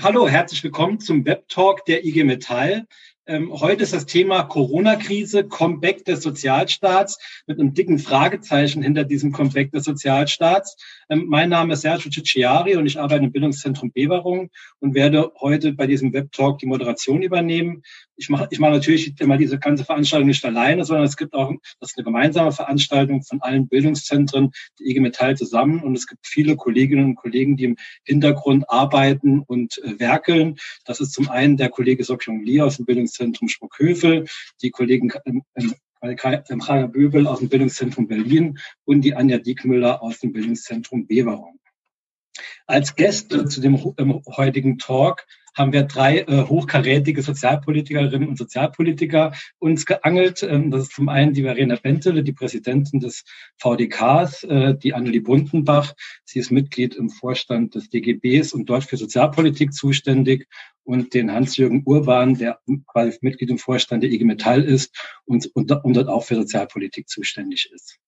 Hallo, herzlich willkommen zum Webtalk der IG Metall. Ähm, heute ist das Thema Corona-Krise, Comeback des Sozialstaats mit einem dicken Fragezeichen hinter diesem Comeback des Sozialstaats. Ähm, mein Name ist Sergio Cicciari und ich arbeite im Bildungszentrum Beverung und werde heute bei diesem Webtalk die Moderation übernehmen. Ich mache ich mache natürlich immer diese ganze Veranstaltung nicht alleine, sondern es gibt auch das ist eine gemeinsame Veranstaltung von allen Bildungszentren, die IG Metall zusammen und es gibt viele Kolleginnen und Kollegen, die im Hintergrund arbeiten und äh, werkeln. Das ist zum einen der Kollege Sokyong Lee aus dem Bildungszentrum Sprockhövel, die Kollegen ähm, ähm, Rainer Böbel aus dem Bildungszentrum Berlin und die Anja Diekmüller aus dem Bildungszentrum Beverung. Als Gäste zu dem ähm, heutigen Talk haben wir drei äh, hochkarätige Sozialpolitikerinnen und Sozialpolitiker uns geangelt. Ähm, das ist zum einen die Verena Bentele, die Präsidentin des VDKs, äh, die Annelie Bundenbach. Sie ist Mitglied im Vorstand des DGBs und dort für Sozialpolitik zuständig und den Hans-Jürgen Urban, der quasi Mitglied im Vorstand der IG Metall ist und, und, und dort auch für Sozialpolitik zuständig ist.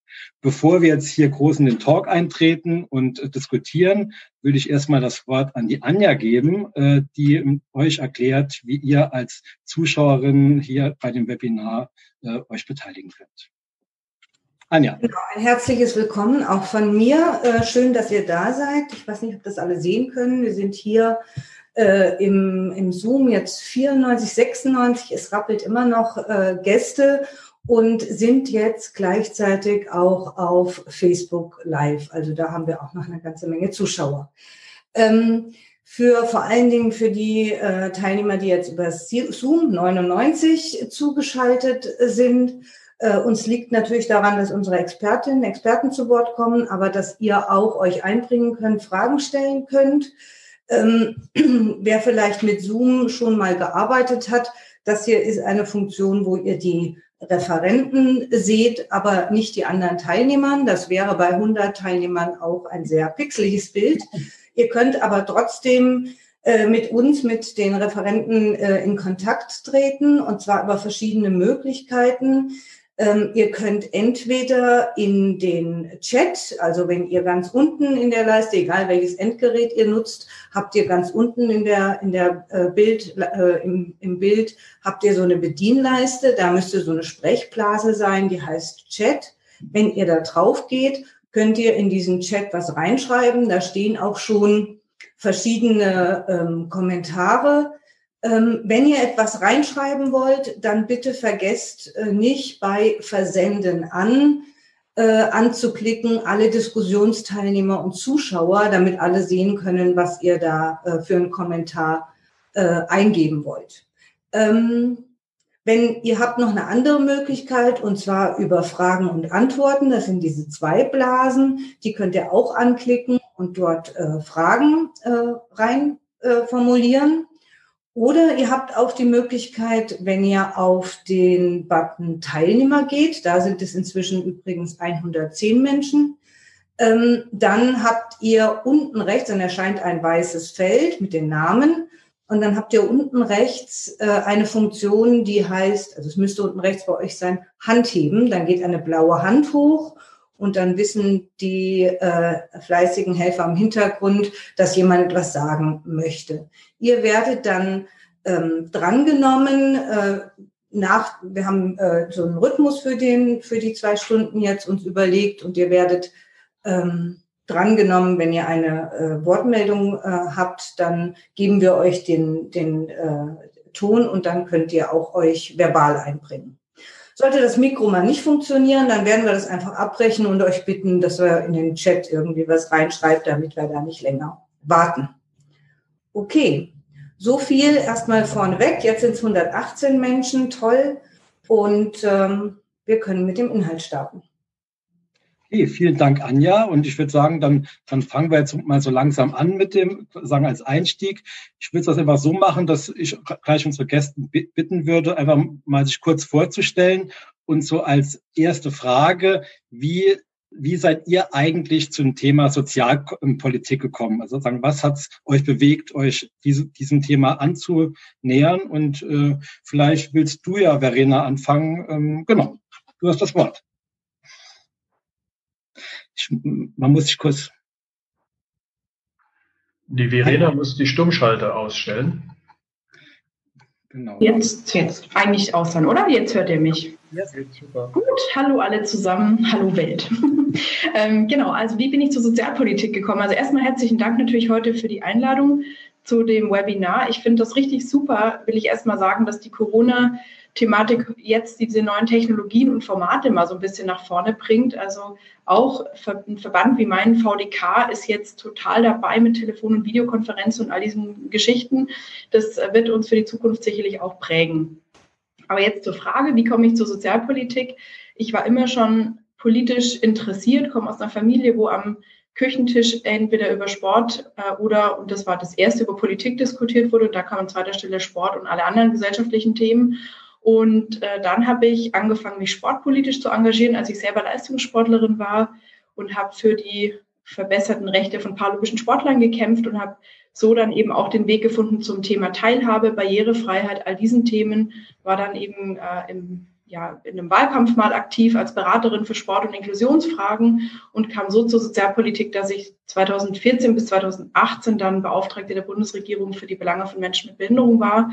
Bevor wir jetzt hier groß in den Talk eintreten und äh, diskutieren, würde ich erstmal das Wort an die Anja geben, äh, die euch erklärt, wie ihr als Zuschauerin hier bei dem Webinar äh, euch beteiligen könnt. Anja. Genau, ein herzliches Willkommen auch von mir. Schön, dass ihr da seid. Ich weiß nicht, ob das alle sehen können. Wir sind hier äh, im, im Zoom jetzt 94, 96. Es rappelt immer noch äh, Gäste und sind jetzt gleichzeitig auch auf Facebook Live. Also da haben wir auch noch eine ganze Menge Zuschauer. Ähm, für vor allen Dingen für die äh, Teilnehmer, die jetzt über Zoom 99 zugeschaltet sind. Äh, uns liegt natürlich daran, dass unsere Expertinnen, Experten zu Wort kommen, aber dass ihr auch euch einbringen könnt, Fragen stellen könnt. Ähm, wer vielleicht mit Zoom schon mal gearbeitet hat, das hier ist eine Funktion, wo ihr die Referenten seht, aber nicht die anderen Teilnehmern. Das wäre bei 100 Teilnehmern auch ein sehr pixeliges Bild. Ihr könnt aber trotzdem äh, mit uns, mit den Referenten äh, in Kontakt treten, und zwar über verschiedene Möglichkeiten. Ähm, ihr könnt entweder in den Chat, also wenn ihr ganz unten in der Leiste, egal welches Endgerät ihr nutzt, habt ihr ganz unten in der, in der äh, Bild, äh, im, im Bild, habt ihr so eine Bedienleiste, da müsste so eine Sprechblase sein, die heißt Chat. Wenn ihr da drauf geht, könnt ihr in diesen Chat was reinschreiben. Da stehen auch schon verschiedene ähm, Kommentare wenn ihr etwas reinschreiben wollt, dann bitte vergesst äh, nicht bei Versenden an äh, anzuklicken, alle Diskussionsteilnehmer und Zuschauer, damit alle sehen können, was ihr da äh, für einen Kommentar eingeben wollt. Ähm, wenn ihr habt noch eine andere Möglichkeit, und zwar über Fragen und Antworten, das sind diese zwei Blasen, die könnt ihr auch anklicken und dort Fragen rein formulieren. Oder ihr habt auch die Möglichkeit, wenn ihr auf den Button Teilnehmer geht, da sind es inzwischen übrigens 110 Menschen, ähm, dann habt ihr unten rechts, dann erscheint ein weißes Feld mit den Namen und dann habt ihr unten rechts äh, eine Funktion, die heißt, also es müsste unten rechts bei euch sein, Handheben. Dann geht eine blaue Hand hoch und dann wissen die äh, fleißigen Helfer im Hintergrund, dass jemand etwas sagen möchte. Ihr werdet dann ähm, drangenommen. Äh, nach, wir haben äh, so einen Rhythmus für den für die zwei Stunden jetzt uns überlegt und ihr werdet ähm, drangenommen, wenn ihr eine äh, Wortmeldung äh, habt, dann geben wir euch den den äh, Ton und dann könnt ihr auch euch verbal einbringen. Sollte das Mikro mal nicht funktionieren, dann werden wir das einfach abbrechen und euch bitten, dass wir in den Chat irgendwie was reinschreibt, damit wir da nicht länger warten. Okay, so viel erstmal vorneweg. Jetzt sind es 118 Menschen, toll. Und ähm, wir können mit dem Inhalt starten. Okay, vielen Dank, Anja. Und ich würde sagen, dann, dann fangen wir jetzt mal so langsam an mit dem, sagen als Einstieg. Ich würde das einfach so machen, dass ich gleich unsere Gäste bitten würde, einfach mal sich kurz vorzustellen und so als erste Frage, wie wie seid ihr eigentlich zum Thema Sozialpolitik gekommen? Also sagen, was hat euch bewegt, euch diese, diesem Thema anzunähern? Und äh, vielleicht willst du ja, Verena, anfangen. Ähm, genau, du hast das Wort. Ich, man muss sich kurz. Die Verena muss die Stummschalter ausstellen. Genau. Jetzt, jetzt eigentlich aus dann, oder? Jetzt hört ihr mich. Ja, super. Gut, hallo alle zusammen, hallo Welt. ähm, genau, also wie bin ich zur Sozialpolitik gekommen? Also erstmal herzlichen Dank natürlich heute für die Einladung zu dem Webinar. Ich finde das richtig super, will ich erstmal sagen, dass die Corona- Thematik jetzt diese neuen Technologien und Formate mal so ein bisschen nach vorne bringt. Also auch ein Verband wie mein VDK ist jetzt total dabei mit Telefon- und Videokonferenzen und all diesen Geschichten. Das wird uns für die Zukunft sicherlich auch prägen. Aber jetzt zur Frage, wie komme ich zur Sozialpolitik? Ich war immer schon politisch interessiert, komme aus einer Familie, wo am Küchentisch entweder über Sport äh, oder, und das war das erste, über Politik diskutiert wurde. Und da kam an zweiter Stelle Sport und alle anderen gesellschaftlichen Themen. Und äh, dann habe ich angefangen, mich sportpolitisch zu engagieren, als ich selber Leistungssportlerin war und habe für die verbesserten Rechte von paralympischen Sportlern gekämpft und habe so dann eben auch den Weg gefunden zum Thema Teilhabe, Barrierefreiheit, all diesen Themen, war dann eben äh, im, ja, in einem Wahlkampf mal aktiv als Beraterin für Sport- und Inklusionsfragen und kam so zur Sozialpolitik, dass ich 2014 bis 2018 dann Beauftragte der Bundesregierung für die Belange von Menschen mit Behinderung war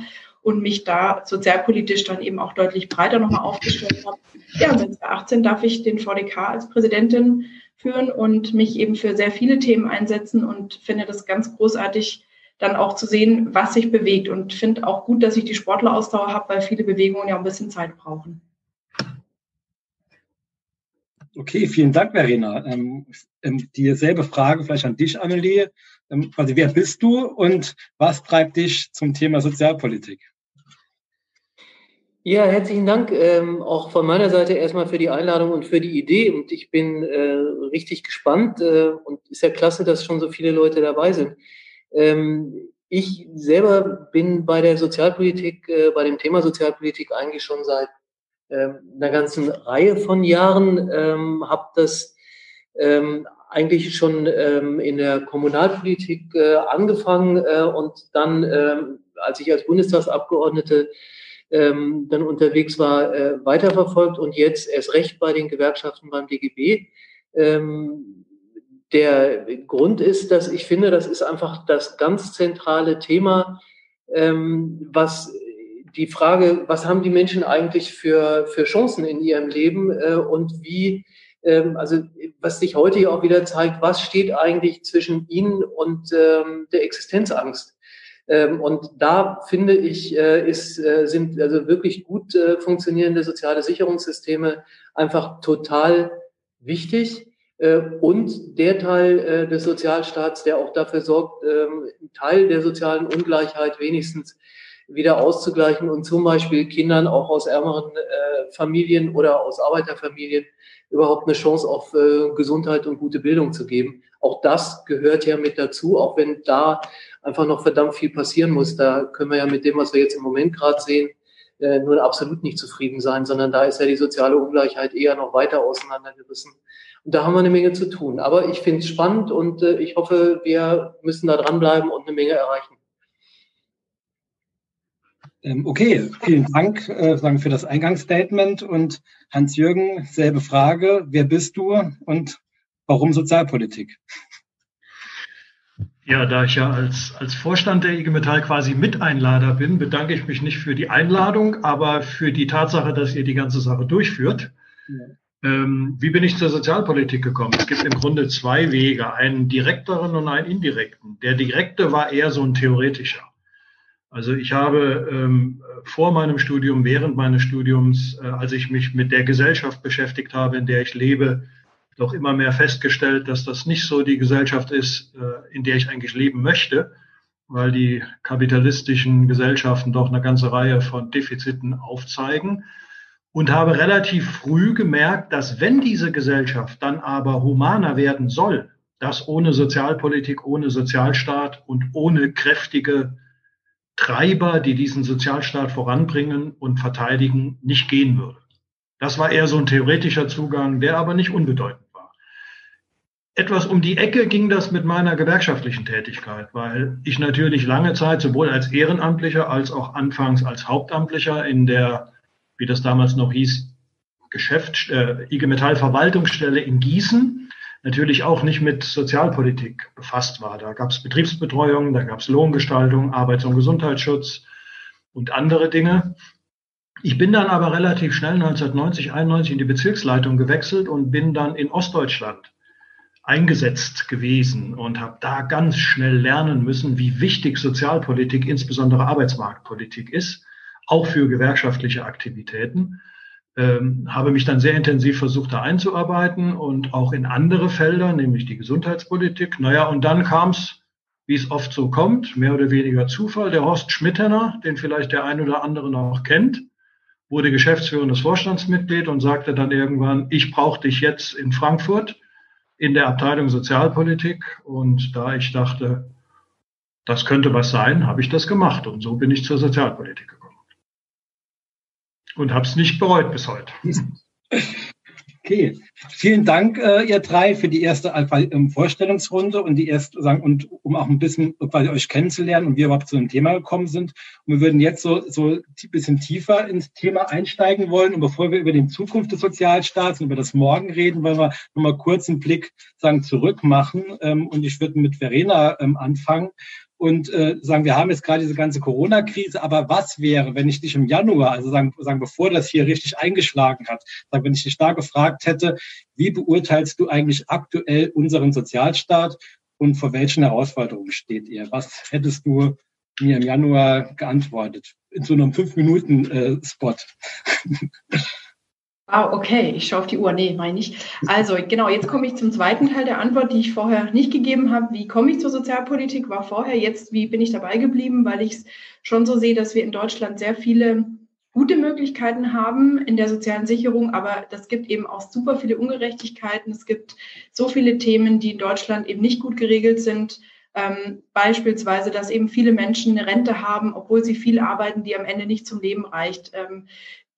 und mich da sozialpolitisch dann eben auch deutlich breiter nochmal aufgestellt habe. Ja, seit 2018 darf ich den VDK als Präsidentin führen und mich eben für sehr viele Themen einsetzen und finde das ganz großartig, dann auch zu sehen, was sich bewegt und finde auch gut, dass ich die Sportlerausdauer habe, weil viele Bewegungen ja ein bisschen Zeit brauchen. Okay, vielen Dank, Verena. Ähm, ähm, dieselbe Frage vielleicht an dich, Annelie. Ähm, quasi, wer bist du und was treibt dich zum Thema Sozialpolitik? Ja, herzlichen Dank ähm, auch von meiner Seite erstmal für die Einladung und für die Idee. Und ich bin äh, richtig gespannt äh, und ist ja klasse, dass schon so viele Leute dabei sind. Ähm, ich selber bin bei der Sozialpolitik, äh, bei dem Thema Sozialpolitik eigentlich schon seit ähm, einer ganzen Reihe von Jahren, ähm, habe das ähm, eigentlich schon ähm, in der Kommunalpolitik äh, angefangen äh, und dann, als ich als Bundestagsabgeordnete ähm, dann unterwegs war, äh, weiterverfolgt und jetzt erst recht bei den Gewerkschaften beim DGB. Ähm, der Grund ist, dass ich finde, das ist einfach das ganz zentrale Thema, ähm, was die Frage, was haben die Menschen eigentlich für, für Chancen in ihrem Leben äh, und wie ähm, also was sich heute auch wieder zeigt, was steht eigentlich zwischen ihnen und ähm, der Existenzangst. Ähm, und da finde ich, äh, ist, äh, sind also wirklich gut äh, funktionierende soziale Sicherungssysteme einfach total wichtig. Und der Teil des Sozialstaats, der auch dafür sorgt, ähm, einen Teil der sozialen Ungleichheit wenigstens wieder auszugleichen und zum Beispiel Kindern auch aus ärmeren Familien oder aus Arbeiterfamilien überhaupt eine Chance auf Gesundheit und gute Bildung zu geben. Auch das gehört ja mit dazu, auch wenn da einfach noch verdammt viel passieren muss. Da können wir ja mit dem, was wir jetzt im Moment gerade sehen, äh, nur absolut nicht zufrieden sein, sondern da ist ja die soziale Ungleichheit eher noch weiter auseinandergerissen. Und da haben wir eine Menge zu tun. Aber ich finde es spannend und äh, ich hoffe, wir müssen da dranbleiben und eine Menge erreichen. Ähm, okay, vielen Dank äh, für das Eingangsstatement. Und Hans-Jürgen, selbe Frage. Wer bist du und warum Sozialpolitik? Ja, da ich ja als, als Vorstand der IG Metall quasi Miteinlader bin, bedanke ich mich nicht für die Einladung, aber für die Tatsache, dass ihr die ganze Sache durchführt. Ja. Ähm, wie bin ich zur Sozialpolitik gekommen? Es gibt im Grunde zwei Wege, einen direkteren und einen indirekten. Der direkte war eher so ein theoretischer. Also ich habe ähm, vor meinem Studium, während meines Studiums, äh, als ich mich mit der Gesellschaft beschäftigt habe, in der ich lebe, doch immer mehr festgestellt, dass das nicht so die Gesellschaft ist, äh, in der ich eigentlich leben möchte, weil die kapitalistischen Gesellschaften doch eine ganze Reihe von Defiziten aufzeigen und habe relativ früh gemerkt, dass wenn diese Gesellschaft dann aber humaner werden soll, das ohne Sozialpolitik, ohne Sozialstaat und ohne kräftige Treiber, die diesen Sozialstaat voranbringen und verteidigen, nicht gehen würde. Das war eher so ein theoretischer Zugang, der aber nicht unbedeutend. Etwas um die Ecke ging das mit meiner gewerkschaftlichen Tätigkeit, weil ich natürlich lange Zeit sowohl als Ehrenamtlicher als auch anfangs als Hauptamtlicher in der, wie das damals noch hieß, Geschäft, äh, IG Metall Verwaltungsstelle in Gießen natürlich auch nicht mit Sozialpolitik befasst war. Da gab es Betriebsbetreuung, da gab es Lohngestaltung, Arbeits- und Gesundheitsschutz und andere Dinge. Ich bin dann aber relativ schnell 1990, 91 in die Bezirksleitung gewechselt und bin dann in Ostdeutschland eingesetzt gewesen und habe da ganz schnell lernen müssen, wie wichtig Sozialpolitik, insbesondere Arbeitsmarktpolitik ist, auch für gewerkschaftliche Aktivitäten. Ähm, habe mich dann sehr intensiv versucht, da einzuarbeiten und auch in andere Felder, nämlich die Gesundheitspolitik. Naja, und dann kam es, wie es oft so kommt, mehr oder weniger Zufall. Der Horst Schmittener, den vielleicht der ein oder andere noch kennt, wurde geschäftsführendes Vorstandsmitglied und sagte dann irgendwann, ich brauche dich jetzt in Frankfurt in der Abteilung Sozialpolitik. Und da ich dachte, das könnte was sein, habe ich das gemacht. Und so bin ich zur Sozialpolitik gekommen. Und habe es nicht bereut bis heute. Okay, vielen Dank, äh, ihr drei, für die erste ähm, Vorstellungsrunde und die erste, sagen, und um auch ein bisschen quasi euch kennenzulernen und wie wir überhaupt zu dem Thema gekommen sind. Und wir würden jetzt so, so ein bisschen tiefer ins Thema einsteigen wollen. Und bevor wir über die Zukunft des Sozialstaats und über das Morgen reden, wollen wir nochmal kurz einen Blick sagen, zurück machen. Ähm, und ich würde mit Verena ähm, anfangen und äh, sagen, wir haben jetzt gerade diese ganze Corona-Krise, aber was wäre, wenn ich dich im Januar, also sagen, sagen, bevor das hier richtig eingeschlagen hat, sagen, wenn ich dich da gefragt hätte, wie beurteilst du eigentlich aktuell unseren Sozialstaat und vor welchen Herausforderungen steht ihr? Was hättest du mir im Januar geantwortet? In so einem Fünf-Minuten-Spot. Ah, okay, ich schaue auf die Uhr. Nee, meine ich. Also genau, jetzt komme ich zum zweiten Teil der Antwort, die ich vorher nicht gegeben habe. Wie komme ich zur Sozialpolitik? War vorher, jetzt, wie bin ich dabei geblieben? Weil ich es schon so sehe, dass wir in Deutschland sehr viele gute Möglichkeiten haben in der sozialen Sicherung, aber das gibt eben auch super viele Ungerechtigkeiten. Es gibt so viele Themen, die in Deutschland eben nicht gut geregelt sind. Ähm, beispielsweise, dass eben viele Menschen eine Rente haben, obwohl sie viel arbeiten, die am Ende nicht zum Leben reicht. Ähm,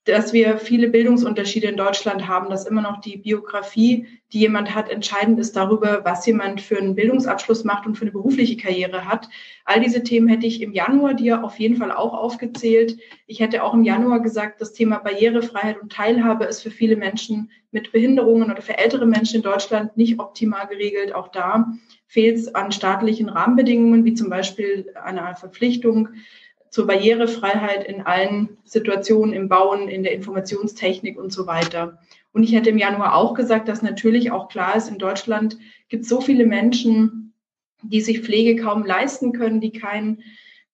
dass wir viele Bildungsunterschiede in Deutschland haben, dass immer noch die Biografie, die jemand hat, entscheidend ist darüber, was jemand für einen Bildungsabschluss macht und für eine berufliche Karriere hat. All diese Themen hätte ich im Januar dir auf jeden Fall auch aufgezählt. Ich hätte auch im Januar gesagt, das Thema Barrierefreiheit und Teilhabe ist für viele Menschen mit Behinderungen oder für ältere Menschen in Deutschland nicht optimal geregelt. Auch da fehlt es an staatlichen Rahmenbedingungen, wie zum Beispiel einer Verpflichtung zur Barrierefreiheit in allen Situationen im Bauen, in der Informationstechnik und so weiter. Und ich hätte im Januar auch gesagt, dass natürlich auch klar ist, in Deutschland gibt es so viele Menschen, die sich Pflege kaum leisten können, die kein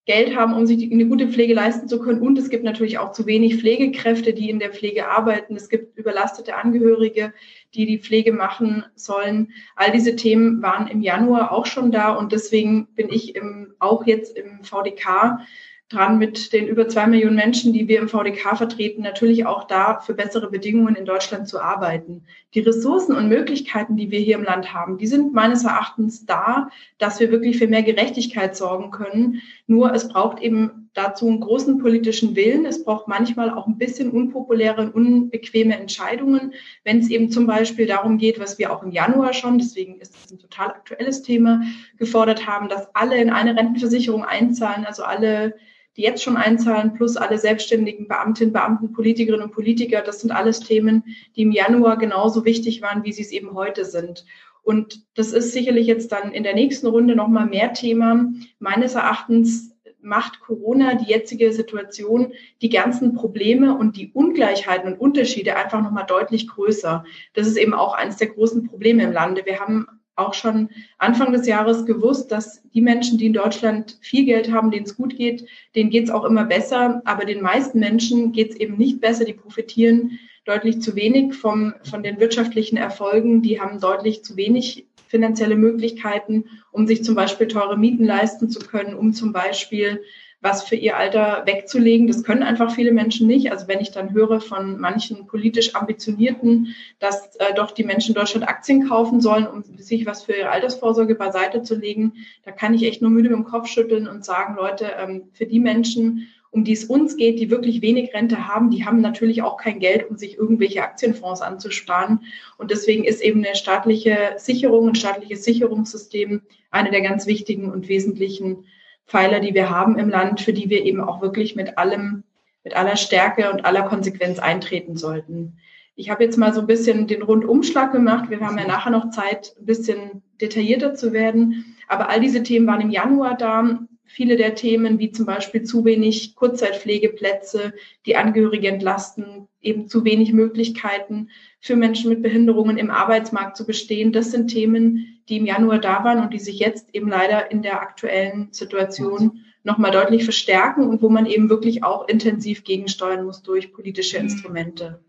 Geld haben, um sich eine gute Pflege leisten zu können. Und es gibt natürlich auch zu wenig Pflegekräfte, die in der Pflege arbeiten. Es gibt überlastete Angehörige, die die Pflege machen sollen. All diese Themen waren im Januar auch schon da. Und deswegen bin ich im, auch jetzt im VDK dran mit den über zwei Millionen Menschen, die wir im VDK vertreten, natürlich auch da für bessere Bedingungen in Deutschland zu arbeiten. Die Ressourcen und Möglichkeiten, die wir hier im Land haben, die sind meines Erachtens da, dass wir wirklich für mehr Gerechtigkeit sorgen können. Nur es braucht eben dazu einen großen politischen Willen. Es braucht manchmal auch ein bisschen unpopuläre und unbequeme Entscheidungen, wenn es eben zum Beispiel darum geht, was wir auch im Januar schon, deswegen ist es ein total aktuelles Thema, gefordert haben, dass alle in eine Rentenversicherung einzahlen, also alle die jetzt schon einzahlen, plus alle selbstständigen Beamtinnen, Beamten, Politikerinnen und Politiker. Das sind alles Themen, die im Januar genauso wichtig waren, wie sie es eben heute sind. Und das ist sicherlich jetzt dann in der nächsten Runde nochmal mehr Thema. Meines Erachtens macht Corona die jetzige Situation, die ganzen Probleme und die Ungleichheiten und Unterschiede einfach nochmal deutlich größer. Das ist eben auch eines der großen Probleme im Lande. Wir haben auch schon Anfang des Jahres gewusst, dass die Menschen, die in Deutschland viel Geld haben, denen es gut geht, denen geht es auch immer besser. Aber den meisten Menschen geht es eben nicht besser. Die profitieren deutlich zu wenig vom, von den wirtschaftlichen Erfolgen. Die haben deutlich zu wenig finanzielle Möglichkeiten, um sich zum Beispiel teure Mieten leisten zu können, um zum Beispiel was für ihr Alter wegzulegen. Das können einfach viele Menschen nicht. Also wenn ich dann höre von manchen politisch Ambitionierten, dass äh, doch die Menschen in Deutschland Aktien kaufen sollen, um sich was für ihre Altersvorsorge beiseite zu legen, da kann ich echt nur müde mit dem Kopf schütteln und sagen, Leute, ähm, für die Menschen, um die es uns geht, die wirklich wenig Rente haben, die haben natürlich auch kein Geld, um sich irgendwelche Aktienfonds anzusparen. Und deswegen ist eben eine staatliche Sicherung, ein staatliches Sicherungssystem eine der ganz wichtigen und wesentlichen Pfeiler, die wir haben im Land, für die wir eben auch wirklich mit allem, mit aller Stärke und aller Konsequenz eintreten sollten. Ich habe jetzt mal so ein bisschen den Rundumschlag gemacht. Wir haben ja nachher noch Zeit, ein bisschen detaillierter zu werden. Aber all diese Themen waren im Januar da. Viele der Themen, wie zum Beispiel zu wenig Kurzzeitpflegeplätze, die Angehörige entlasten, eben zu wenig Möglichkeiten für Menschen mit Behinderungen im Arbeitsmarkt zu bestehen, das sind Themen, die im Januar da waren und die sich jetzt eben leider in der aktuellen Situation nochmal deutlich verstärken und wo man eben wirklich auch intensiv gegensteuern muss durch politische mhm. Instrumente.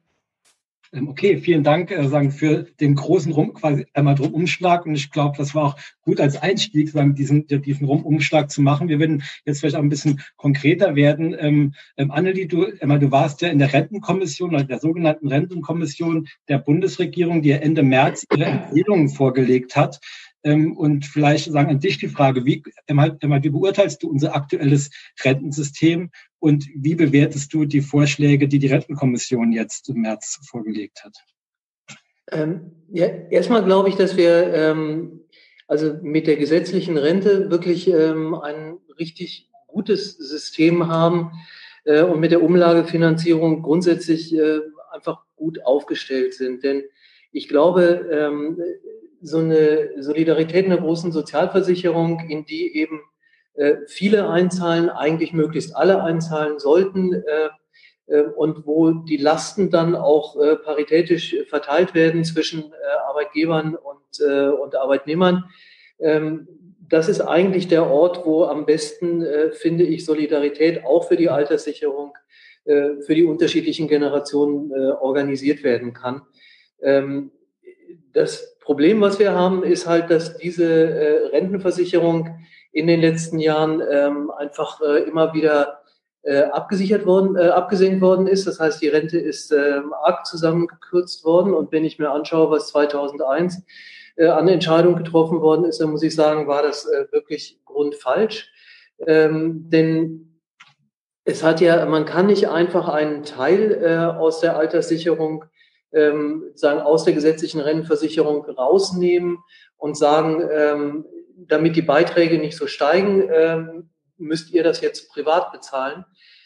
Ähm, okay, vielen Dank äh, sagen, für den großen Rum, quasi einmal drum Umschlag. Und ich glaube, das war auch gut als Einstieg, sagen, diesen, diesen Rumumschlag zu machen. Wir werden jetzt vielleicht auch ein bisschen konkreter werden. Ähm, ähm, Annelie, du, Emma, du warst ja in der Rentenkommission oder der sogenannten Rentenkommission der Bundesregierung, die ja Ende März ihre Empfehlungen vorgelegt hat. Ähm, und vielleicht sagen an dich die Frage, wie, Emma, Emma, wie beurteilst du unser aktuelles Rentensystem und wie bewertest du die Vorschläge, die die Rentenkommission jetzt im März vorgelegt hat? Ähm, ja, erstmal glaube ich, dass wir ähm, also mit der gesetzlichen Rente wirklich ähm, ein richtig gutes System haben äh, und mit der Umlagefinanzierung grundsätzlich äh, einfach gut aufgestellt sind. Denn ich glaube, ähm, so eine Solidarität in der großen Sozialversicherung, in die eben viele einzahlen, eigentlich möglichst alle einzahlen sollten äh, äh, und wo die Lasten dann auch äh, paritätisch verteilt werden zwischen äh, Arbeitgebern und, äh, Arbeitnehmern. Ähm, das ist eigentlich der Ort, wo am besten, äh, finde ich, Solidarität auch für die Alterssicherung, äh, für die unterschiedlichen Generationen äh, organisiert werden kann. Ähm, das Problem, was wir haben, ist halt, dass diese äh, Rentenversicherung in den letzten Jahren ähm, einfach äh, immer wieder äh, abgesichert worden, äh, abgesenkt worden ist. Das heißt, die Rente ist äh, arg zusammengekürzt worden. Und wenn ich mir anschaue, was 2001 äh, an Entscheidungen getroffen worden ist, dann muss ich sagen, war das äh, wirklich grundfalsch. Ähm, denn es hat ja, man kann nicht einfach einen Teil äh, aus der Alterssicherung ähm, sagen, aus der gesetzlichen Rentenversicherung rausnehmen und sagen, ähm, damit die Beiträge nicht so steigen, ähm, müsst ihr das jetzt privat bezahlen,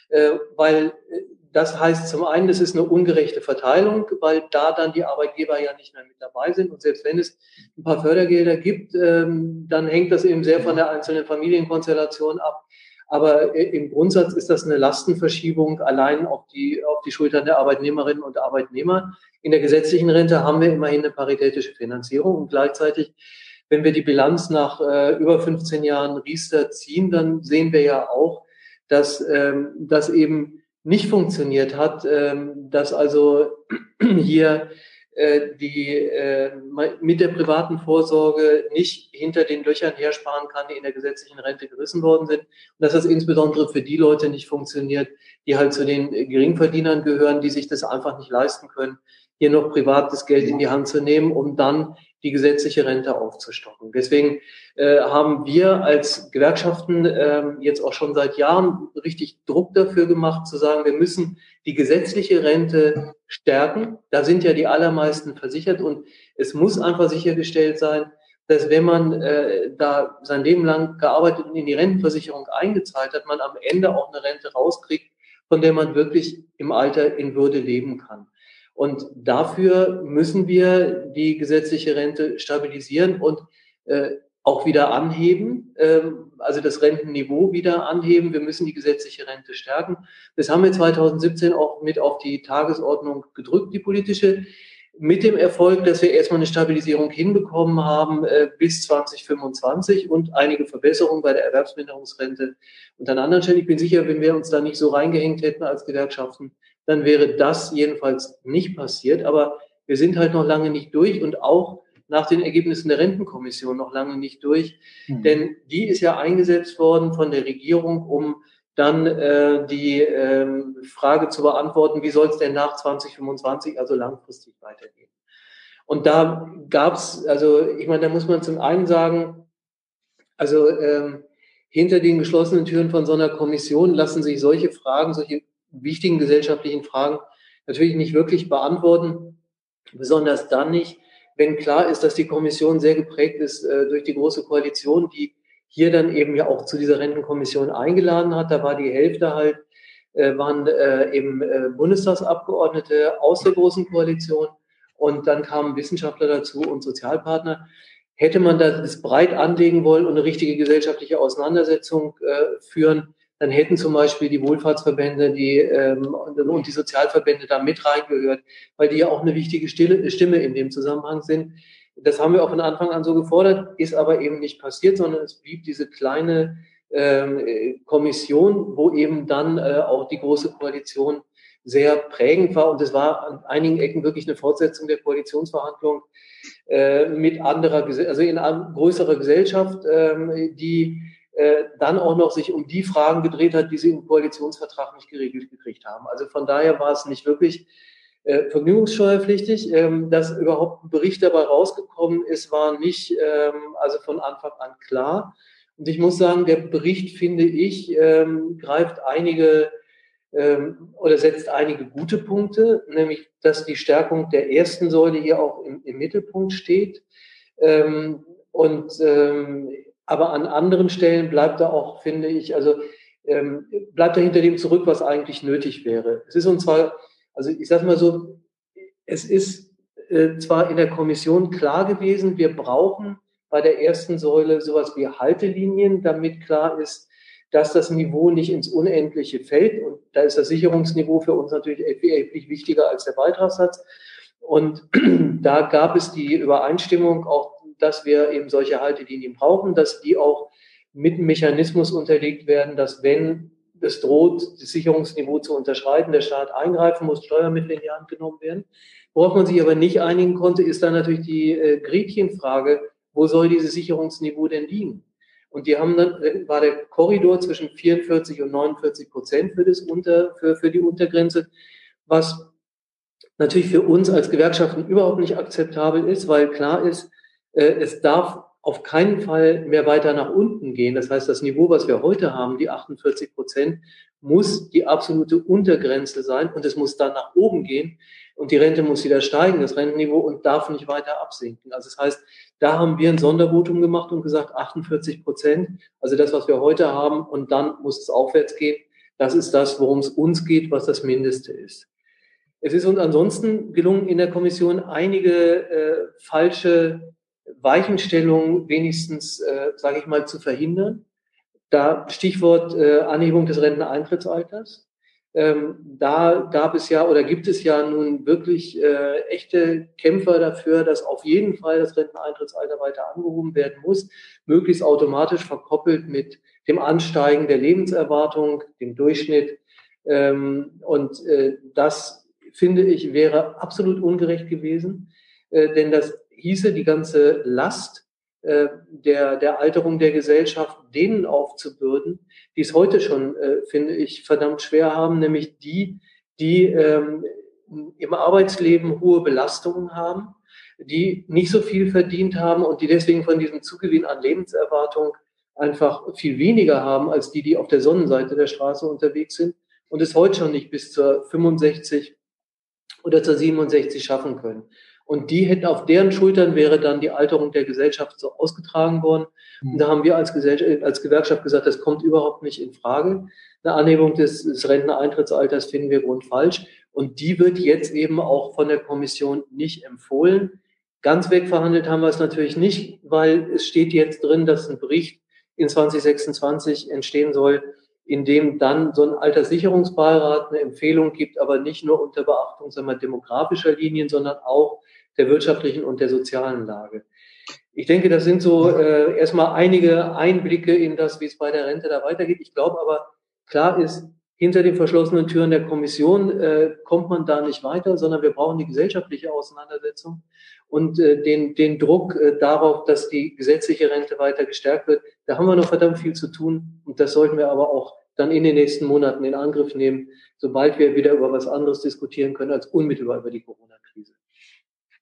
äh, weil äh, das heißt zum einen, es ist eine ungerechte Verteilung, weil da dann die Arbeitgeber ja nicht mehr mit dabei sind. Und selbst wenn es ein paar Fördergelder gibt, ähm, dann hängt das eben sehr von der einzelnen Familienkonstellation ab. Aber äh, im Grundsatz ist das eine Lastenverschiebung allein auf die, auf die Schultern der Arbeitnehmerinnen und Arbeitnehmer. In der gesetzlichen Rente haben wir immerhin eine paritätische Finanzierung und gleichzeitig, wenn wir die Bilanz nach äh, über 15 Jahren Riester ziehen, dann sehen wir ja auch, dass ähm, das eben nicht funktioniert hat, ähm, dass also hier äh, die äh, mit der privaten Vorsorge nicht hinter den Löchern hersparen kann, die in der gesetzlichen Rente gerissen worden sind. Und dass das insbesondere für die Leute nicht funktioniert, die halt zu den Geringverdienern gehören, die sich das einfach nicht leisten können, hier noch privates Geld in die Hand zu nehmen, um dann die gesetzliche Rente aufzustocken. Deswegen äh, haben wir als Gewerkschaften äh, jetzt auch schon seit Jahren richtig Druck dafür gemacht, zu sagen, wir müssen die gesetzliche Rente stärken. Da sind ja die allermeisten versichert und es muss einfach sichergestellt sein, dass wenn man äh, da sein Leben lang gearbeitet und in die Rentenversicherung eingezahlt hat, man am Ende auch eine Rente rauskriegt, von der man wirklich im Alter in Würde leben kann. Und dafür müssen wir die gesetzliche Rente stabilisieren und äh, auch wieder anheben, ähm, also das Rentenniveau wieder anheben. Wir müssen die gesetzliche Rente stärken. Das haben wir 2017 auch mit auf die Tagesordnung gedrückt, die politische, mit dem Erfolg, dass wir erstmal eine Stabilisierung hinbekommen haben äh, bis 2025 und einige Verbesserungen bei der Erwerbsminderungsrente und an anderen Stellen. Ich bin sicher, wenn wir uns da nicht so reingehängt hätten als Gewerkschaften, dann wäre das jedenfalls nicht passiert. Aber wir sind halt noch lange nicht durch und auch nach den Ergebnissen der Rentenkommission noch lange nicht durch. Mhm. Denn die ist ja eingesetzt worden von der Regierung, um dann äh, die äh, Frage zu beantworten, wie soll es denn nach 2025, also langfristig weitergehen. Und da gab es, also ich meine, da muss man zum einen sagen, also ähm, hinter den geschlossenen Türen von so einer Kommission lassen sich solche Fragen, solche wichtigen gesellschaftlichen Fragen natürlich nicht wirklich beantworten, besonders dann nicht, wenn klar ist, dass die Kommission sehr geprägt ist äh, durch die große Koalition, die hier dann eben ja auch zu dieser Rentenkommission eingeladen hat. Da war die Hälfte halt äh, waren äh, eben äh, Bundestagsabgeordnete aus der Großen Koalition und dann kamen Wissenschaftler dazu und Sozialpartner. Hätte man das breit anlegen wollen und eine richtige gesellschaftliche Auseinandersetzung äh, führen, dann hätten zum Beispiel die Wohlfahrtsverbände die, ähm, und die Sozialverbände da mit reingehört, weil die ja auch eine wichtige Stimme in dem Zusammenhang sind. Das haben wir auch von Anfang an so gefordert, ist aber eben nicht passiert, sondern es blieb diese kleine ähm, Kommission, wo eben dann äh, auch die große Koalition sehr prägend war. Und es war an einigen Ecken wirklich eine Fortsetzung der Koalitionsverhandlungen äh, mit anderer, also in einer größerer Gesellschaft, ähm, die äh, dann auch noch sich um die Fragen gedreht hat, die sie im Koalitionsvertrag nicht geregelt gekriegt haben. Also von daher war es nicht wirklich äh, vergnügungssteuerpflichtig. Ähm, dass überhaupt ein Bericht dabei rausgekommen ist, war nicht ähm, also von Anfang an klar. Und ich muss sagen, der Bericht, finde ich, ähm, greift einige ähm, oder setzt einige gute Punkte, nämlich dass die Stärkung der ersten Säule hier auch im, im Mittelpunkt steht. Ähm, und ähm, aber an anderen Stellen bleibt da auch, finde ich, also ähm, bleibt da hinter dem zurück, was eigentlich nötig wäre. Es ist und zwar, also ich sage mal so, es ist äh, zwar in der Kommission klar gewesen, wir brauchen bei der ersten Säule sowas wie Haltelinien, damit klar ist, dass das Niveau nicht ins Unendliche fällt. Und da ist das Sicherungsniveau für uns natürlich erheblich wichtiger als der Beitragssatz. Und da gab es die Übereinstimmung auch dass wir eben solche Haltelinien brauchen, dass die auch mit einem Mechanismus unterlegt werden, dass wenn es droht, das Sicherungsniveau zu unterschreiten, der Staat eingreifen muss, Steuermittel in die Hand genommen werden. Worauf man sich aber nicht einigen konnte, ist dann natürlich die äh, Gretchenfrage, wo soll dieses Sicherungsniveau denn liegen? Und die haben dann, äh, war der Korridor zwischen 44 und 49 Prozent für, das Unter, für, für die Untergrenze, was natürlich für uns als Gewerkschaften überhaupt nicht akzeptabel ist, weil klar ist, es darf auf keinen Fall mehr weiter nach unten gehen. Das heißt, das Niveau, was wir heute haben, die 48 Prozent, muss die absolute Untergrenze sein und es muss dann nach oben gehen und die Rente muss wieder steigen, das Rentenniveau, und darf nicht weiter absinken. Also das heißt, da haben wir ein Sondervotum gemacht und gesagt, 48 Prozent, also das, was wir heute haben, und dann muss es aufwärts gehen. Das ist das, worum es uns geht, was das Mindeste ist. Es ist uns ansonsten gelungen, in der Kommission einige äh, falsche Weichenstellung wenigstens, äh, sage ich mal, zu verhindern. Da Stichwort äh, Anhebung des Renteneintrittsalters. Ähm, da gab es ja oder gibt es ja nun wirklich äh, echte Kämpfer dafür, dass auf jeden Fall das Renteneintrittsalter weiter angehoben werden muss, möglichst automatisch verkoppelt mit dem Ansteigen der Lebenserwartung, dem Durchschnitt. Ähm, und äh, das, finde ich, wäre absolut ungerecht gewesen, äh, denn das hieße, die ganze Last äh, der, der Alterung der Gesellschaft denen aufzubürden, die es heute schon, äh, finde ich, verdammt schwer haben, nämlich die, die ähm, im Arbeitsleben hohe Belastungen haben, die nicht so viel verdient haben und die deswegen von diesem Zugewinn an Lebenserwartung einfach viel weniger haben als die, die auf der Sonnenseite der Straße unterwegs sind und es heute schon nicht bis zur 65 oder zur 67 schaffen können. Und die hätten auf deren Schultern wäre dann die Alterung der Gesellschaft so ausgetragen worden. Und da haben wir als, Gesellschaft, als Gewerkschaft gesagt, das kommt überhaupt nicht in Frage. Eine Anhebung des, des Renteneintrittsalters finden wir grundfalsch. Und die wird jetzt eben auch von der Kommission nicht empfohlen. Ganz wegverhandelt haben wir es natürlich nicht, weil es steht jetzt drin, dass ein Bericht in 2026 entstehen soll, in dem dann so ein Alterssicherungsbeirat eine Empfehlung gibt, aber nicht nur unter Beachtung sagen wir, demografischer Linien, sondern auch der wirtschaftlichen und der sozialen Lage. Ich denke, das sind so äh, erstmal einige Einblicke in das, wie es bei der Rente da weitergeht. Ich glaube aber, klar ist, hinter den verschlossenen Türen der Kommission äh, kommt man da nicht weiter, sondern wir brauchen die gesellschaftliche Auseinandersetzung und äh, den, den Druck äh, darauf, dass die gesetzliche Rente weiter gestärkt wird. Da haben wir noch verdammt viel zu tun und das sollten wir aber auch dann in den nächsten Monaten in Angriff nehmen, sobald wir wieder über was anderes diskutieren können als unmittelbar über die Corona-Krise.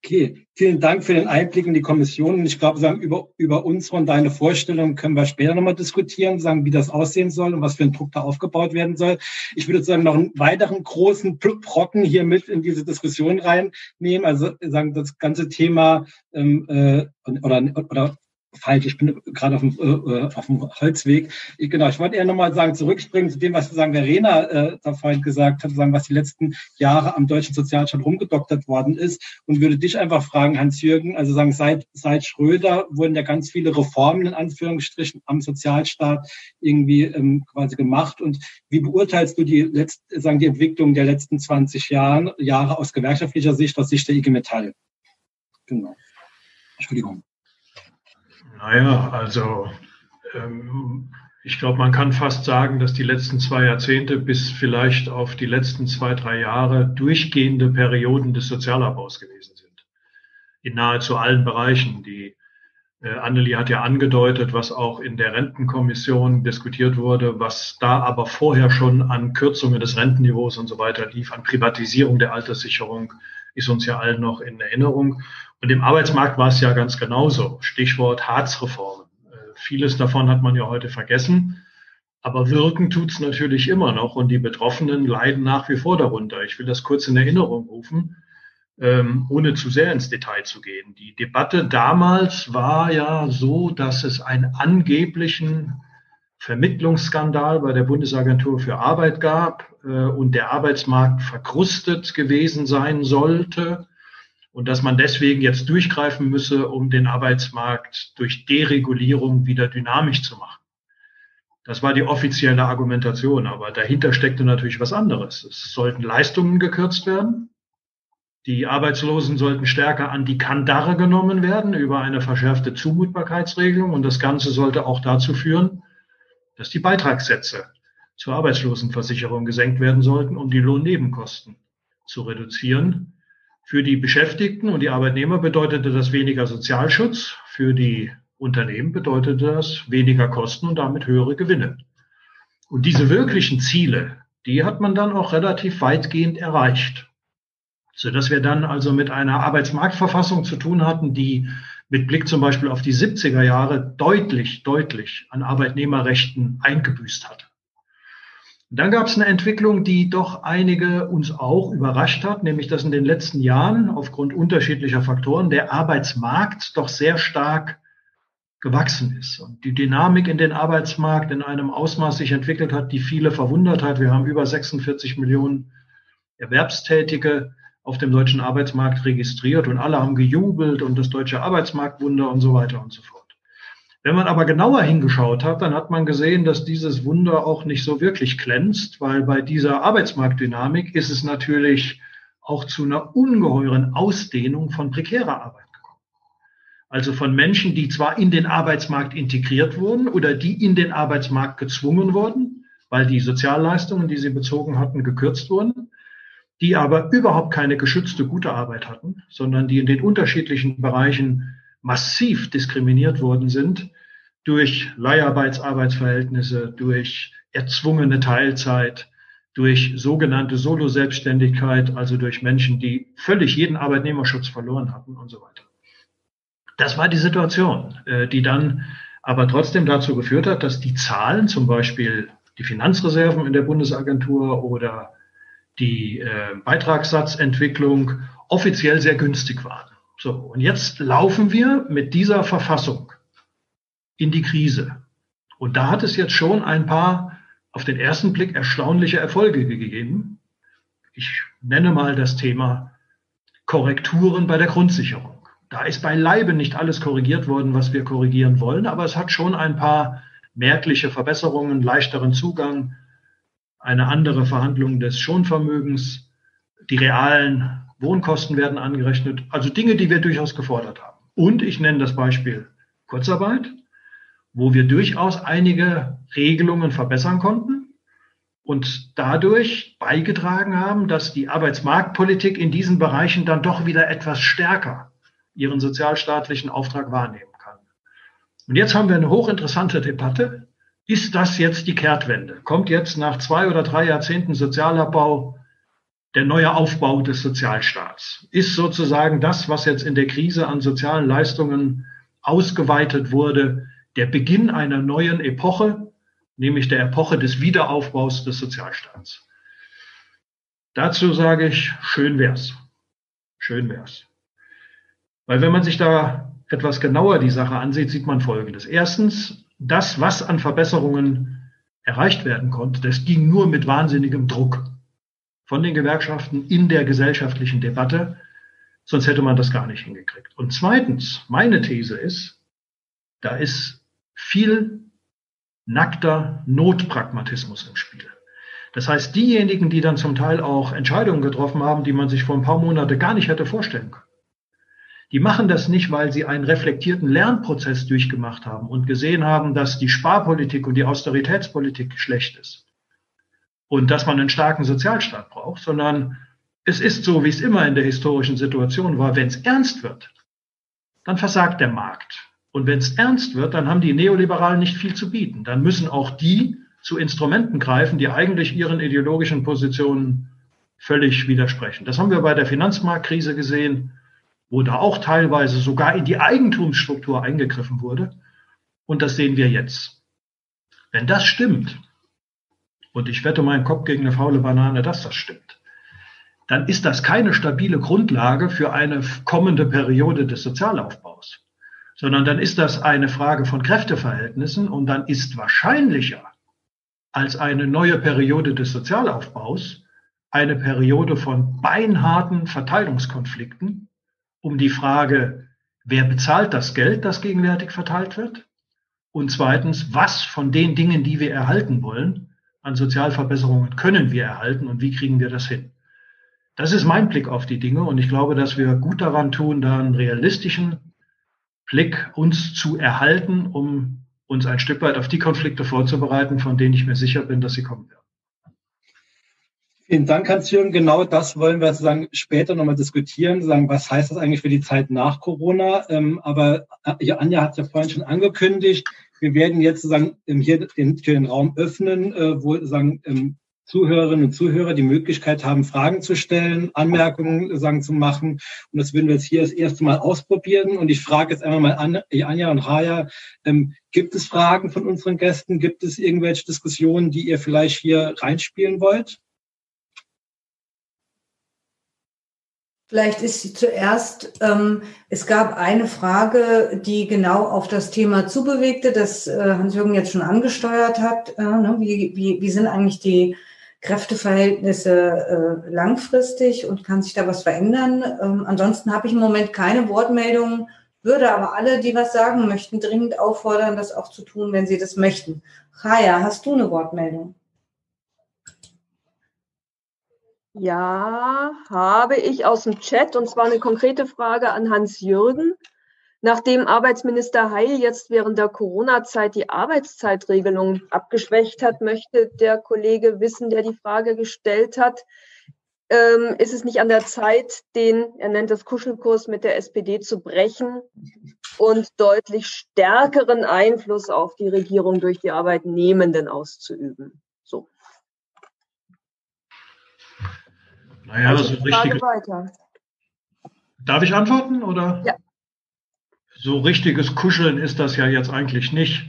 Okay, vielen Dank für den Einblick in die Kommission. Ich glaube, sagen, über, über unsere und deine Vorstellung können wir später nochmal diskutieren, sagen, wie das aussehen soll und was für ein Druck da aufgebaut werden soll. Ich würde sagen, noch einen weiteren großen Brocken hier mit in diese Diskussion reinnehmen. Also sagen, das ganze Thema ähm, äh, oder, oder falsch. Ich bin gerade auf dem, äh, auf dem Holzweg. Ich, genau, ich wollte eher nochmal sagen, zurückspringen zu dem, was sagen Verena äh, da vorhin gesagt hat, sagen, was die letzten Jahre am deutschen Sozialstaat rumgedoktert worden ist und würde dich einfach fragen, Hans-Jürgen, also sagen, seit, seit Schröder wurden ja ganz viele Reformen in Anführungsstrichen am Sozialstaat irgendwie ähm, quasi gemacht und wie beurteilst du die letzte, sagen, die Entwicklung der letzten 20 Jahren, Jahre aus gewerkschaftlicher Sicht, aus Sicht der IG Metall? Genau. Entschuldigung. Naja, also ähm, ich glaube, man kann fast sagen, dass die letzten zwei Jahrzehnte bis vielleicht auf die letzten zwei, drei Jahre durchgehende Perioden des Sozialabbaus gewesen sind. In nahezu allen Bereichen. Die äh, Annelie hat ja angedeutet, was auch in der Rentenkommission diskutiert wurde, was da aber vorher schon an Kürzungen des Rentenniveaus und so weiter lief, an Privatisierung der Alterssicherung, ist uns ja allen noch in Erinnerung. Und im Arbeitsmarkt war es ja ganz genauso. Stichwort Harzreformen. Äh, vieles davon hat man ja heute vergessen. Aber wirken tut's natürlich immer noch und die Betroffenen leiden nach wie vor darunter. Ich will das kurz in Erinnerung rufen, ähm, ohne zu sehr ins Detail zu gehen. Die Debatte damals war ja so, dass es einen angeblichen Vermittlungsskandal bei der Bundesagentur für Arbeit gab äh, und der Arbeitsmarkt verkrustet gewesen sein sollte und dass man deswegen jetzt durchgreifen müsse, um den Arbeitsmarkt durch Deregulierung wieder dynamisch zu machen. Das war die offizielle Argumentation, aber dahinter steckte natürlich was anderes. Es sollten Leistungen gekürzt werden. Die Arbeitslosen sollten stärker an die Kandare genommen werden über eine verschärfte Zumutbarkeitsregelung und das Ganze sollte auch dazu führen, dass die Beitragssätze zur Arbeitslosenversicherung gesenkt werden sollten, um die Lohnnebenkosten zu reduzieren für die Beschäftigten und die Arbeitnehmer bedeutete das weniger Sozialschutz, für die Unternehmen bedeutete das weniger Kosten und damit höhere Gewinne. Und diese wirklichen Ziele, die hat man dann auch relativ weitgehend erreicht, so dass wir dann also mit einer Arbeitsmarktverfassung zu tun hatten, die mit Blick zum Beispiel auf die 70er Jahre deutlich, deutlich an Arbeitnehmerrechten eingebüßt hat. Und dann gab es eine Entwicklung, die doch einige uns auch überrascht hat, nämlich dass in den letzten Jahren aufgrund unterschiedlicher Faktoren der Arbeitsmarkt doch sehr stark gewachsen ist und die Dynamik in den Arbeitsmarkt in einem Ausmaß sich entwickelt hat, die viele verwundert hat. Wir haben über 46 Millionen Erwerbstätige auf dem deutschen Arbeitsmarkt registriert und alle haben gejubelt und das deutsche Arbeitsmarktwunder und so weiter und so fort. Wenn man aber genauer hingeschaut hat, dann hat man gesehen, dass dieses Wunder auch nicht so wirklich glänzt, weil bei dieser Arbeitsmarktdynamik ist es natürlich auch zu einer ungeheuren Ausdehnung von prekärer Arbeit gekommen. Also von Menschen, die zwar in den Arbeitsmarkt integriert wurden oder die in den Arbeitsmarkt gezwungen wurden, weil die Sozialleistungen, die sie bezogen hatten, gekürzt wurden, die aber überhaupt keine geschützte gute Arbeit hatten, sondern die in den unterschiedlichen Bereichen massiv diskriminiert worden sind durch Leiharbeitsarbeitsverhältnisse, durch erzwungene Teilzeit, durch sogenannte Solo-Selbstständigkeit, also durch Menschen, die völlig jeden Arbeitnehmerschutz verloren hatten und so weiter. Das war die Situation, äh, die dann aber trotzdem dazu geführt hat, dass die Zahlen, zum Beispiel die Finanzreserven in der Bundesagentur oder die äh, Beitragssatzentwicklung offiziell sehr günstig waren. So, und jetzt laufen wir mit dieser Verfassung in die Krise. Und da hat es jetzt schon ein paar auf den ersten Blick erstaunliche Erfolge gegeben. Ich nenne mal das Thema Korrekturen bei der Grundsicherung. Da ist beileibe nicht alles korrigiert worden, was wir korrigieren wollen, aber es hat schon ein paar merkliche Verbesserungen, leichteren Zugang, eine andere Verhandlung des Schonvermögens, die realen Wohnkosten werden angerechnet, also Dinge, die wir durchaus gefordert haben. Und ich nenne das Beispiel Kurzarbeit, wo wir durchaus einige Regelungen verbessern konnten und dadurch beigetragen haben, dass die Arbeitsmarktpolitik in diesen Bereichen dann doch wieder etwas stärker ihren sozialstaatlichen Auftrag wahrnehmen kann. Und jetzt haben wir eine hochinteressante Debatte. Ist das jetzt die Kehrtwende? Kommt jetzt nach zwei oder drei Jahrzehnten Sozialabbau der neue Aufbau des Sozialstaats ist sozusagen das, was jetzt in der Krise an sozialen Leistungen ausgeweitet wurde, der Beginn einer neuen Epoche, nämlich der Epoche des Wiederaufbaus des Sozialstaats. Dazu sage ich, schön wär's. Schön wär's. Weil wenn man sich da etwas genauer die Sache ansieht, sieht man Folgendes. Erstens, das, was an Verbesserungen erreicht werden konnte, das ging nur mit wahnsinnigem Druck von den Gewerkschaften in der gesellschaftlichen Debatte. Sonst hätte man das gar nicht hingekriegt. Und zweitens, meine These ist, da ist viel nackter Notpragmatismus im Spiel. Das heißt, diejenigen, die dann zum Teil auch Entscheidungen getroffen haben, die man sich vor ein paar Monaten gar nicht hätte vorstellen können, die machen das nicht, weil sie einen reflektierten Lernprozess durchgemacht haben und gesehen haben, dass die Sparpolitik und die Austeritätspolitik schlecht ist und dass man einen starken Sozialstaat braucht, sondern es ist so, wie es immer in der historischen Situation war, wenn es ernst wird, dann versagt der Markt. Und wenn es ernst wird, dann haben die Neoliberalen nicht viel zu bieten. Dann müssen auch die zu Instrumenten greifen, die eigentlich ihren ideologischen Positionen völlig widersprechen. Das haben wir bei der Finanzmarktkrise gesehen wo da auch teilweise sogar in die Eigentumsstruktur eingegriffen wurde. Und das sehen wir jetzt. Wenn das stimmt, und ich wette meinen Kopf gegen eine faule Banane, dass das stimmt, dann ist das keine stabile Grundlage für eine kommende Periode des Sozialaufbaus, sondern dann ist das eine Frage von Kräfteverhältnissen und dann ist wahrscheinlicher als eine neue Periode des Sozialaufbaus eine Periode von beinharten Verteilungskonflikten, um die Frage, wer bezahlt das Geld, das gegenwärtig verteilt wird? Und zweitens, was von den Dingen, die wir erhalten wollen, an Sozialverbesserungen können wir erhalten und wie kriegen wir das hin? Das ist mein Blick auf die Dinge und ich glaube, dass wir gut daran tun, da einen realistischen Blick uns zu erhalten, um uns ein Stück weit auf die Konflikte vorzubereiten, von denen ich mir sicher bin, dass sie kommen werden. Vielen Dank, Hans-Jürgen. Genau das wollen wir sozusagen später nochmal diskutieren, sagen, was heißt das eigentlich für die Zeit nach Corona? Ähm, aber äh, Anja hat ja vorhin schon angekündigt, wir werden jetzt sozusagen hier den, den Raum öffnen, äh, wo sozusagen ähm, Zuhörerinnen und Zuhörer die Möglichkeit haben, Fragen zu stellen, Anmerkungen sagen, zu machen. Und das würden wir jetzt hier das erste Mal ausprobieren. Und ich frage jetzt einmal mal an, Anja und Raya, ähm, gibt es Fragen von unseren Gästen? Gibt es irgendwelche Diskussionen, die ihr vielleicht hier reinspielen wollt? Vielleicht ist sie zuerst, ähm, es gab eine Frage, die genau auf das Thema zubewegte, das äh, Hans-Jürgen jetzt schon angesteuert hat. Äh, ne? wie, wie, wie sind eigentlich die Kräfteverhältnisse äh, langfristig und kann sich da was verändern? Ähm, ansonsten habe ich im Moment keine Wortmeldungen, würde aber alle, die was sagen möchten, dringend auffordern, das auch zu tun, wenn sie das möchten. Chaya, hast du eine Wortmeldung? Ja, habe ich aus dem Chat und zwar eine konkrete Frage an Hans-Jürgen. Nachdem Arbeitsminister Heil jetzt während der Corona-Zeit die Arbeitszeitregelung abgeschwächt hat, möchte der Kollege wissen, der die Frage gestellt hat, ähm, ist es nicht an der Zeit, den, er nennt das Kuschelkurs mit der SPD zu brechen und deutlich stärkeren Einfluss auf die Regierung durch die Arbeitnehmenden auszuüben? So. Naja, also so richtig. Darf ich antworten oder? Ja. So richtiges Kuscheln ist das ja jetzt eigentlich nicht.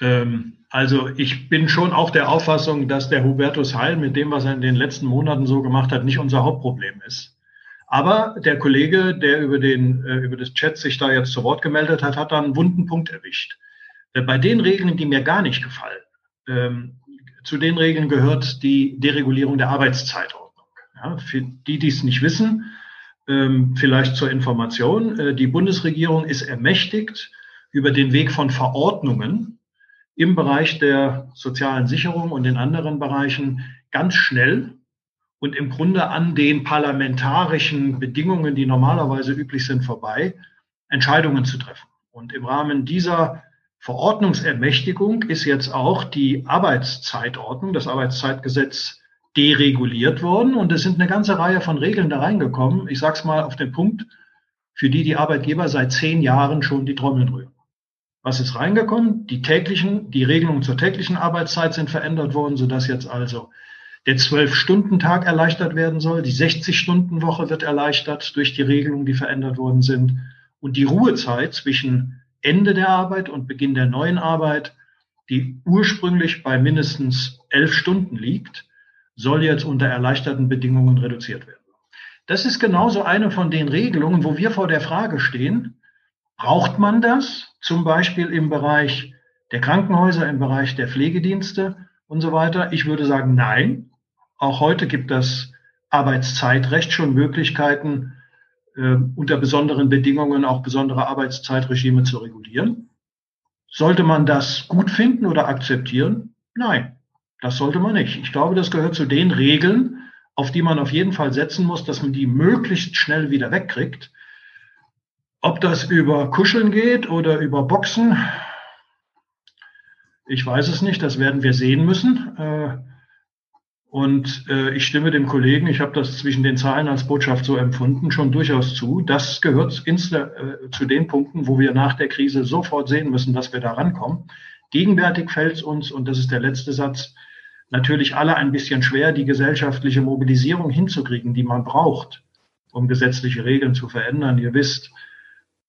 Ähm, also ich bin schon auch der Auffassung, dass der Hubertus Heil mit dem, was er in den letzten Monaten so gemacht hat, nicht unser Hauptproblem ist. Aber der Kollege, der über den äh, über das Chat sich da jetzt zu Wort gemeldet hat, hat da einen wunden Punkt erwischt. Äh, bei den Regeln, die mir gar nicht gefallen, ähm, zu den Regeln gehört die Deregulierung der Arbeitszeit ja, für die, die es nicht wissen, ähm, vielleicht zur Information, äh, die Bundesregierung ist ermächtigt, über den Weg von Verordnungen im Bereich der sozialen Sicherung und in anderen Bereichen ganz schnell und im Grunde an den parlamentarischen Bedingungen, die normalerweise üblich sind, vorbei, Entscheidungen zu treffen. Und im Rahmen dieser Verordnungsermächtigung ist jetzt auch die Arbeitszeitordnung, das Arbeitszeitgesetz dereguliert worden und es sind eine ganze Reihe von Regeln da reingekommen. Ich sage es mal auf den Punkt, für die die Arbeitgeber seit zehn Jahren schon die Trommeln rühren. Was ist reingekommen? Die täglichen, die Regelungen zur täglichen Arbeitszeit sind verändert worden, sodass jetzt also der Zwölf-Stunden-Tag erleichtert werden soll. Die 60-Stunden-Woche wird erleichtert durch die Regelungen, die verändert worden sind. Und die Ruhezeit zwischen Ende der Arbeit und Beginn der neuen Arbeit, die ursprünglich bei mindestens elf Stunden liegt, soll jetzt unter erleichterten Bedingungen reduziert werden. Das ist genauso eine von den Regelungen, wo wir vor der Frage stehen, Braucht man das zum Beispiel im Bereich der Krankenhäuser, im Bereich der Pflegedienste und so weiter? Ich würde sagen, nein. Auch heute gibt das Arbeitszeitrecht schon Möglichkeiten, äh, unter besonderen Bedingungen auch besondere Arbeitszeitregime zu regulieren. Sollte man das gut finden oder akzeptieren? Nein, das sollte man nicht. Ich glaube, das gehört zu den Regeln, auf die man auf jeden Fall setzen muss, dass man die möglichst schnell wieder wegkriegt. Ob das über Kuscheln geht oder über Boxen, ich weiß es nicht, das werden wir sehen müssen. Äh, und äh, ich stimme dem Kollegen, ich habe das zwischen den Zahlen als Botschaft so empfunden, schon durchaus zu. Das gehört äh, zu den Punkten, wo wir nach der Krise sofort sehen müssen, dass wir da rankommen. Gegenwärtig fällt es uns, und das ist der letzte Satz, natürlich alle ein bisschen schwer, die gesellschaftliche Mobilisierung hinzukriegen, die man braucht, um gesetzliche Regeln zu verändern. Ihr wisst,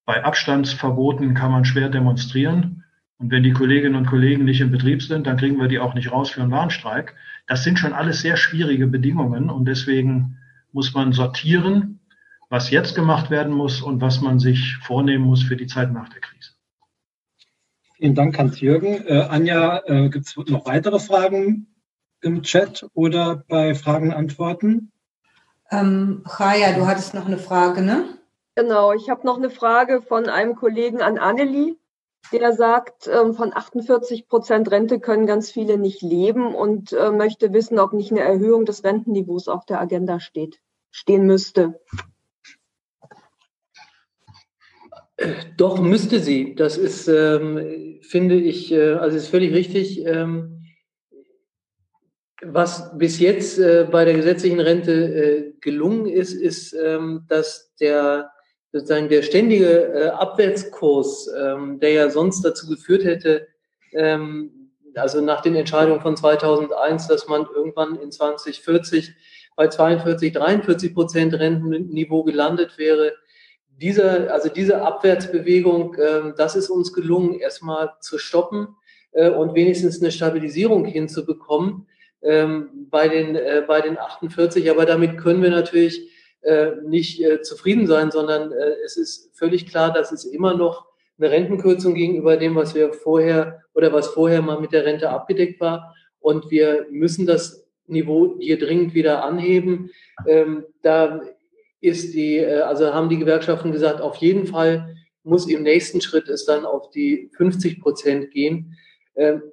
bei Abstandsverboten kann man schwer demonstrieren. Und wenn die Kolleginnen und Kollegen nicht im Betrieb sind, dann kriegen wir die auch nicht raus für einen Warnstreik. Das sind schon alles sehr schwierige Bedingungen und deswegen muss man sortieren, was jetzt gemacht werden muss und was man sich vornehmen muss für die Zeit nach der Krise. Vielen Dank, Hans-Jürgen. Äh, Anja, äh, gibt es noch weitere Fragen im Chat oder bei Fragen und Antworten? Ähm, Chaya, du hattest noch eine Frage, ne? Genau, ich habe noch eine Frage von einem Kollegen an Annelie der sagt, ähm, von 48 Prozent Rente können ganz viele nicht leben und äh, möchte wissen, ob nicht eine Erhöhung des Rentenniveaus auf der Agenda steht, stehen müsste. Doch, müsste sie. Das ist, ähm, finde ich, äh, also ist völlig richtig. Ähm, was bis jetzt äh, bei der gesetzlichen Rente äh, gelungen ist, ist, ähm, dass der sozusagen der ständige äh, Abwärtskurs, ähm, der ja sonst dazu geführt hätte, ähm, also nach den Entscheidungen von 2001, dass man irgendwann in 2040 bei 42, 43 Prozent Rentenniveau gelandet wäre. Dieser, also diese Abwärtsbewegung, äh, das ist uns gelungen, erstmal zu stoppen äh, und wenigstens eine Stabilisierung hinzubekommen ähm, bei, den, äh, bei den 48. Aber damit können wir natürlich äh, nicht äh, zufrieden sein, sondern äh, es ist völlig klar, dass es immer noch eine Rentenkürzung gegenüber dem, was wir vorher oder was vorher mal mit der Rente abgedeckt war. Und wir müssen das Niveau hier dringend wieder anheben. Ähm, da ist die, äh, also haben die Gewerkschaften gesagt, auf jeden Fall muss im nächsten Schritt es dann auf die 50 Prozent gehen. Ähm,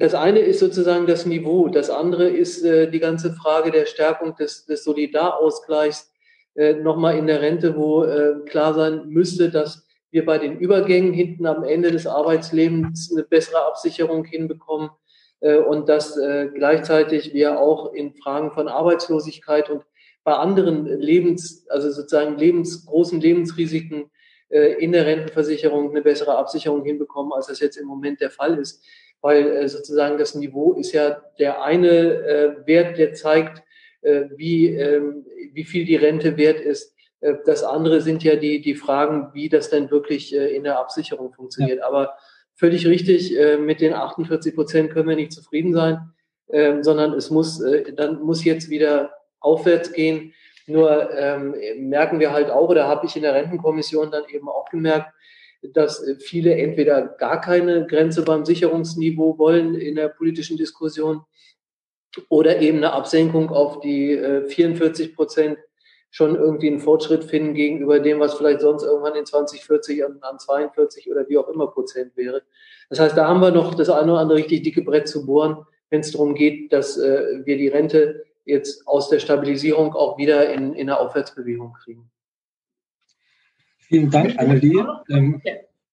das eine ist sozusagen das Niveau. Das andere ist äh, die ganze Frage der Stärkung des, des Solidarausgleichs äh, nochmal in der Rente, wo äh, klar sein müsste, dass wir bei den Übergängen hinten am Ende des Arbeitslebens eine bessere Absicherung hinbekommen äh, und dass äh, gleichzeitig wir auch in Fragen von Arbeitslosigkeit und bei anderen Lebens, also sozusagen lebens, großen Lebensrisiken äh, in der Rentenversicherung eine bessere Absicherung hinbekommen, als das jetzt im Moment der Fall ist. Weil äh, sozusagen das Niveau ist ja der eine äh, Wert, der zeigt, äh, wie, ähm, wie viel die Rente wert ist. Äh, das andere sind ja die, die Fragen, wie das denn wirklich äh, in der Absicherung funktioniert. Ja. Aber völlig richtig, mit den 48 Prozent können wir nicht zufrieden sein, ähm, sondern es muss, dann muss jetzt wieder aufwärts gehen. Nur ähm, merken wir halt auch, oder habe ich in der Rentenkommission dann eben auch gemerkt, dass viele entweder gar keine Grenze beim Sicherungsniveau wollen in der politischen Diskussion oder eben eine Absenkung auf die äh, 44 Prozent schon irgendwie einen Fortschritt finden gegenüber dem, was vielleicht sonst irgendwann in 2040 an, an 42 oder wie auch immer Prozent wäre. Das heißt, da haben wir noch das eine oder andere richtig dicke Brett zu bohren, wenn es darum geht, dass äh, wir die Rente jetzt aus der Stabilisierung auch wieder in, in eine Aufwärtsbewegung kriegen. Vielen Dank, Annelie. Ähm,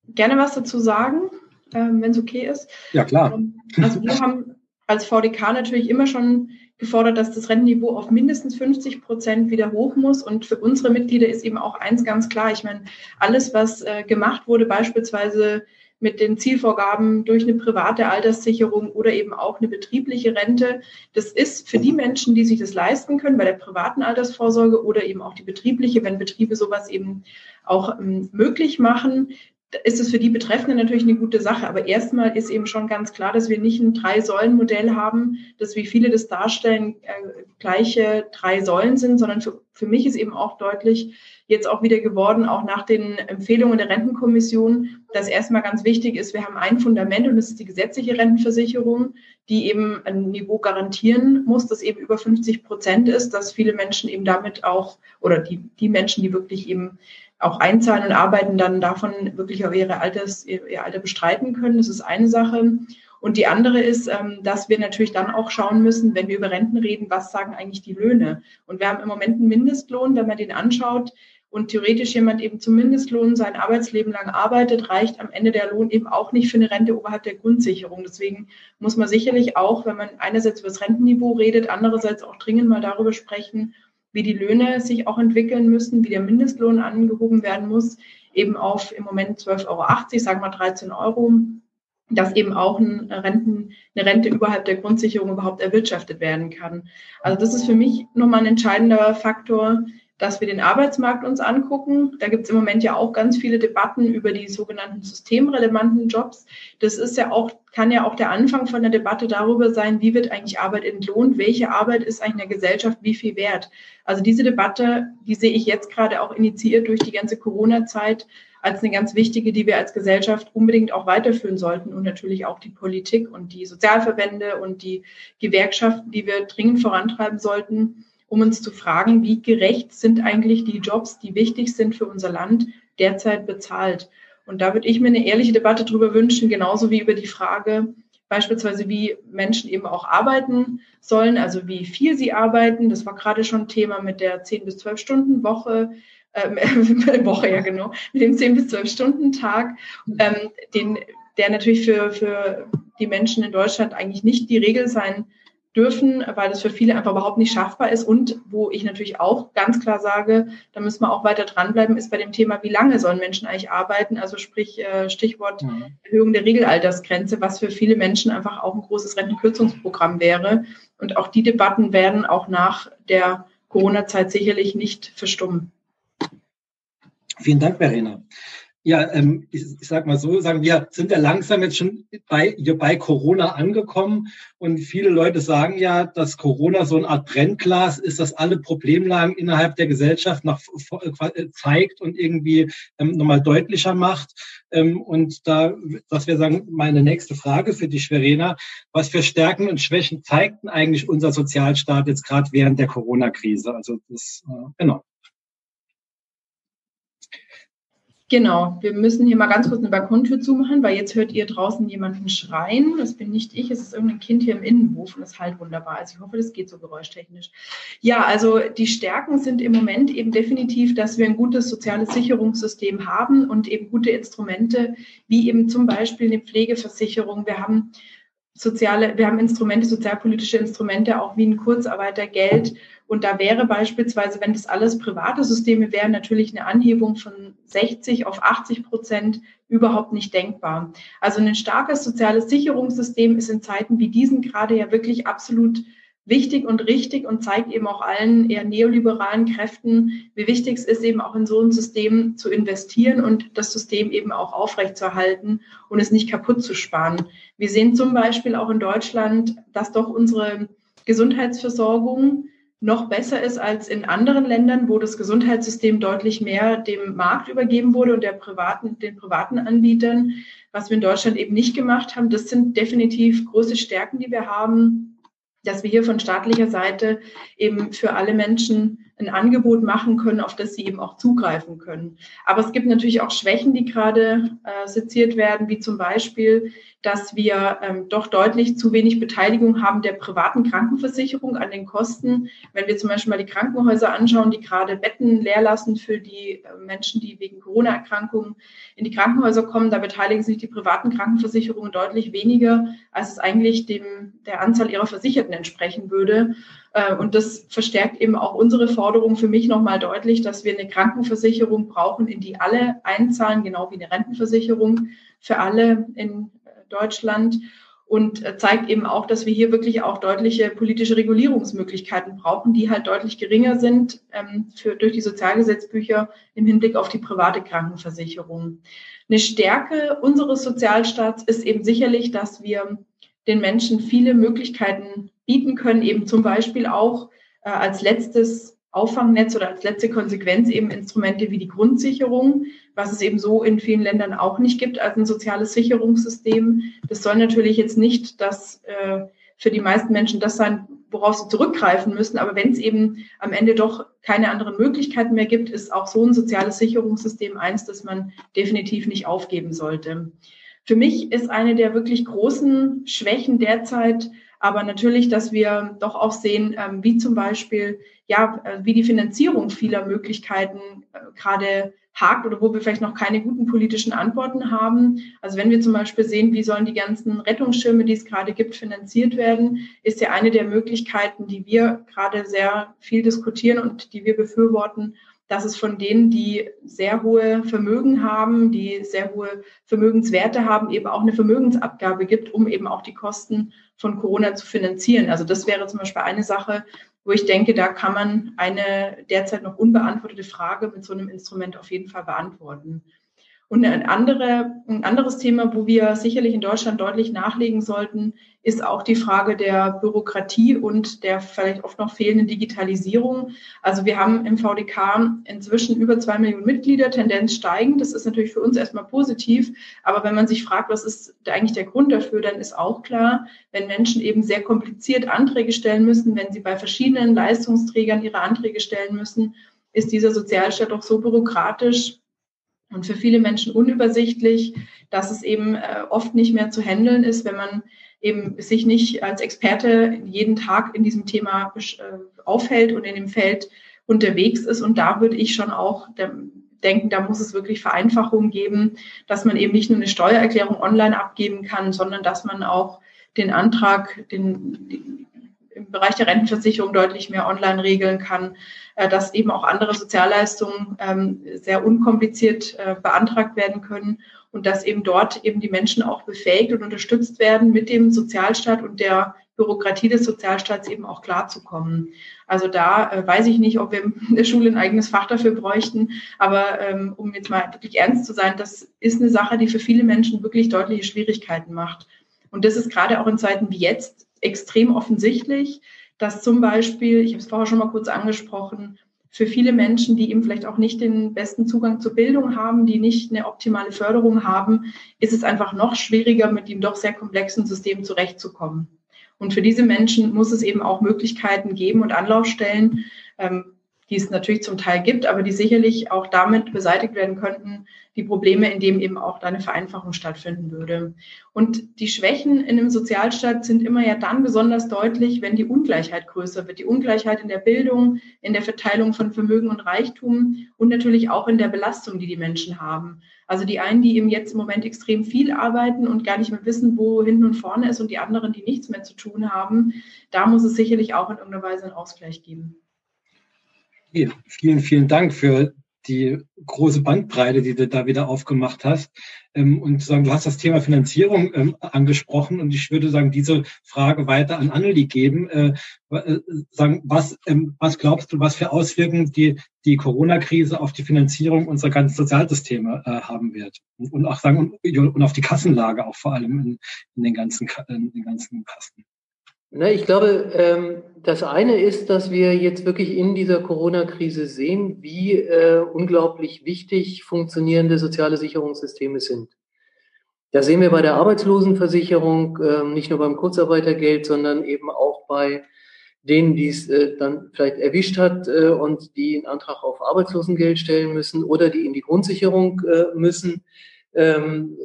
Gerne was dazu sagen, ähm, wenn es okay ist. Ja, klar. Ähm, also wir haben als VDK natürlich immer schon gefordert, dass das Rentenniveau auf mindestens 50 Prozent wieder hoch muss. Und für unsere Mitglieder ist eben auch eins ganz klar. Ich meine, alles, was äh, gemacht wurde, beispielsweise mit den Zielvorgaben durch eine private Alterssicherung oder eben auch eine betriebliche Rente. Das ist für die Menschen, die sich das leisten können, bei der privaten Altersvorsorge oder eben auch die betriebliche, wenn Betriebe sowas eben auch ähm, möglich machen, ist es für die Betreffenden natürlich eine gute Sache. Aber erstmal ist eben schon ganz klar, dass wir nicht ein Drei-Säulen-Modell haben, das wie viele das darstellen, äh, gleiche drei Säulen sind, sondern für, für mich ist eben auch deutlich, jetzt auch wieder geworden, auch nach den Empfehlungen der Rentenkommission, dass erstmal ganz wichtig ist, wir haben ein Fundament und das ist die gesetzliche Rentenversicherung, die eben ein Niveau garantieren muss, das eben über 50 Prozent ist, dass viele Menschen eben damit auch, oder die, die Menschen, die wirklich eben auch einzahlen und arbeiten, dann davon wirklich auch ihre Alters, ihr Alter bestreiten können. Das ist eine Sache. Und die andere ist, ähm, dass wir natürlich dann auch schauen müssen, wenn wir über Renten reden, was sagen eigentlich die Löhne? Und wir haben im Moment einen Mindestlohn, wenn man den anschaut, und theoretisch jemand eben zum Mindestlohn sein Arbeitsleben lang arbeitet, reicht am Ende der Lohn eben auch nicht für eine Rente oberhalb der Grundsicherung. Deswegen muss man sicherlich auch, wenn man einerseits über das Rentenniveau redet, andererseits auch dringend mal darüber sprechen, wie die Löhne sich auch entwickeln müssen, wie der Mindestlohn angehoben werden muss, eben auf im Moment 12,80 Euro, sagen wir 13 Euro, dass eben auch eine, Renten, eine Rente überhalb der Grundsicherung überhaupt erwirtschaftet werden kann. Also das ist für mich nochmal ein entscheidender Faktor, dass wir den Arbeitsmarkt uns angucken. Da gibt es im Moment ja auch ganz viele Debatten über die sogenannten systemrelevanten Jobs. Das ist ja auch, kann ja auch der Anfang von der Debatte darüber sein, wie wird eigentlich Arbeit entlohnt, welche Arbeit ist eigentlich in der Gesellschaft wie viel wert. Also diese Debatte, die sehe ich jetzt gerade auch initiiert durch die ganze Corona-Zeit als eine ganz wichtige, die wir als Gesellschaft unbedingt auch weiterführen sollten und natürlich auch die Politik und die Sozialverbände und die Gewerkschaften, die wir dringend vorantreiben sollten um uns zu fragen, wie gerecht sind eigentlich die Jobs, die wichtig sind für unser Land, derzeit bezahlt. Und da würde ich mir eine ehrliche Debatte darüber wünschen, genauso wie über die Frage, beispielsweise wie Menschen eben auch arbeiten sollen, also wie viel sie arbeiten. Das war gerade schon Thema mit der 10 bis 12 Stunden Woche. Ähm, Woche, ja genau, mit dem 10 bis 12 Stunden Tag, ähm, den, der natürlich für, für die Menschen in Deutschland eigentlich nicht die Regel sein dürfen, weil das für viele einfach überhaupt nicht schaffbar ist. Und wo ich natürlich auch ganz klar sage, da müssen wir auch weiter dranbleiben, ist bei dem Thema, wie lange sollen Menschen eigentlich arbeiten? Also sprich äh, Stichwort mhm. Erhöhung der Regelaltersgrenze, was für viele Menschen einfach auch ein großes Rentenkürzungsprogramm wäre. Und auch die Debatten werden auch nach der Corona-Zeit sicherlich nicht verstummen. Vielen Dank, Verena. Ja, ähm, ich, ich sag mal so, sagen wir sind ja langsam jetzt schon bei, bei Corona angekommen und viele Leute sagen ja, dass Corona so eine Art Brennglas ist, das alle Problemlagen innerhalb der Gesellschaft nach, äh, zeigt und irgendwie ähm, nochmal deutlicher macht. Ähm, und da, was wir sagen, meine nächste Frage für dich, Verena, was für Stärken und Schwächen zeigten eigentlich unser Sozialstaat jetzt gerade während der Corona-Krise? Also das, äh, genau. Genau, wir müssen hier mal ganz kurz eine Balkontür zumachen, weil jetzt hört ihr draußen jemanden schreien. Das bin nicht ich, es ist irgendein Kind hier im Innenhof und das halt wunderbar. Also ich hoffe, das geht so geräuschtechnisch. Ja, also die Stärken sind im Moment eben definitiv, dass wir ein gutes soziales Sicherungssystem haben und eben gute Instrumente, wie eben zum Beispiel eine Pflegeversicherung. Wir haben soziale, wir haben Instrumente, sozialpolitische Instrumente, auch wie ein Kurzarbeitergeld und da wäre beispielsweise, wenn das alles private Systeme wären, natürlich eine Anhebung von 60 auf 80 Prozent überhaupt nicht denkbar. Also ein starkes soziales Sicherungssystem ist in Zeiten wie diesen gerade ja wirklich absolut wichtig und richtig und zeigt eben auch allen eher neoliberalen Kräften, wie wichtig es ist, eben auch in so ein System zu investieren und das System eben auch aufrechtzuerhalten und es nicht kaputt zu sparen. Wir sehen zum Beispiel auch in Deutschland, dass doch unsere Gesundheitsversorgung noch besser ist als in anderen Ländern, wo das Gesundheitssystem deutlich mehr dem Markt übergeben wurde und der privaten, den privaten Anbietern, was wir in Deutschland eben nicht gemacht haben. Das sind definitiv große Stärken, die wir haben, dass wir hier von staatlicher Seite eben für alle Menschen ein Angebot machen können, auf das sie eben auch zugreifen können. Aber es gibt natürlich auch Schwächen, die gerade äh, seziert werden, wie zum Beispiel dass wir ähm, doch deutlich zu wenig Beteiligung haben der privaten Krankenversicherung an den Kosten. Wenn wir zum Beispiel mal die Krankenhäuser anschauen, die gerade Betten leer lassen für die äh, Menschen, die wegen Corona-Erkrankungen in die Krankenhäuser kommen, da beteiligen sich die privaten Krankenversicherungen deutlich weniger, als es eigentlich dem, der Anzahl ihrer Versicherten entsprechen würde. Äh, und das verstärkt eben auch unsere Forderung für mich nochmal deutlich, dass wir eine Krankenversicherung brauchen, in die alle einzahlen, genau wie eine Rentenversicherung für alle in Deutschland. und äh, zeigt eben auch, dass wir hier wirklich auch deutliche politische Regulierungsmöglichkeiten brauchen, die halt deutlich geringer sind ähm, für, durch die Sozialgesetzbücher im Hinblick auf die private Krankenversicherung. Eine Stärke unseres Sozialstaats ist eben sicherlich, dass wir den Menschen viele Möglichkeiten bieten können, eben zum Beispiel auch äh, als letztes Auffangnetz oder als letzte Konsequenz eben Instrumente wie die Grundsicherung, was es eben so in vielen Ländern auch nicht gibt als ein soziales Sicherungssystem. Das soll natürlich jetzt nicht das äh, für die meisten Menschen das sein, worauf sie zurückgreifen müssen. Aber wenn es eben am Ende doch keine anderen Möglichkeiten mehr gibt, ist auch so ein soziales Sicherungssystem eins, das man definitiv nicht aufgeben sollte. Für mich ist eine der wirklich großen Schwächen derzeit aber natürlich, dass wir doch auch sehen, ähm, wie zum Beispiel, ja, äh, wie die Finanzierung vieler Möglichkeiten äh, gerade hakt oder wo wir vielleicht noch keine guten politischen Antworten haben. Also wenn wir zum Beispiel sehen, wie sollen die ganzen Rettungsschirme, die es gerade gibt, finanziert werden, ist ja eine der Möglichkeiten, die wir gerade sehr viel diskutieren und die wir befürworten, dass es von denen, die sehr hohe Vermögen haben, die sehr hohe Vermögenswerte haben, eben auch eine Vermögensabgabe gibt, um eben auch die Kosten von Corona zu finanzieren. Also das wäre zum Beispiel eine Sache, wo ich denke, da kann man eine derzeit noch unbeantwortete Frage mit so einem Instrument auf jeden Fall beantworten. Und ein, andere, ein anderes Thema, wo wir sicherlich in Deutschland deutlich nachlegen sollten, ist auch die Frage der Bürokratie und der vielleicht oft noch fehlenden Digitalisierung. Also wir haben im VDK inzwischen über zwei Millionen Mitglieder, Tendenz steigend. Das ist natürlich für uns erstmal positiv. Aber wenn man sich fragt, was ist eigentlich der Grund dafür, dann ist auch klar, wenn Menschen eben sehr kompliziert Anträge stellen müssen, wenn sie bei verschiedenen Leistungsträgern ihre Anträge stellen müssen, ist dieser Sozialstaat doch so bürokratisch, und für viele Menschen unübersichtlich, dass es eben äh, oft nicht mehr zu handeln ist, wenn man eben sich nicht als Experte jeden Tag in diesem Thema äh, aufhält und in dem Feld unterwegs ist. Und da würde ich schon auch denken, da muss es wirklich Vereinfachungen geben, dass man eben nicht nur eine Steuererklärung online abgeben kann, sondern dass man auch den Antrag, den, im Bereich der Rentenversicherung deutlich mehr online regeln kann, äh, dass eben auch andere Sozialleistungen ähm, sehr unkompliziert äh, beantragt werden können und dass eben dort eben die Menschen auch befähigt und unterstützt werden, mit dem Sozialstaat und der Bürokratie des Sozialstaats eben auch klarzukommen. Also da äh, weiß ich nicht, ob wir in der Schule ein eigenes Fach dafür bräuchten, aber ähm, um jetzt mal wirklich ernst zu sein, das ist eine Sache, die für viele Menschen wirklich deutliche Schwierigkeiten macht. Und das ist gerade auch in Zeiten wie jetzt extrem offensichtlich, dass zum Beispiel, ich habe es vorher schon mal kurz angesprochen, für viele Menschen, die eben vielleicht auch nicht den besten Zugang zur Bildung haben, die nicht eine optimale Förderung haben, ist es einfach noch schwieriger, mit dem doch sehr komplexen System zurechtzukommen. Und für diese Menschen muss es eben auch Möglichkeiten geben und Anlaufstellen, ähm, die es natürlich zum Teil gibt, aber die sicherlich auch damit beseitigt werden könnten, die Probleme, in denen eben auch eine Vereinfachung stattfinden würde. Und die Schwächen in einem Sozialstaat sind immer ja dann besonders deutlich, wenn die Ungleichheit größer wird. Die Ungleichheit in der Bildung, in der Verteilung von Vermögen und Reichtum und natürlich auch in der Belastung, die die Menschen haben. Also die einen, die eben jetzt im Moment extrem viel arbeiten und gar nicht mehr wissen, wo hinten und vorne ist und die anderen, die nichts mehr zu tun haben, da muss es sicherlich auch in irgendeiner Weise einen Ausgleich geben. Vielen, vielen Dank für die große Bandbreite, die du da wieder aufgemacht hast. Ähm, und sagen, du hast das Thema Finanzierung ähm, angesprochen und ich würde sagen, diese Frage weiter an Anneli geben. Äh, äh, sagen, was, ähm, was glaubst du, was für Auswirkungen die, die Corona-Krise auf die Finanzierung unserer ganzen Sozialsysteme äh, haben wird? Und, auch sagen, und, auf die Kassenlage auch vor allem in, in den ganzen, in den ganzen Kassen. Na, ich glaube, ähm, das eine ist, dass wir jetzt wirklich in dieser Corona-Krise sehen, wie äh, unglaublich wichtig funktionierende soziale Sicherungssysteme sind. Da sehen wir bei der Arbeitslosenversicherung, äh, nicht nur beim Kurzarbeitergeld, sondern eben auch bei denen, die es äh, dann vielleicht erwischt hat äh, und die einen Antrag auf Arbeitslosengeld stellen müssen oder die in die Grundsicherung äh, müssen. Ähm,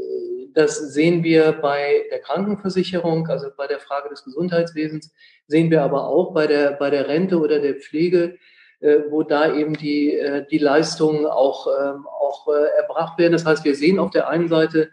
das sehen wir bei der Krankenversicherung, also bei der Frage des Gesundheitswesens, sehen wir aber auch bei der, bei der Rente oder der Pflege, äh, wo da eben die, äh, die Leistungen auch, ähm, auch äh, erbracht werden. Das heißt, wir sehen auf der einen Seite,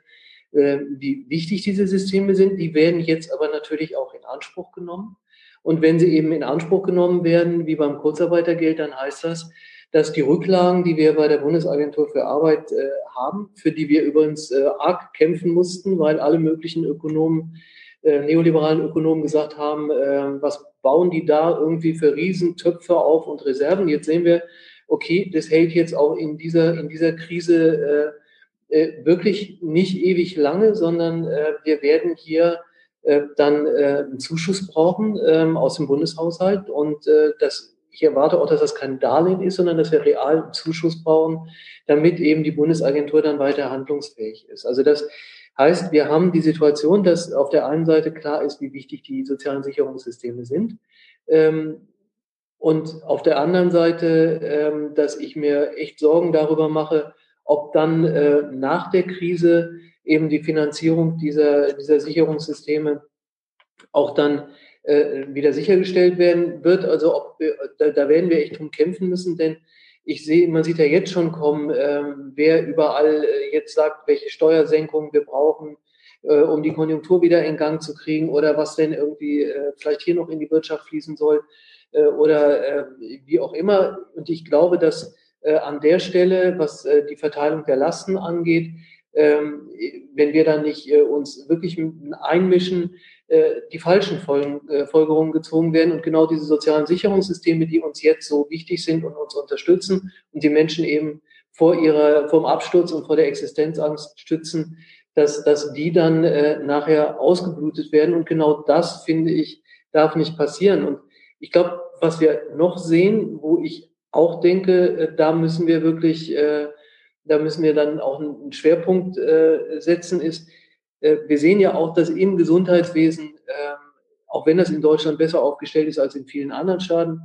wie wichtig diese Systeme sind. Die werden jetzt aber natürlich auch in Anspruch genommen. Und wenn sie eben in Anspruch genommen werden, wie beim Kurzarbeitergeld, dann heißt das, dass die Rücklagen, die wir bei der Bundesagentur für Arbeit äh, haben, für die wir übrigens äh, arg kämpfen mussten, weil alle möglichen Ökonomen äh, neoliberalen Ökonomen gesagt haben, äh, was bauen die da irgendwie für Riesentöpfe auf und Reserven. Jetzt sehen wir, okay, das hält jetzt auch in dieser, in dieser Krise äh, äh, wirklich nicht ewig lange, sondern äh, wir werden hier äh, dann äh, einen Zuschuss brauchen ähm, aus dem Bundeshaushalt und äh, das ich erwarte auch, dass das kein Darlehen ist, sondern dass wir real Zuschuss brauchen, damit eben die Bundesagentur dann weiter handlungsfähig ist. Also das heißt, wir haben die Situation, dass auf der einen Seite klar ist, wie wichtig die sozialen Sicherungssysteme sind. Ähm, und auf der anderen Seite, ähm, dass ich mir echt Sorgen darüber mache, ob dann äh, nach der Krise eben die Finanzierung dieser, dieser Sicherungssysteme auch dann wieder sichergestellt werden wird. Also ob wir, da, da werden wir echt drum kämpfen müssen, denn ich sehe, man sieht ja jetzt schon kommen, äh, wer überall äh, jetzt sagt, welche Steuersenkungen wir brauchen, äh, um die Konjunktur wieder in Gang zu kriegen oder was denn irgendwie äh, vielleicht hier noch in die Wirtschaft fließen soll äh, oder äh, wie auch immer. Und ich glaube, dass äh, an der Stelle, was äh, die Verteilung der Lasten angeht, ähm, wenn wir da nicht äh, uns wirklich einmischen, äh, die falschen äh, Folgerungen gezogen werden und genau diese sozialen Sicherungssysteme, die uns jetzt so wichtig sind und uns unterstützen und die Menschen eben vor ihrer, vom Absturz und vor der Existenzangst stützen, dass, dass die dann äh, nachher ausgeblutet werden. Und genau das, finde ich, darf nicht passieren. Und ich glaube, was wir noch sehen, wo ich auch denke, äh, da müssen wir wirklich äh, da müssen wir dann auch einen Schwerpunkt äh, setzen, ist, äh, wir sehen ja auch, dass im Gesundheitswesen, äh, auch wenn das in Deutschland besser aufgestellt ist als in vielen anderen Staaten,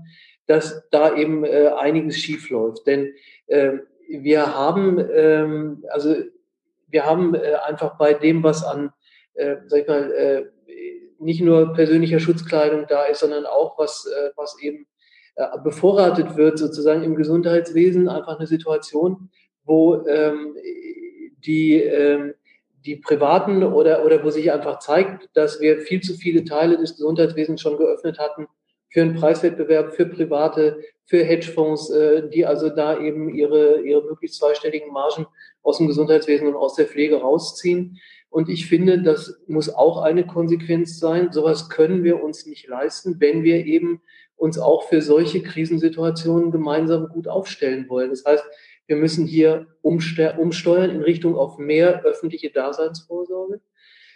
dass da eben äh, einiges schief läuft. Denn äh, wir haben, ähm, also wir haben äh, einfach bei dem, was an, äh, sag ich mal, äh, nicht nur persönlicher Schutzkleidung da ist, sondern auch was, äh, was eben äh, bevorratet wird, sozusagen im Gesundheitswesen, einfach eine Situation, wo ähm, die, ähm, die privaten oder, oder wo sich einfach zeigt, dass wir viel zu viele Teile des Gesundheitswesens schon geöffnet hatten für einen Preiswettbewerb, für Private, für Hedgefonds, äh, die also da eben ihre, ihre möglichst zweistelligen Margen aus dem Gesundheitswesen und aus der Pflege rausziehen. Und ich finde, das muss auch eine Konsequenz sein. Sowas können wir uns nicht leisten, wenn wir eben uns auch für solche Krisensituationen gemeinsam gut aufstellen wollen. Das heißt, wir müssen hier umsteuern in Richtung auf mehr öffentliche Daseinsvorsorge.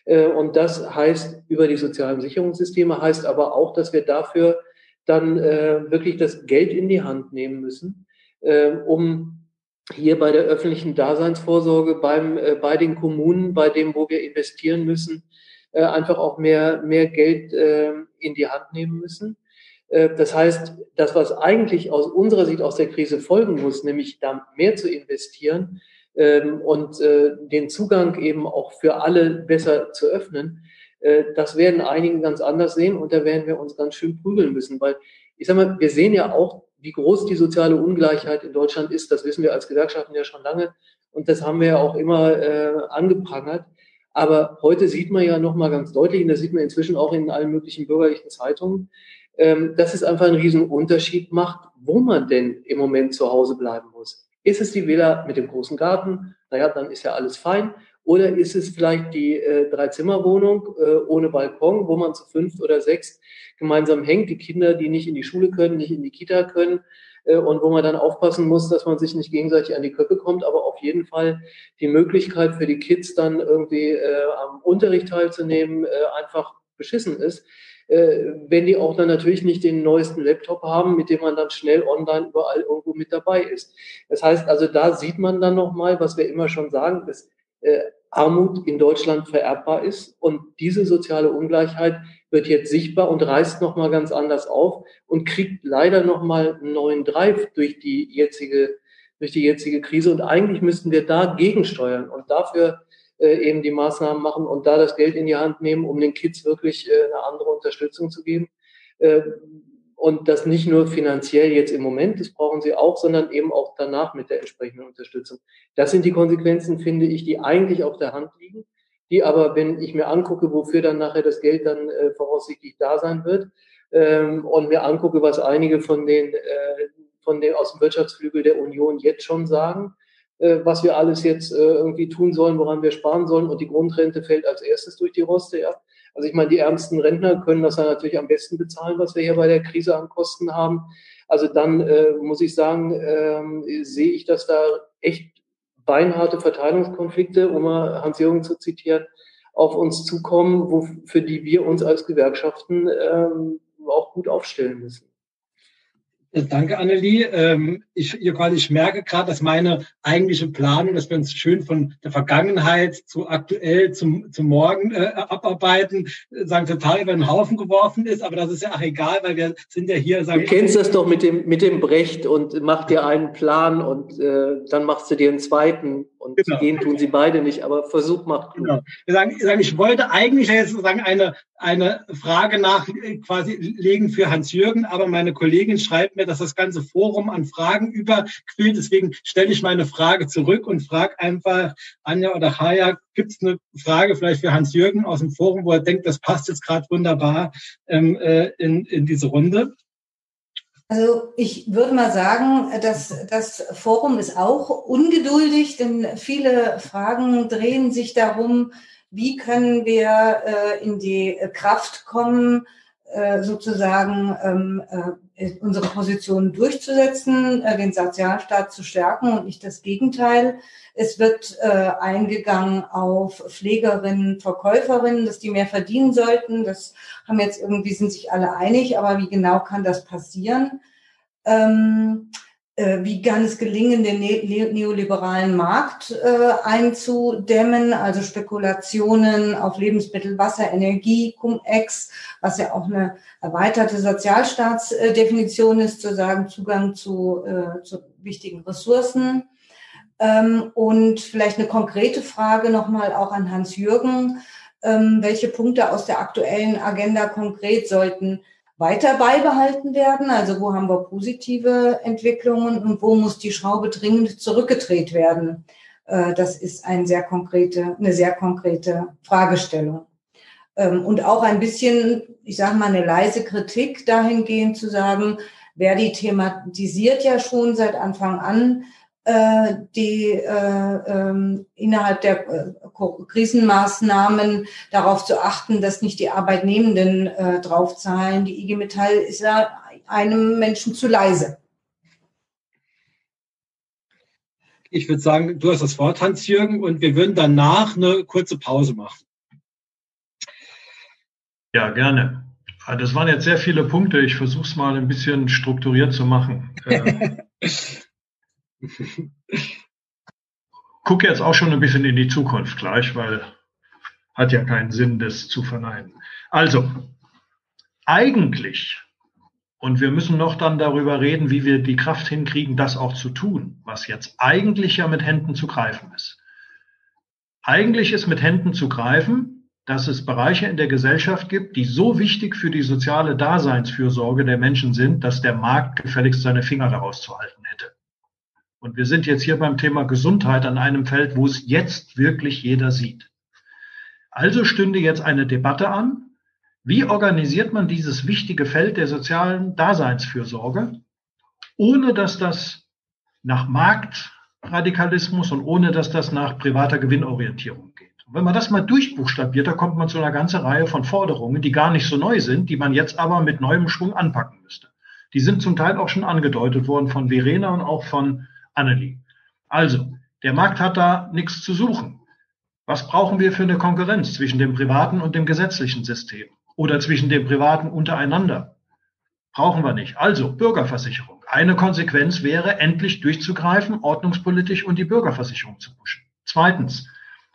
Äh, und das heißt über die sozialen Sicherungssysteme, heißt aber auch, dass wir dafür dann äh, wirklich das Geld in die Hand nehmen müssen, äh, um hier bei der öffentlichen Daseinsvorsorge, beim, bei den Kommunen, bei dem, wo wir investieren müssen, einfach auch mehr, mehr Geld in die Hand nehmen müssen. Äh, das heißt, das, was eigentlich aus unserer Sicht aus der Krise folgen muss, nämlich da mehr zu investieren ähm, und äh, den Zugang eben auch für alle besser zu öffnen, äh, das werden einige ganz anders sehen und da werden wir uns ganz schön prügeln müssen, weil ich sag mal, wir sehen ja auch, wie groß die soziale Ungleichheit in Deutschland ist. Das wissen wir als Gewerkschaften ja schon lange und das haben wir ja auch immer äh, angeprangert. Aber heute sieht man ja noch mal ganz deutlich, und das sieht man inzwischen auch in allen möglichen bürgerlichen Zeitungen, ähm, dass es einfach einen riesen Unterschied macht, wo man denn im Moment zu Hause bleiben muss. Ist es die Villa mit dem großen Garten? Naja, dann ist ja alles fein. Oder ist es vielleicht die äh, Dreizimmerwohnung äh, ohne Balkon, wo man zu fünf oder sechs gemeinsam hängt, die Kinder, die nicht in die Schule können, nicht in die Kita können äh, und wo man dann aufpassen muss, dass man sich nicht gegenseitig an die Köpfe kommt, aber auf jeden Fall die Möglichkeit für die Kids dann irgendwie äh, am Unterricht teilzunehmen äh, einfach beschissen ist äh, wenn die auch dann natürlich nicht den neuesten Laptop haben, mit dem man dann schnell online überall irgendwo mit dabei ist. Das heißt also, da sieht man dann nochmal, was wir immer schon sagen, dass äh, Armut in Deutschland vererbbar ist. Und diese soziale Ungleichheit wird jetzt sichtbar und reißt nochmal ganz anders auf und kriegt leider nochmal einen neuen Drive durch die jetzige durch die jetzige Krise. Und eigentlich müssten wir da gegensteuern. Und dafür eben die Maßnahmen machen und da das Geld in die Hand nehmen, um den Kids wirklich äh, eine andere Unterstützung zu geben. Äh, und das nicht nur finanziell jetzt im Moment, das brauchen sie auch, sondern eben auch danach mit der entsprechenden Unterstützung. Das sind die Konsequenzen, finde ich, die eigentlich auf der Hand liegen, die aber, wenn ich mir angucke, wofür dann nachher das Geld dann äh, voraussichtlich da sein wird, ähm, und mir angucke, was einige von den, äh, von den aus dem Wirtschaftsflügel der Union jetzt schon sagen, äh, was wir alles jetzt äh, irgendwie tun sollen, woran wir sparen sollen und die Grundrente fällt als erstes durch die Roste. Ja. Also ich meine, die ärmsten Rentner können das ja natürlich am besten bezahlen, was wir hier bei der Krise an Kosten haben. Also dann äh, muss ich sagen, äh, sehe ich, dass da echt beinharte Verteilungskonflikte, um mal Hans-Jürgen zu zitieren, auf uns zukommen, wo, für die wir uns als Gewerkschaften ähm, auch gut aufstellen müssen. Danke, Annelie. Ähm, ich, ich merke gerade, dass meine eigentliche Planung, dass wir uns schön von der Vergangenheit zu aktuell zum, zum Morgen äh, abarbeiten, sagen total über den Haufen geworfen ist, aber das ist ja auch egal, weil wir sind ja hier. Sagen, du kennst das doch mit dem, mit dem Brecht und mach dir einen Plan und äh, dann machst du dir einen zweiten und genau. gehen tun sie beide nicht, aber Versuch macht gut. Genau. Wir sagen, wir sagen, ich wollte eigentlich jetzt sozusagen eine, eine Frage nach quasi legen für Hans-Jürgen, aber meine Kollegin schreibt mir, dass das ganze Forum an Fragen überquillt. Deswegen stelle ich meine Frage zurück und frage einfach Anja oder Haya, gibt es eine Frage vielleicht für Hans-Jürgen aus dem Forum, wo er denkt, das passt jetzt gerade wunderbar ähm, äh, in, in diese Runde? Also ich würde mal sagen, dass das Forum ist auch ungeduldig, denn viele Fragen drehen sich darum, wie können wir äh, in die Kraft kommen, äh, sozusagen ähm, äh, unsere Position durchzusetzen, äh, den Sozialstaat zu stärken und nicht das Gegenteil. Es wird äh, eingegangen auf Pflegerinnen, Verkäuferinnen, dass die mehr verdienen sollten. Das haben jetzt irgendwie sind sich alle einig, aber wie genau kann das passieren? Ähm, äh, wie kann es gelingen, den ne neoliberalen Markt äh, einzudämmen, also Spekulationen auf Lebensmittel, Wasser, Energie, Cum-Ex, was ja auch eine erweiterte Sozialstaatsdefinition ist, zu sagen Zugang zu, äh, zu wichtigen Ressourcen. Ähm, und vielleicht eine konkrete Frage nochmal auch an Hans-Jürgen. Ähm, welche Punkte aus der aktuellen Agenda konkret sollten weiter beibehalten werden? Also wo haben wir positive Entwicklungen und wo muss die Schraube dringend zurückgedreht werden? Äh, das ist ein sehr konkrete, eine sehr konkrete Fragestellung. Ähm, und auch ein bisschen, ich sage mal, eine leise Kritik dahingehend zu sagen, Verdi thematisiert ja schon seit Anfang an die äh, ähm, innerhalb der äh, Krisenmaßnahmen darauf zu achten, dass nicht die Arbeitnehmenden äh, draufzahlen. Die IG Metall ist ja einem Menschen zu leise. Ich würde sagen, du hast das Wort, Hans-Jürgen, und wir würden danach eine kurze Pause machen. Ja, gerne. Ah, das waren jetzt sehr viele Punkte. Ich versuche es mal ein bisschen strukturiert zu machen. Gucke jetzt auch schon ein bisschen in die Zukunft gleich, weil hat ja keinen Sinn, das zu verneinen. Also, eigentlich, und wir müssen noch dann darüber reden, wie wir die Kraft hinkriegen, das auch zu tun, was jetzt eigentlich ja mit Händen zu greifen ist. Eigentlich ist mit Händen zu greifen, dass es Bereiche in der Gesellschaft gibt, die so wichtig für die soziale Daseinsfürsorge der Menschen sind, dass der Markt gefälligst seine Finger daraus zu halten hätte. Und wir sind jetzt hier beim Thema Gesundheit an einem Feld, wo es jetzt wirklich jeder sieht. Also stünde jetzt eine Debatte an, wie organisiert man dieses wichtige Feld der sozialen Daseinsfürsorge, ohne dass das nach Marktradikalismus und ohne dass das nach privater Gewinnorientierung geht. Und wenn man das mal durchbuchstabiert, da kommt man zu einer ganzen Reihe von Forderungen, die gar nicht so neu sind, die man jetzt aber mit neuem Schwung anpacken müsste. Die sind zum Teil auch schon angedeutet worden von Verena und auch von Annelie. Also, der Markt hat da nichts zu suchen. Was brauchen wir für eine Konkurrenz zwischen dem privaten und dem gesetzlichen System oder zwischen dem privaten untereinander? Brauchen wir nicht. Also Bürgerversicherung. Eine Konsequenz wäre, endlich durchzugreifen, ordnungspolitisch und die Bürgerversicherung zu pushen. Zweitens,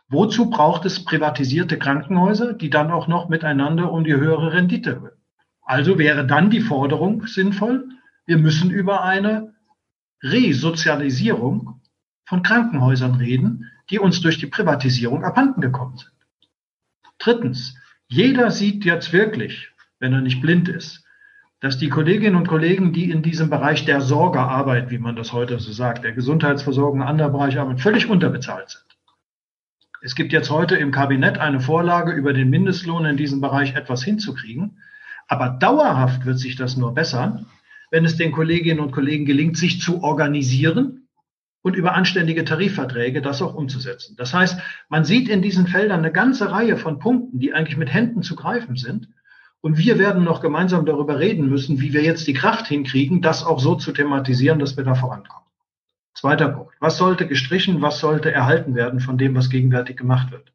wozu braucht es privatisierte Krankenhäuser, die dann auch noch miteinander um die höhere Rendite? Also wäre dann die Forderung sinnvoll, wir müssen über eine Resozialisierung von Krankenhäusern reden, die uns durch die Privatisierung abhanden gekommen sind. Drittens, jeder sieht jetzt wirklich, wenn er nicht blind ist, dass die Kolleginnen und Kollegen, die in diesem Bereich der Sorgearbeit, wie man das heute so sagt, der Gesundheitsversorgung, anderer Bereich arbeiten, völlig unterbezahlt sind. Es gibt jetzt heute im Kabinett eine Vorlage, über den Mindestlohn in diesem Bereich etwas hinzukriegen. Aber dauerhaft wird sich das nur bessern, wenn es den Kolleginnen und Kollegen gelingt, sich zu organisieren und über anständige Tarifverträge das auch umzusetzen. Das heißt, man sieht in diesen Feldern eine ganze Reihe von Punkten, die eigentlich mit Händen zu greifen sind. Und wir werden noch gemeinsam darüber reden müssen, wie wir jetzt die Kraft hinkriegen, das auch so zu thematisieren, dass wir da vorankommen. Zweiter Punkt. Was sollte gestrichen, was sollte erhalten werden von dem, was gegenwärtig gemacht wird?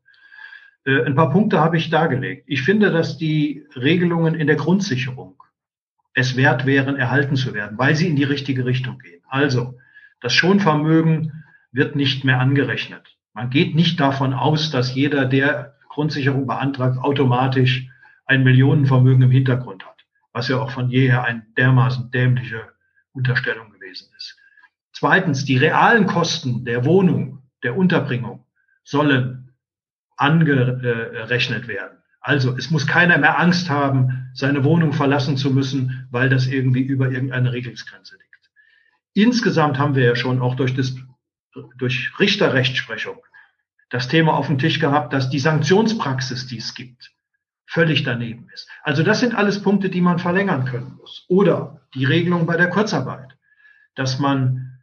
Äh, ein paar Punkte habe ich dargelegt. Ich finde, dass die Regelungen in der Grundsicherung es wert wären, erhalten zu werden, weil sie in die richtige Richtung gehen. Also, das Schonvermögen wird nicht mehr angerechnet. Man geht nicht davon aus, dass jeder, der Grundsicherung beantragt, automatisch ein Millionenvermögen im Hintergrund hat, was ja auch von jeher eine dermaßen dämliche Unterstellung gewesen ist. Zweitens, die realen Kosten der Wohnung, der Unterbringung sollen angerechnet werden. Also es muss keiner mehr Angst haben, seine Wohnung verlassen zu müssen, weil das irgendwie über irgendeine Regelungsgrenze liegt. Insgesamt haben wir ja schon auch durch, das, durch Richterrechtsprechung das Thema auf dem Tisch gehabt, dass die Sanktionspraxis, die es gibt, völlig daneben ist. Also das sind alles Punkte, die man verlängern können muss. Oder die Regelung bei der Kurzarbeit, dass man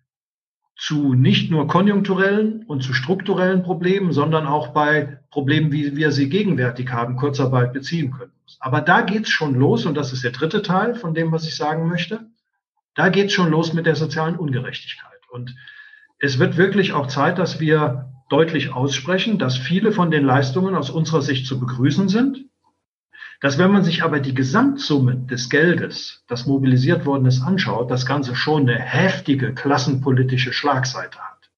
zu nicht nur konjunkturellen und zu strukturellen Problemen, sondern auch bei Problemen, wie wir sie gegenwärtig haben, Kurzarbeit beziehen können muss. Aber da geht's schon los, und das ist der dritte Teil von dem, was ich sagen möchte. Da geht es schon los mit der sozialen Ungerechtigkeit. Und es wird wirklich auch Zeit, dass wir deutlich aussprechen, dass viele von den Leistungen aus unserer Sicht zu begrüßen sind. Dass wenn man sich aber die Gesamtsumme des Geldes, das mobilisiert worden ist, anschaut, das Ganze schon eine heftige klassenpolitische Schlagseite hat.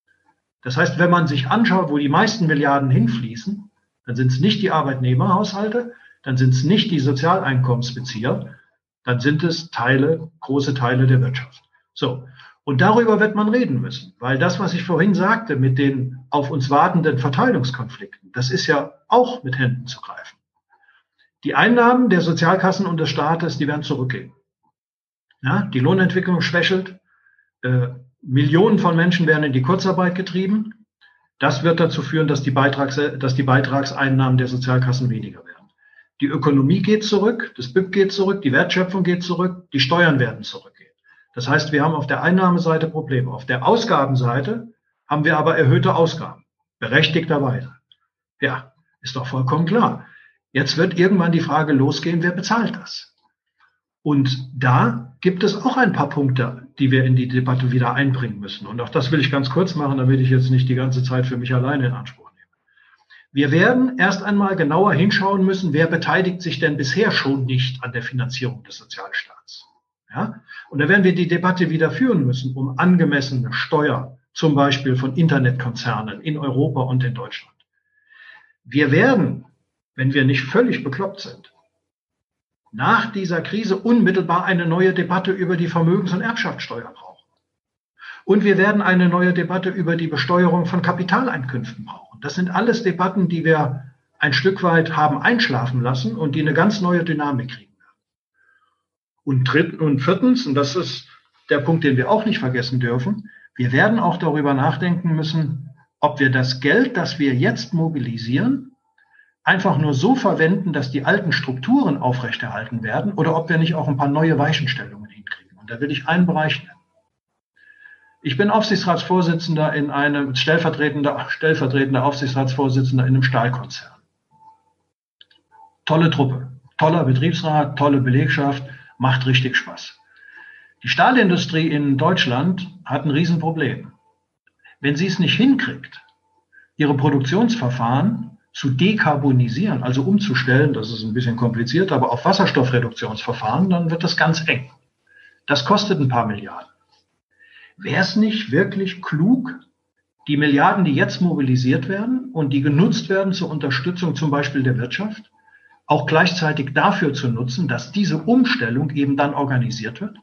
Das heißt, wenn man sich anschaut, wo die meisten Milliarden hinfließen, dann sind es nicht die Arbeitnehmerhaushalte, dann sind es nicht die Sozialeinkommensbezieher, dann sind es Teile, große Teile der Wirtschaft. So. Und darüber wird man reden müssen, weil das, was ich vorhin sagte mit den auf uns wartenden Verteilungskonflikten, das ist ja auch mit Händen zu greifen. Die Einnahmen der Sozialkassen und des Staates, die werden zurückgehen. Ja, die Lohnentwicklung schwächelt. Äh, Millionen von Menschen werden in die Kurzarbeit getrieben. Das wird dazu führen, dass die, Beitrags, dass die Beitragseinnahmen der Sozialkassen weniger werden. Die Ökonomie geht zurück, das BIP geht zurück, die Wertschöpfung geht zurück, die Steuern werden zurückgehen. Das heißt, wir haben auf der Einnahmeseite Probleme. Auf der Ausgabenseite haben wir aber erhöhte Ausgaben, berechtigterweise. Ja, ist doch vollkommen klar. Jetzt wird irgendwann die Frage losgehen, wer bezahlt das? Und da gibt es auch ein paar Punkte, die wir in die Debatte wieder einbringen müssen. Und auch das will ich ganz kurz machen, damit ich jetzt nicht die ganze Zeit für mich alleine in Anspruch wir werden erst einmal genauer hinschauen müssen, wer beteiligt sich denn bisher schon nicht an der Finanzierung des Sozialstaats. Ja? Und da werden wir die Debatte wieder führen müssen um angemessene Steuer, zum Beispiel von Internetkonzernen in Europa und in Deutschland. Wir werden, wenn wir nicht völlig bekloppt sind, nach dieser Krise unmittelbar eine neue Debatte über die Vermögens- und Erbschaftssteuer brauchen. Und wir werden eine neue Debatte über die Besteuerung von Kapitaleinkünften brauchen. Das sind alles Debatten, die wir ein Stück weit haben einschlafen lassen und die eine ganz neue Dynamik kriegen werden. Und drittens und viertens, und das ist der Punkt, den wir auch nicht vergessen dürfen, wir werden auch darüber nachdenken müssen, ob wir das Geld, das wir jetzt mobilisieren, einfach nur so verwenden, dass die alten Strukturen aufrechterhalten werden oder ob wir nicht auch ein paar neue Weichenstellungen hinkriegen. Und da will ich einen Bereich nennen. Ich bin Aufsichtsratsvorsitzender in einem, stellvertretender, stellvertretender Aufsichtsratsvorsitzender in einem Stahlkonzern. Tolle Truppe, toller Betriebsrat, tolle Belegschaft, macht richtig Spaß. Die Stahlindustrie in Deutschland hat ein Riesenproblem. Wenn sie es nicht hinkriegt, ihre Produktionsverfahren zu dekarbonisieren, also umzustellen, das ist ein bisschen kompliziert, aber auf Wasserstoffreduktionsverfahren, dann wird das ganz eng. Das kostet ein paar Milliarden. Wäre es nicht wirklich klug, die Milliarden, die jetzt mobilisiert werden und die genutzt werden zur Unterstützung zum Beispiel der Wirtschaft, auch gleichzeitig dafür zu nutzen, dass diese Umstellung eben dann organisiert wird?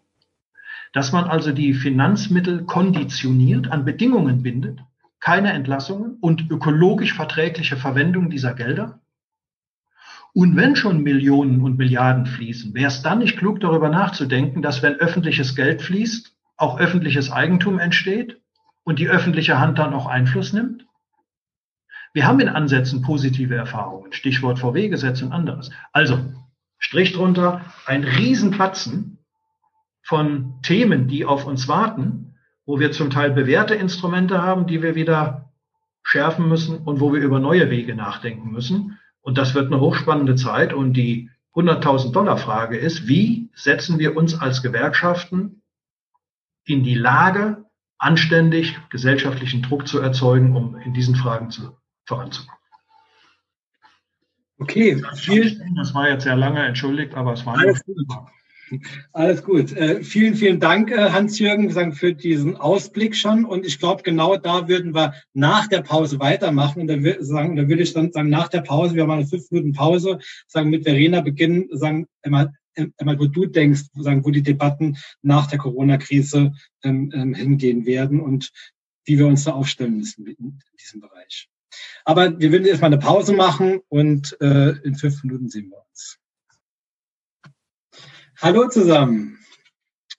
Dass man also die Finanzmittel konditioniert, an Bedingungen bindet, keine Entlassungen und ökologisch verträgliche Verwendung dieser Gelder? Und wenn schon Millionen und Milliarden fließen, wäre es dann nicht klug, darüber nachzudenken, dass wenn öffentliches Geld fließt, auch öffentliches Eigentum entsteht und die öffentliche Hand dann auch Einfluss nimmt? Wir haben in Ansätzen positive Erfahrungen, Stichwort VW-Gesetz und anderes. Also, Strich drunter, ein Riesenpatzen von Themen, die auf uns warten wo wir zum Teil bewährte Instrumente haben, die wir wieder schärfen müssen und wo wir über neue Wege nachdenken müssen. Und das wird eine hochspannende Zeit. Und die 100.000 Dollar Frage ist, wie setzen wir uns als Gewerkschaften in die Lage, anständig gesellschaftlichen Druck zu erzeugen, um in diesen Fragen zu, voranzukommen. Okay, vielen, das war jetzt sehr lange, entschuldigt, aber es war alles gut. Alles gut. Äh, vielen, vielen Dank, äh, Hans-Jürgen, für diesen Ausblick schon. Und ich glaube, genau da würden wir nach der Pause weitermachen. Und da, sagen, da würde ich dann sagen, nach der Pause, wir haben eine fünf Minuten Pause, sagen, mit Verena beginnen, sagen, immer, einmal, wo du denkst, sagen, wo die Debatten nach der Corona-Krise ähm, ähm, hingehen werden und wie wir uns da aufstellen müssen in diesem Bereich. Aber wir würden erstmal eine Pause machen und äh, in fünf Minuten sehen wir uns. Hallo zusammen.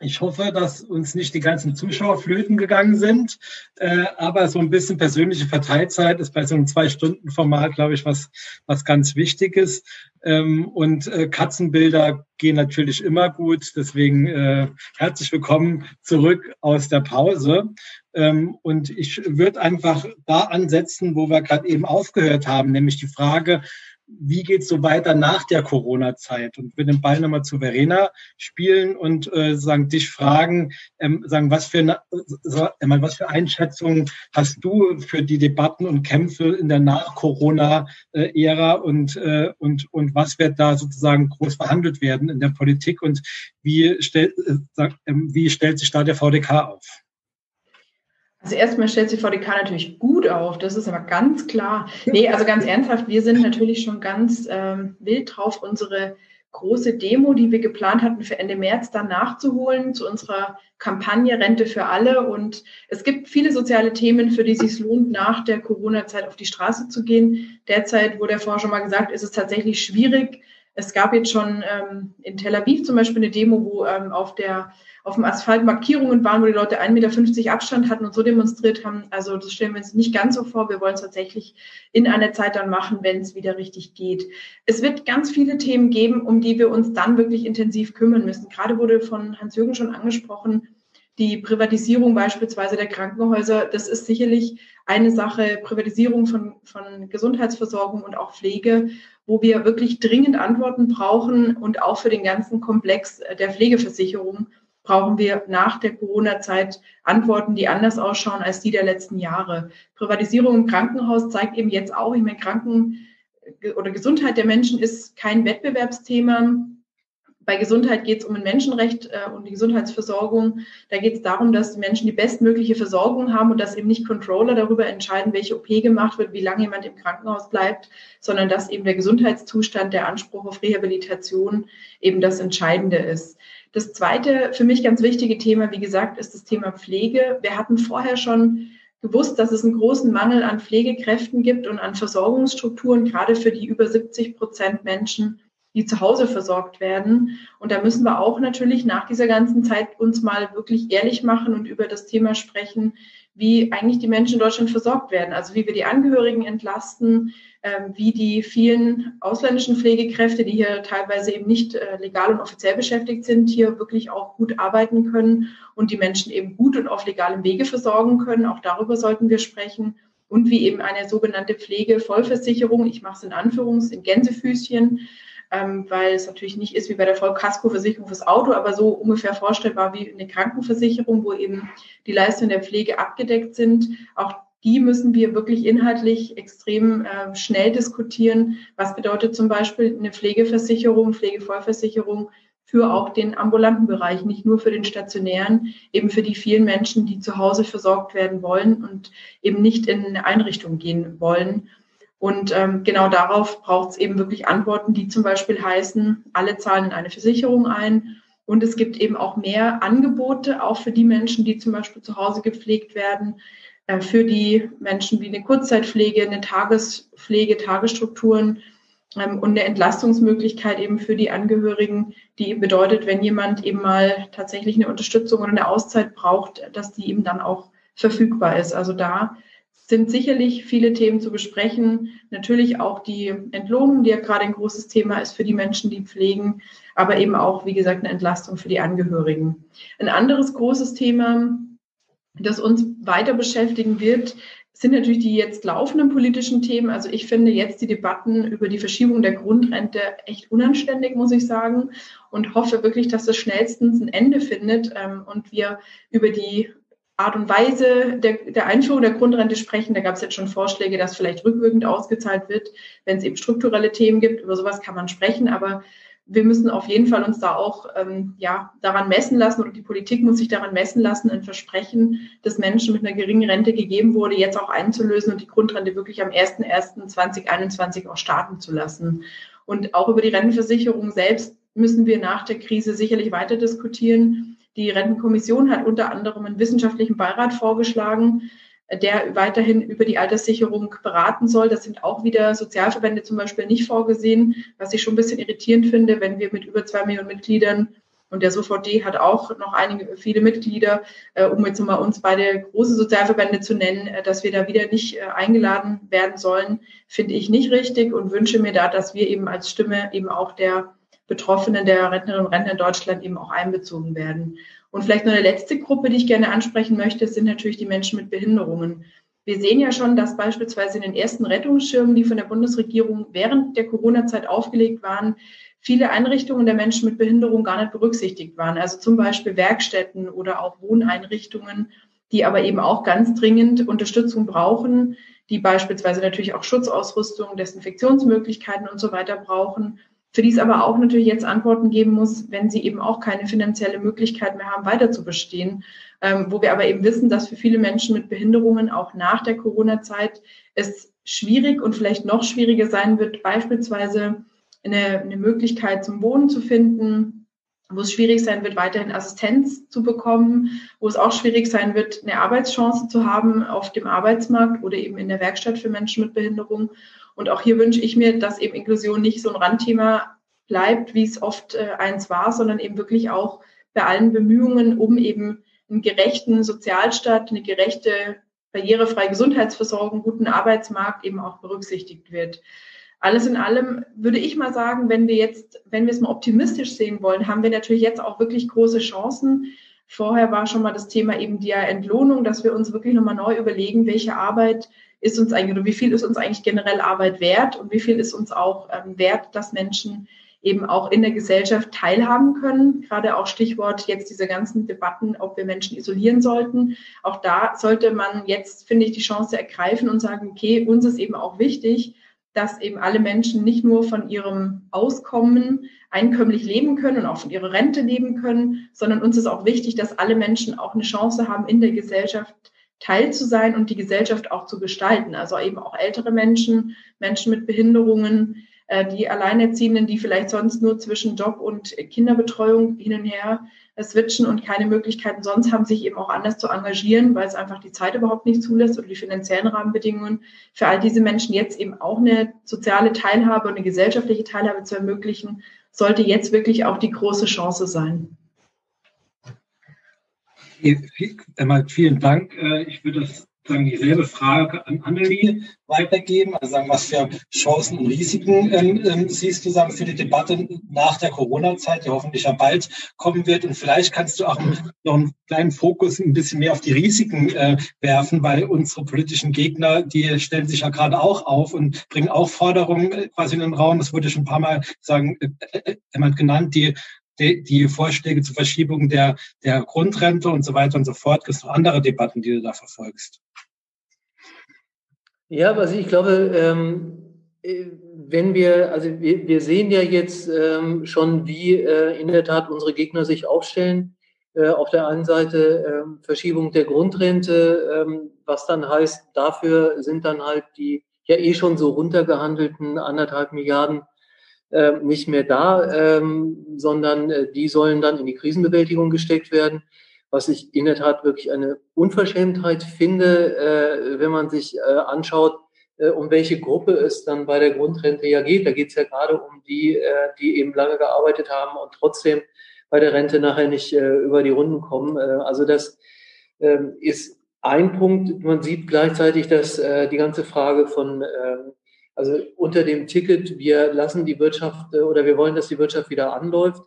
Ich hoffe, dass uns nicht die ganzen Zuschauer flöten gegangen sind, äh, aber so ein bisschen persönliche Verteilzeit ist bei so einem Zwei-Stunden-Format, glaube ich, was, was ganz wichtig ist. Ähm, und äh, Katzenbilder gehen natürlich immer gut. Deswegen äh, herzlich willkommen zurück aus der Pause. Ähm, und ich würde einfach da ansetzen, wo wir gerade eben aufgehört haben, nämlich die Frage, wie geht's so weiter nach der Corona-Zeit? Und wir den Ball nochmal zu Verena spielen und äh, sagen, dich fragen, ähm, sagen, was für, äh, was für Einschätzungen hast du für die Debatten und Kämpfe in der Nach-Corona-Ära und, äh, und, und was wird da sozusagen groß verhandelt werden in der Politik und wie, stellt, äh, äh, wie stellt sich da der VDK auf? Also erstmal stellt sich VDK natürlich gut auf, das ist aber ganz klar. Nee, also ganz ernsthaft, wir sind natürlich schon ganz ähm, wild drauf, unsere große Demo, die wir geplant hatten für Ende März, dann nachzuholen zu unserer Kampagne Rente für alle. Und es gibt viele soziale Themen, für die es sich lohnt, nach der Corona-Zeit auf die Straße zu gehen. Derzeit, wurde der vorher schon mal gesagt, ist es tatsächlich schwierig. Es gab jetzt schon ähm, in Tel Aviv zum Beispiel eine Demo, wo ähm, auf der auf dem Asphalt Markierungen waren, wo die Leute 1,50 Meter Abstand hatten und so demonstriert haben. Also das stellen wir uns nicht ganz so vor. Wir wollen es tatsächlich in einer Zeit dann machen, wenn es wieder richtig geht. Es wird ganz viele Themen geben, um die wir uns dann wirklich intensiv kümmern müssen. Gerade wurde von Hans-Jürgen schon angesprochen, die Privatisierung beispielsweise der Krankenhäuser, das ist sicherlich eine Sache, Privatisierung von, von Gesundheitsversorgung und auch Pflege, wo wir wirklich dringend Antworten brauchen und auch für den ganzen Komplex der Pflegeversicherung brauchen wir nach der Corona-Zeit Antworten, die anders ausschauen als die der letzten Jahre. Privatisierung im Krankenhaus zeigt eben jetzt auch, ich meine, Kranken oder Gesundheit der Menschen ist kein Wettbewerbsthema. Bei Gesundheit geht es um ein Menschenrecht äh, und die Gesundheitsversorgung. Da geht es darum, dass die Menschen die bestmögliche Versorgung haben und dass eben nicht Controller darüber entscheiden, welche OP gemacht wird, wie lange jemand im Krankenhaus bleibt, sondern dass eben der Gesundheitszustand, der Anspruch auf Rehabilitation eben das Entscheidende ist. Das zweite für mich ganz wichtige Thema, wie gesagt, ist das Thema Pflege. Wir hatten vorher schon gewusst, dass es einen großen Mangel an Pflegekräften gibt und an Versorgungsstrukturen, gerade für die über 70 Prozent Menschen, die zu Hause versorgt werden. Und da müssen wir auch natürlich nach dieser ganzen Zeit uns mal wirklich ehrlich machen und über das Thema sprechen, wie eigentlich die Menschen in Deutschland versorgt werden. Also wie wir die Angehörigen entlasten, ähm, wie die vielen ausländischen Pflegekräfte, die hier teilweise eben nicht äh, legal und offiziell beschäftigt sind, hier wirklich auch gut arbeiten können und die Menschen eben gut und auf legalem Wege versorgen können. Auch darüber sollten wir sprechen. Und wie eben eine sogenannte Pflegevollversicherung, ich mache es in Anführungs, in Gänsefüßchen, ähm, weil es natürlich nicht ist wie bei der Vollkaskoversicherung fürs Auto, aber so ungefähr vorstellbar wie eine Krankenversicherung, wo eben die Leistungen der Pflege abgedeckt sind. Auch die müssen wir wirklich inhaltlich extrem äh, schnell diskutieren. Was bedeutet zum Beispiel eine Pflegeversicherung, Pflegevollversicherung für auch den ambulanten Bereich, nicht nur für den stationären, eben für die vielen Menschen, die zu Hause versorgt werden wollen und eben nicht in eine Einrichtung gehen wollen. Und ähm, genau darauf braucht es eben wirklich Antworten, die zum Beispiel heißen, alle zahlen in eine Versicherung ein. Und es gibt eben auch mehr Angebote, auch für die Menschen, die zum Beispiel zu Hause gepflegt werden, äh, für die Menschen wie eine Kurzzeitpflege, eine Tagespflege, Tagesstrukturen ähm, und eine Entlastungsmöglichkeit eben für die Angehörigen, die eben bedeutet, wenn jemand eben mal tatsächlich eine Unterstützung oder eine Auszeit braucht, dass die eben dann auch verfügbar ist. Also da sind sicherlich viele Themen zu besprechen. Natürlich auch die Entlohnung, die ja gerade ein großes Thema ist für die Menschen, die pflegen, aber eben auch, wie gesagt, eine Entlastung für die Angehörigen. Ein anderes großes Thema, das uns weiter beschäftigen wird, sind natürlich die jetzt laufenden politischen Themen. Also ich finde jetzt die Debatten über die Verschiebung der Grundrente echt unanständig, muss ich sagen, und hoffe wirklich, dass das schnellstens ein Ende findet ähm, und wir über die Art und Weise der, der Einführung der Grundrente sprechen. Da gab es jetzt schon Vorschläge, dass vielleicht rückwirkend ausgezahlt wird, wenn es eben strukturelle Themen gibt. Über sowas kann man sprechen, aber wir müssen auf jeden Fall uns da auch ähm, ja, daran messen lassen und die Politik muss sich daran messen lassen, ein Versprechen, das Menschen mit einer geringen Rente gegeben wurde, jetzt auch einzulösen und die Grundrente wirklich am 01.01.2021 auch starten zu lassen. Und auch über die Rentenversicherung selbst müssen wir nach der Krise sicherlich weiter diskutieren. Die Rentenkommission hat unter anderem einen wissenschaftlichen Beirat vorgeschlagen, der weiterhin über die Alterssicherung beraten soll. Das sind auch wieder Sozialverbände zum Beispiel nicht vorgesehen, was ich schon ein bisschen irritierend finde, wenn wir mit über zwei Millionen Mitgliedern und der SOVD hat auch noch einige, viele Mitglieder, äh, um jetzt mal uns beide große Sozialverbände zu nennen, äh, dass wir da wieder nicht äh, eingeladen werden sollen, finde ich nicht richtig und wünsche mir da, dass wir eben als Stimme eben auch der Betroffenen, der Rentnerinnen und Rentner in Deutschland eben auch einbezogen werden. Und vielleicht noch eine letzte Gruppe, die ich gerne ansprechen möchte, sind natürlich die Menschen mit Behinderungen. Wir sehen ja schon, dass beispielsweise in den ersten Rettungsschirmen, die von der Bundesregierung während der Corona-Zeit aufgelegt waren, viele Einrichtungen der Menschen mit Behinderung gar nicht berücksichtigt waren. Also zum Beispiel Werkstätten oder auch Wohneinrichtungen, die aber eben auch ganz dringend Unterstützung brauchen, die beispielsweise natürlich auch Schutzausrüstung, Desinfektionsmöglichkeiten und so weiter brauchen für die es aber auch natürlich jetzt Antworten geben muss, wenn sie eben auch keine finanzielle Möglichkeit mehr haben, weiter zu bestehen. Ähm, wo wir aber eben wissen, dass für viele Menschen mit Behinderungen auch nach der Corona-Zeit es schwierig und vielleicht noch schwieriger sein wird, beispielsweise eine, eine Möglichkeit zum Wohnen zu finden, wo es schwierig sein wird, weiterhin Assistenz zu bekommen, wo es auch schwierig sein wird, eine Arbeitschance zu haben auf dem Arbeitsmarkt oder eben in der Werkstatt für Menschen mit Behinderung. Und auch hier wünsche ich mir, dass eben Inklusion nicht so ein Randthema bleibt, wie es oft äh, eins war, sondern eben wirklich auch bei allen Bemühungen, um eben einen gerechten Sozialstaat, eine gerechte, barrierefreie Gesundheitsversorgung, guten Arbeitsmarkt eben auch berücksichtigt wird. Alles in allem würde ich mal sagen, wenn wir jetzt, wenn wir es mal optimistisch sehen wollen, haben wir natürlich jetzt auch wirklich große Chancen. Vorher war schon mal das Thema eben die Entlohnung, dass wir uns wirklich nochmal neu überlegen, welche Arbeit ist uns eigentlich oder wie viel ist uns eigentlich generell Arbeit wert und wie viel ist uns auch ähm, wert, dass Menschen eben auch in der Gesellschaft teilhaben können. Gerade auch Stichwort jetzt diese ganzen Debatten, ob wir Menschen isolieren sollten. Auch da sollte man jetzt, finde ich, die Chance ergreifen und sagen, okay, uns ist eben auch wichtig, dass eben alle Menschen nicht nur von ihrem Auskommen einkömmlich leben können und auch von ihrer Rente leben können, sondern uns ist auch wichtig, dass alle Menschen auch eine Chance haben, in der Gesellschaft Teil zu sein und die Gesellschaft auch zu gestalten. Also eben auch ältere Menschen, Menschen mit Behinderungen, äh, die Alleinerziehenden, die vielleicht sonst nur zwischen Job und Kinderbetreuung hin und her switchen und keine Möglichkeiten sonst haben, sich eben auch anders zu engagieren, weil es einfach die Zeit überhaupt nicht zulässt oder die finanziellen Rahmenbedingungen. Für all diese Menschen jetzt eben auch eine soziale Teilhabe und eine gesellschaftliche Teilhabe zu ermöglichen, sollte jetzt wirklich auch die große Chance sein. Vielen Dank. Äh, ich würde das sagen, dieselbe Frage an Annelie weitergeben. Also sagen, was für Chancen und Risiken ähm, ähm, siehst du sagen, für die Debatte nach der Corona-Zeit, die hoffentlich ja bald kommen wird. Und vielleicht kannst du auch noch einen kleinen Fokus ein bisschen mehr auf die Risiken äh, werfen, weil unsere politischen Gegner, die stellen sich ja gerade auch auf und bringen auch Forderungen äh, quasi in den Raum. Das wurde schon ein paar Mal sagen, äh, äh, genannt, die die, die Vorschläge zur Verschiebung der, der Grundrente und so weiter und so fort. Gibt es noch andere Debatten, die du da verfolgst? Ja, also ich glaube, ähm, äh, wenn wir, also wir, wir sehen ja jetzt ähm, schon, wie äh, in der Tat unsere Gegner sich aufstellen. Äh, auf der einen Seite äh, Verschiebung der Grundrente, ähm, was dann heißt, dafür sind dann halt die ja eh schon so runtergehandelten anderthalb Milliarden äh, nicht mehr da, ähm, sondern äh, die sollen dann in die Krisenbewältigung gesteckt werden. Was ich in der Tat wirklich eine Unverschämtheit finde, äh, wenn man sich äh, anschaut, äh, um welche Gruppe es dann bei der Grundrente ja geht. Da geht es ja gerade um die, äh, die eben lange gearbeitet haben und trotzdem bei der Rente nachher nicht über die Runden kommen. Also das äh, ist ein Punkt. Man sieht gleichzeitig, dass die ganze Frage von äh, also unter dem Ticket, wir lassen die Wirtschaft äh, oder wir wollen, dass die Wirtschaft wieder anläuft,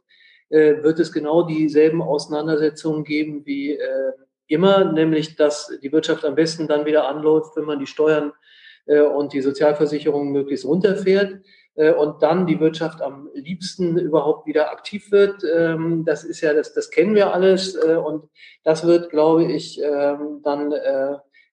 äh, wird es genau dieselben Auseinandersetzungen geben wie äh, immer, nämlich dass die Wirtschaft am besten dann wieder anläuft, wenn man die Steuern und die Sozialversicherungen möglichst runterfährt äh, und dann die Wirtschaft am liebsten überhaupt wieder aktiv wird. Ähm, das ist ja, das, das kennen wir alles und das wird, glaube ich, ähm, dann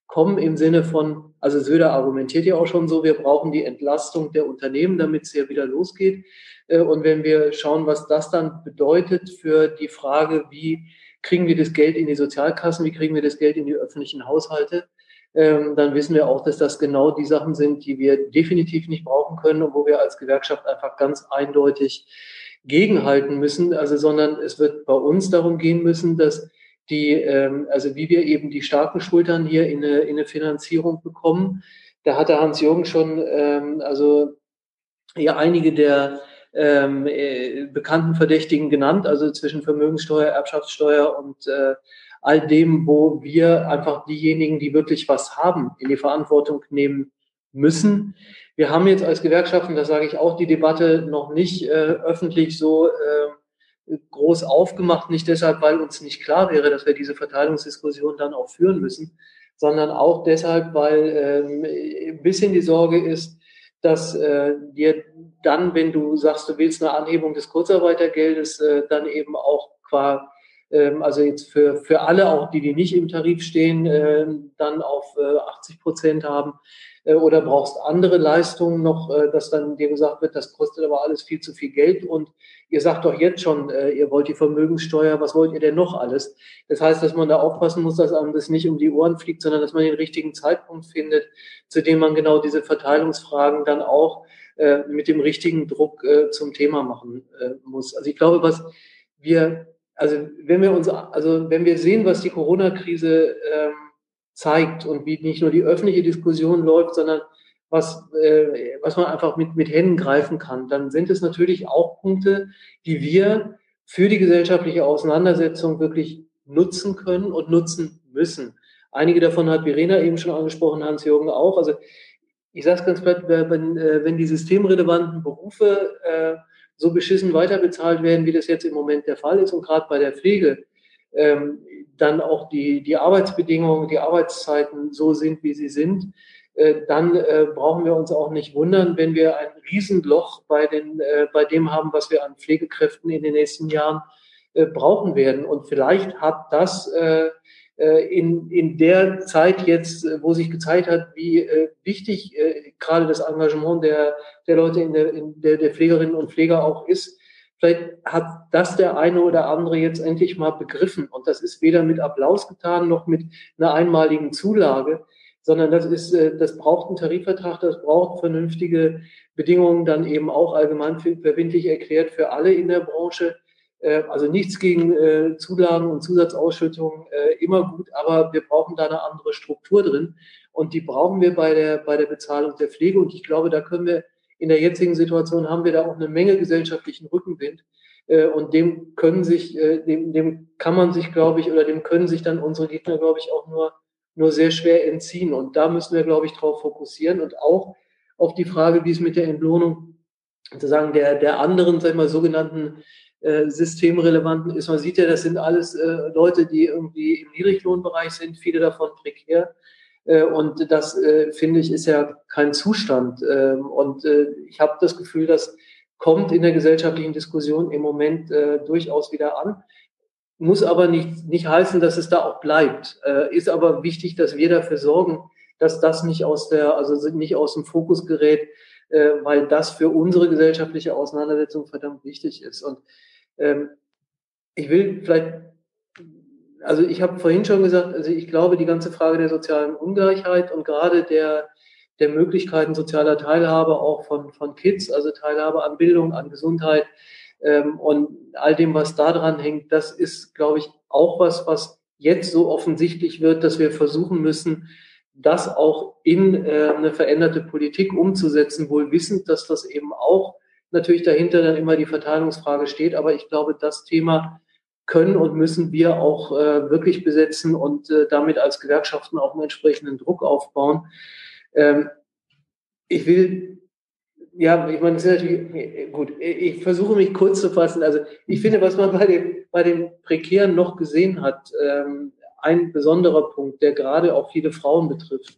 kommen im Sinne von, also Söder argumentiert ja auch schon so, wir brauchen die Entlastung der Unternehmen, damit es ja wieder losgeht. Und wenn wir schauen, was das dann bedeutet für die Frage, wie kriegen wir das Geld in die Sozialkassen, wie kriegen wir das Geld in die öffentlichen Haushalte, ähm, dann wissen wir auch, dass das genau die Sachen sind, die wir definitiv nicht brauchen können und wo wir als Gewerkschaft einfach ganz eindeutig gegenhalten müssen. Also, sondern es wird bei uns darum gehen müssen, dass die, ähm, also wie wir eben die starken Schultern hier in eine, in eine Finanzierung bekommen. Da hatte Hans-Jürgen schon, ähm, also ja einige der ähm, äh, bekannten Verdächtigen genannt, also zwischen Vermögenssteuer, Erbschaftssteuer und äh, all dem, wo wir einfach diejenigen, die wirklich was haben, in die Verantwortung nehmen müssen. Wir haben jetzt als Gewerkschaften, das sage ich auch, die Debatte noch nicht äh, öffentlich so äh, groß aufgemacht, nicht deshalb, weil uns nicht klar wäre, dass wir diese Verteilungsdiskussion dann auch führen müssen, sondern auch deshalb, weil äh, ein bisschen die Sorge ist, dass äh, dir dann, wenn du sagst, du willst eine Anhebung des Kurzarbeitergeldes, äh, dann eben auch qua ähm, also jetzt für, für alle, auch die, die nicht im Tarif stehen, äh, dann auf äh, 80 Prozent haben oder brauchst andere Leistungen noch, äh, dass dann dir gesagt wird, das kostet aber alles viel zu viel Geld und ihr sagt doch jetzt schon, äh, ihr wollt die Vermögenssteuer, was wollt ihr denn noch alles? Das heißt, dass man da aufpassen muss, dass einem das nicht um die Ohren fliegt, sondern dass man den richtigen Zeitpunkt findet, zu dem man genau diese Verteilungsfragen dann auch äh, mit dem richtigen Druck äh, zum Thema machen äh, muss. Also ich glaube, was wir also wenn wir uns, also wenn wir sehen, was die Corona-Krise ähm, zeigt und wie nicht nur die öffentliche Diskussion läuft, sondern was, äh, was man einfach mit, mit Händen greifen kann, dann sind es natürlich auch Punkte, die wir für die gesellschaftliche Auseinandersetzung wirklich nutzen können und nutzen müssen. Einige davon hat Verena eben schon angesprochen, Hans-Jürgen auch. Also ich sage es ganz platt, wenn, äh, wenn die systemrelevanten Berufe äh, so beschissen weiterbezahlt werden, wie das jetzt im Moment der Fall ist und gerade bei der Pflege ähm, dann auch die, die Arbeitsbedingungen, die Arbeitszeiten so sind, wie sie sind, äh, dann äh, brauchen wir uns auch nicht wundern, wenn wir ein Riesenloch bei, den, äh, bei dem haben, was wir an Pflegekräften in den nächsten Jahren äh, brauchen werden. Und vielleicht hat das äh, äh, in, in der Zeit jetzt, wo sich gezeigt hat, wie wichtig gerade das Engagement der, der Leute in der, in der, der Pflegerinnen und Pfleger auch ist, vielleicht hat das der eine oder andere jetzt endlich mal begriffen. Und das ist weder mit Applaus getan noch mit einer einmaligen Zulage, sondern das ist, äh, das braucht einen Tarifvertrag, das braucht vernünftige Bedingungen, dann eben auch allgemein verbindlich erklärt für alle in der Branche äh, also nichts gegen äh, Zulagen und Zusatzausschüttungen, immer gut, aber wir brauchen da eine andere Struktur drin. Und die brauchen wir bei der, bei der Bezahlung der Pflege. Und ich glaube, da können wir in der jetzigen Situation haben wir da auch eine Menge gesellschaftlichen Rückenwind. Und dem können sich, dem, dem kann man sich, glaube ich, oder dem können sich dann unsere Gegner, glaube ich, auch nur, nur sehr schwer entziehen. Und da müssen wir, glaube ich, darauf fokussieren und auch auf die Frage, wie es mit der Entlohnung sozusagen der, der anderen, sag ich mal, sogenannten äh, systemrelevanten ist. Man sieht ja, das sind alles äh, Leute, die irgendwie im Niedriglohnbereich sind, viele davon prekär. Äh, und das, äh, finde ich, ist ja kein Zustand. Ähm, und äh, ich habe das Gefühl, das kommt in der gesellschaftlichen Diskussion im Moment durchaus wieder an. Muss aber nicht, nicht heißen, dass es da auch bleibt. Ist aber wichtig, dass wir dafür sorgen, dass das nicht aus der, also nicht aus dem Fokus gerät, weil das für unsere gesellschaftliche Auseinandersetzung verdammt wichtig ist. Und ähm, ich will vielleicht, also ich habe vorhin schon gesagt, also ich glaube, die ganze Frage der sozialen Ungleichheit und gerade der, der Möglichkeiten sozialer Teilhabe auch von, von Kids, also Teilhabe an Bildung, an Gesundheit ähm, und all dem, was da dran hängt, das ist, glaube ich, auch was, was jetzt so offensichtlich wird, dass wir versuchen müssen, das auch in äh, eine veränderte Politik umzusetzen, wohl wissend, dass das eben auch natürlich dahinter dann immer die Verteilungsfrage steht. Aber ich glaube, das Thema können und müssen wir auch äh, wirklich besetzen und äh, damit als Gewerkschaften auch einen entsprechenden Druck aufbauen. Ähm, ich will, ja, ich meine, das ist natürlich, gut, ich versuche mich kurz zu fassen. Also ich finde, was man bei dem, bei den Prekären noch gesehen hat, ähm, ein besonderer Punkt, der gerade auch viele Frauen betrifft.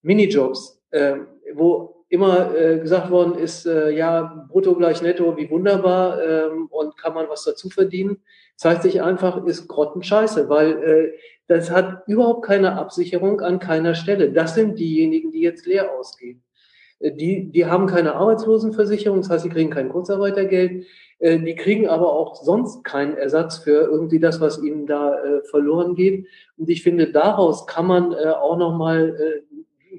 Minijobs, äh, wo immer äh, gesagt worden ist, äh, ja, brutto gleich netto, wie wunderbar ähm, und kann man was dazu verdienen, zeigt sich einfach, ist grottenscheiße, weil äh, das hat überhaupt keine Absicherung an keiner Stelle. Das sind diejenigen, die jetzt leer ausgehen. Äh, die, die haben keine Arbeitslosenversicherung, das heißt, sie kriegen kein Kurzarbeitergeld. Äh, die kriegen aber auch sonst keinen Ersatz für irgendwie das, was ihnen da verloren geht. Und ich finde, daraus kann man auch nochmal äh,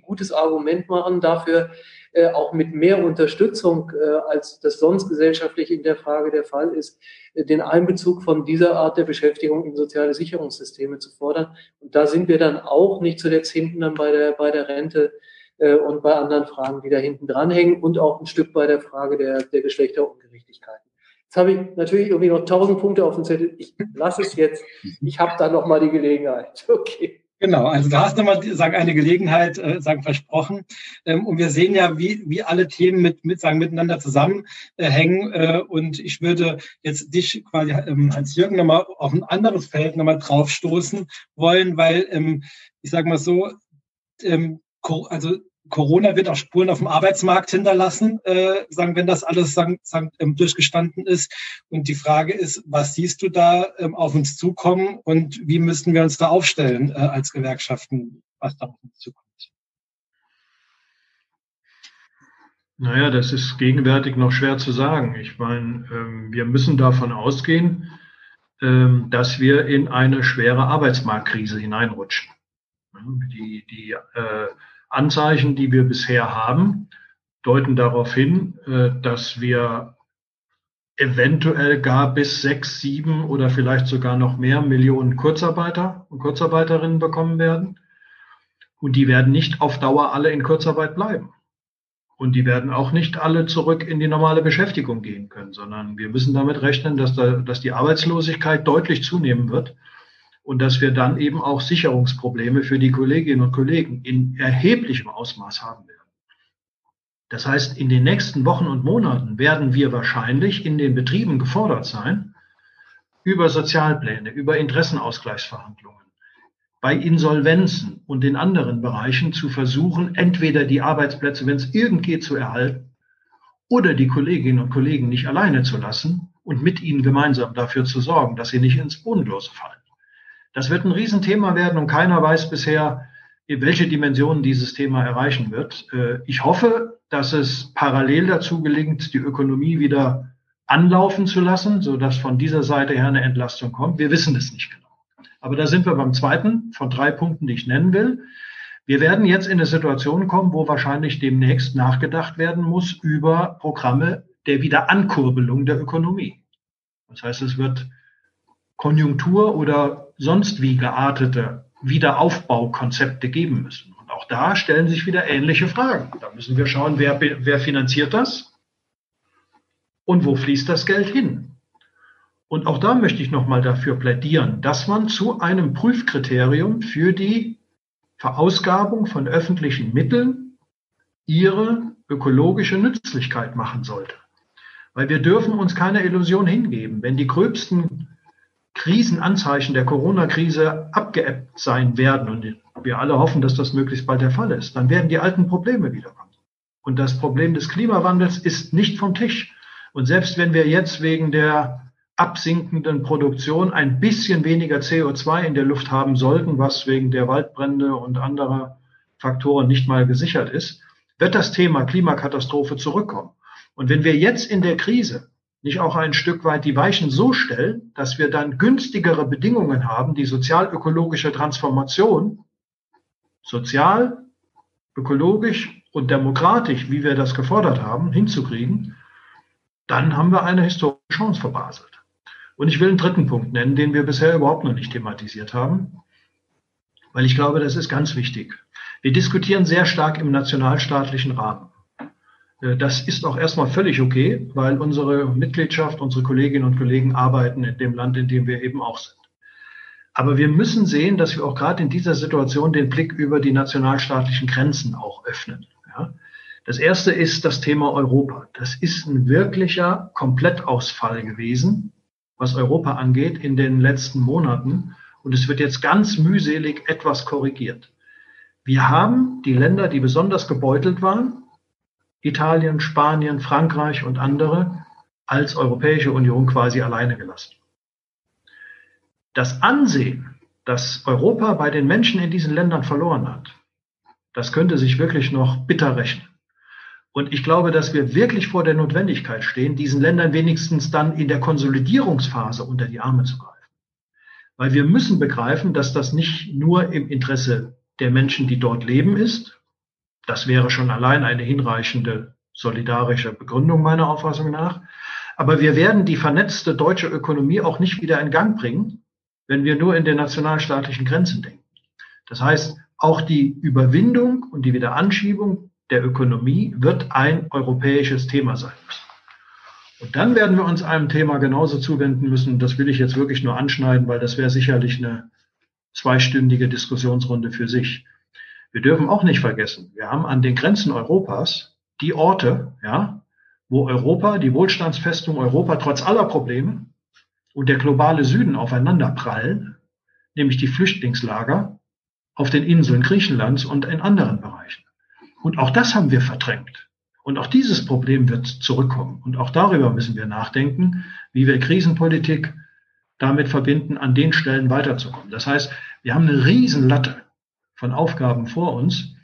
gutes Argument machen dafür, äh, auch mit mehr Unterstützung, äh, als das sonst gesellschaftlich in der Frage der Fall ist, äh, den Einbezug von dieser Art der Beschäftigung in soziale Sicherungssysteme zu fordern. Und da sind wir dann auch nicht zuletzt hinten dann bei der, bei der Rente äh, und bei anderen Fragen, die da hinten dranhängen und auch ein Stück bei der Frage der, der Geschlechterungerechtigkeiten. Jetzt habe ich natürlich irgendwie noch tausend Punkte auf dem Zettel. Ich lasse es jetzt. Ich habe da noch mal die Gelegenheit. Okay. Genau, also du hast nochmal sagen, eine Gelegenheit äh, sagen, versprochen. Ähm, und wir sehen ja, wie, wie alle Themen mit, mit, sagen, miteinander zusammenhängen. Äh, äh, und ich würde jetzt dich quasi ähm, als Jürgen nochmal auf ein anderes Feld nochmal draufstoßen wollen, weil ähm, ich sage mal so, ähm, also Corona wird auch Spuren auf dem Arbeitsmarkt hinterlassen, äh, sagen, wenn das alles sagen, sagen, ähm, durchgestanden ist. Und die Frage ist, was siehst du da ähm, auf uns zukommen und wie müssen wir uns da aufstellen äh, als Gewerkschaften, was da auf uns zukommt? Naja, das ist gegenwärtig noch schwer zu sagen. Ich meine, ähm, wir müssen davon ausgehen, ähm, dass wir in eine schwere Arbeitsmarktkrise hineinrutschen. Die, die äh, Anzeichen, die wir bisher haben, deuten darauf hin, äh, dass wir eventuell gar bis sechs, sieben oder vielleicht sogar noch mehr Millionen Kurzarbeiter und Kurzarbeiterinnen bekommen werden. Und die werden nicht auf Dauer alle in Kurzarbeit bleiben. Und die werden auch nicht alle zurück in die normale Beschäftigung gehen können, sondern wir müssen damit rechnen, dass, da, dass die Arbeitslosigkeit deutlich zunehmen wird und dass wir dann eben auch Sicherungsprobleme für die Kolleginnen und Kollegen in erheblichem Ausmaß haben werden. Das heißt, in den nächsten Wochen und Monaten werden wir wahrscheinlich in den Betrieben gefordert sein, über Sozialpläne, über Interessenausgleichsverhandlungen, bei Insolvenzen und in anderen Bereichen zu versuchen, entweder die Arbeitsplätze, wenn es irgend geht, zu erhalten oder die Kolleginnen und Kollegen nicht alleine zu lassen und mit ihnen gemeinsam dafür zu sorgen, dass sie nicht ins Bodenlose fallen. Das wird ein Riesenthema werden und keiner weiß bisher, welche Dimensionen dieses Thema erreichen wird. Äh, ich hoffe, dass es parallel dazu gelingt, die Ökonomie wieder anlaufen zu lassen, sodass von dieser Seite her eine Entlastung kommt. Wir wissen es nicht genau. Aber da sind wir beim zweiten von drei Punkten, die ich nennen will. Wir werden jetzt in eine Situation kommen, wo wahrscheinlich demnächst nachgedacht werden muss über Programme der Wiederankurbelung der Ökonomie. Das heißt, es wird Konjunktur oder sonst wie geartete Wiederaufbaukonzepte geben müssen. Und auch da stellen sich wieder ähnliche Fragen. Da müssen wir schauen, wer, wer finanziert das und wo fließt das Geld hin. Und auch da möchte ich nochmal dafür plädieren, dass man zu einem Prüfkriterium für die Verausgabung von öffentlichen Mitteln ihre ökologische Nützlichkeit machen sollte. Weil wir dürfen uns keine Illusion hingeben. Wenn die gröbsten Krisenanzeichen der Corona-Krise abgeebbt sein werden, und wir alle hoffen, dass das möglichst bald der Fall ist, dann werden die alten Probleme wiederkommen. Und das Problem des Klimawandels ist nicht vom Tisch. Und selbst wenn wir jetzt wegen der absinkenden Produktion ein bisschen weniger CO2 in der Luft haben sollten, was wegen der Waldbrände und anderer Faktoren nicht mal gesichert ist, wird das Thema Klimakatastrophe zurückkommen. Und wenn wir jetzt in der Krise nicht auch ein Stück weit die Weichen so stellen, dass wir dann günstigere Bedingungen haben, die sozial-ökologische Transformation sozial, ökologisch und demokratisch, wie wir das gefordert haben, hinzukriegen, dann haben wir eine historische Chance verbaselt. Und ich will einen dritten Punkt nennen, den wir bisher überhaupt noch nicht thematisiert haben, weil ich glaube, das ist ganz wichtig. Wir diskutieren sehr stark im nationalstaatlichen Rahmen. Äh, das ist auch erstmal völlig okay, weil unsere Mitgliedschaft, unsere Kolleginnen und Kollegen arbeiten in dem Land, in dem wir eben auch sind. Aber wir müssen sehen, dass wir auch gerade in dieser Situation den Blick über die nationalstaatlichen Grenzen auch öffnen. Ja? Das erste ist das Thema Europa. Das ist ein wirklicher Komplettausfall gewesen, was Europa angeht in den letzten Monaten. Und es wird jetzt ganz mühselig etwas korrigiert. Wir haben die Länder, die besonders gebeutelt waren, Italien, Spanien, Frankreich und andere, als Europäische Union quasi alleine gelassen. Das Ansehen, das Europa bei den Menschen in diesen Ländern verloren hat, das könnte sich wirklich noch bitter rechnen. Und ich glaube, dass wir wirklich vor der Notwendigkeit stehen, diesen Ländern wenigstens dann in der Konsolidierungsphase unter die Arme zu greifen. Weil wir müssen begreifen, dass das nicht nur im Interesse der Menschen, die dort leben, ist. Das wäre schon allein eine hinreichende solidarische Begründung meiner Auffassung nach. Aber wir werden die vernetzte deutsche Ökonomie auch nicht wieder in Gang bringen, wenn wir nur in den nationalstaatlichen Grenzen denken. Das heißt, auch die Überwindung und die Wiederanschiebung der Ökonomie wird ein europäisches Thema sein müssen. Und dann werden wir uns einem Thema genauso zuwenden müssen. Das will ich jetzt wirklich nur anschneiden, weil das wäre sicherlich eine zweistündige Diskussionsrunde für sich. Wir dürfen auch nicht vergessen, wir haben an den Grenzen Europas die Orte, ja, wo Europa, die Wohlstandsfestung Europa trotz aller Probleme und der globale Süden aufeinander prallen, nämlich die Flüchtlingslager auf den Inseln Griechenlands und in anderen Bereichen. Und auch das haben wir verdrängt. Und auch dieses Problem wird zurückkommen. Und auch darüber müssen wir nachdenken, wie wir Krisenpolitik damit verbinden, an den Stellen weiterzukommen. Das heißt, wir haben eine Riesenlatte von Aufgaben vor uns.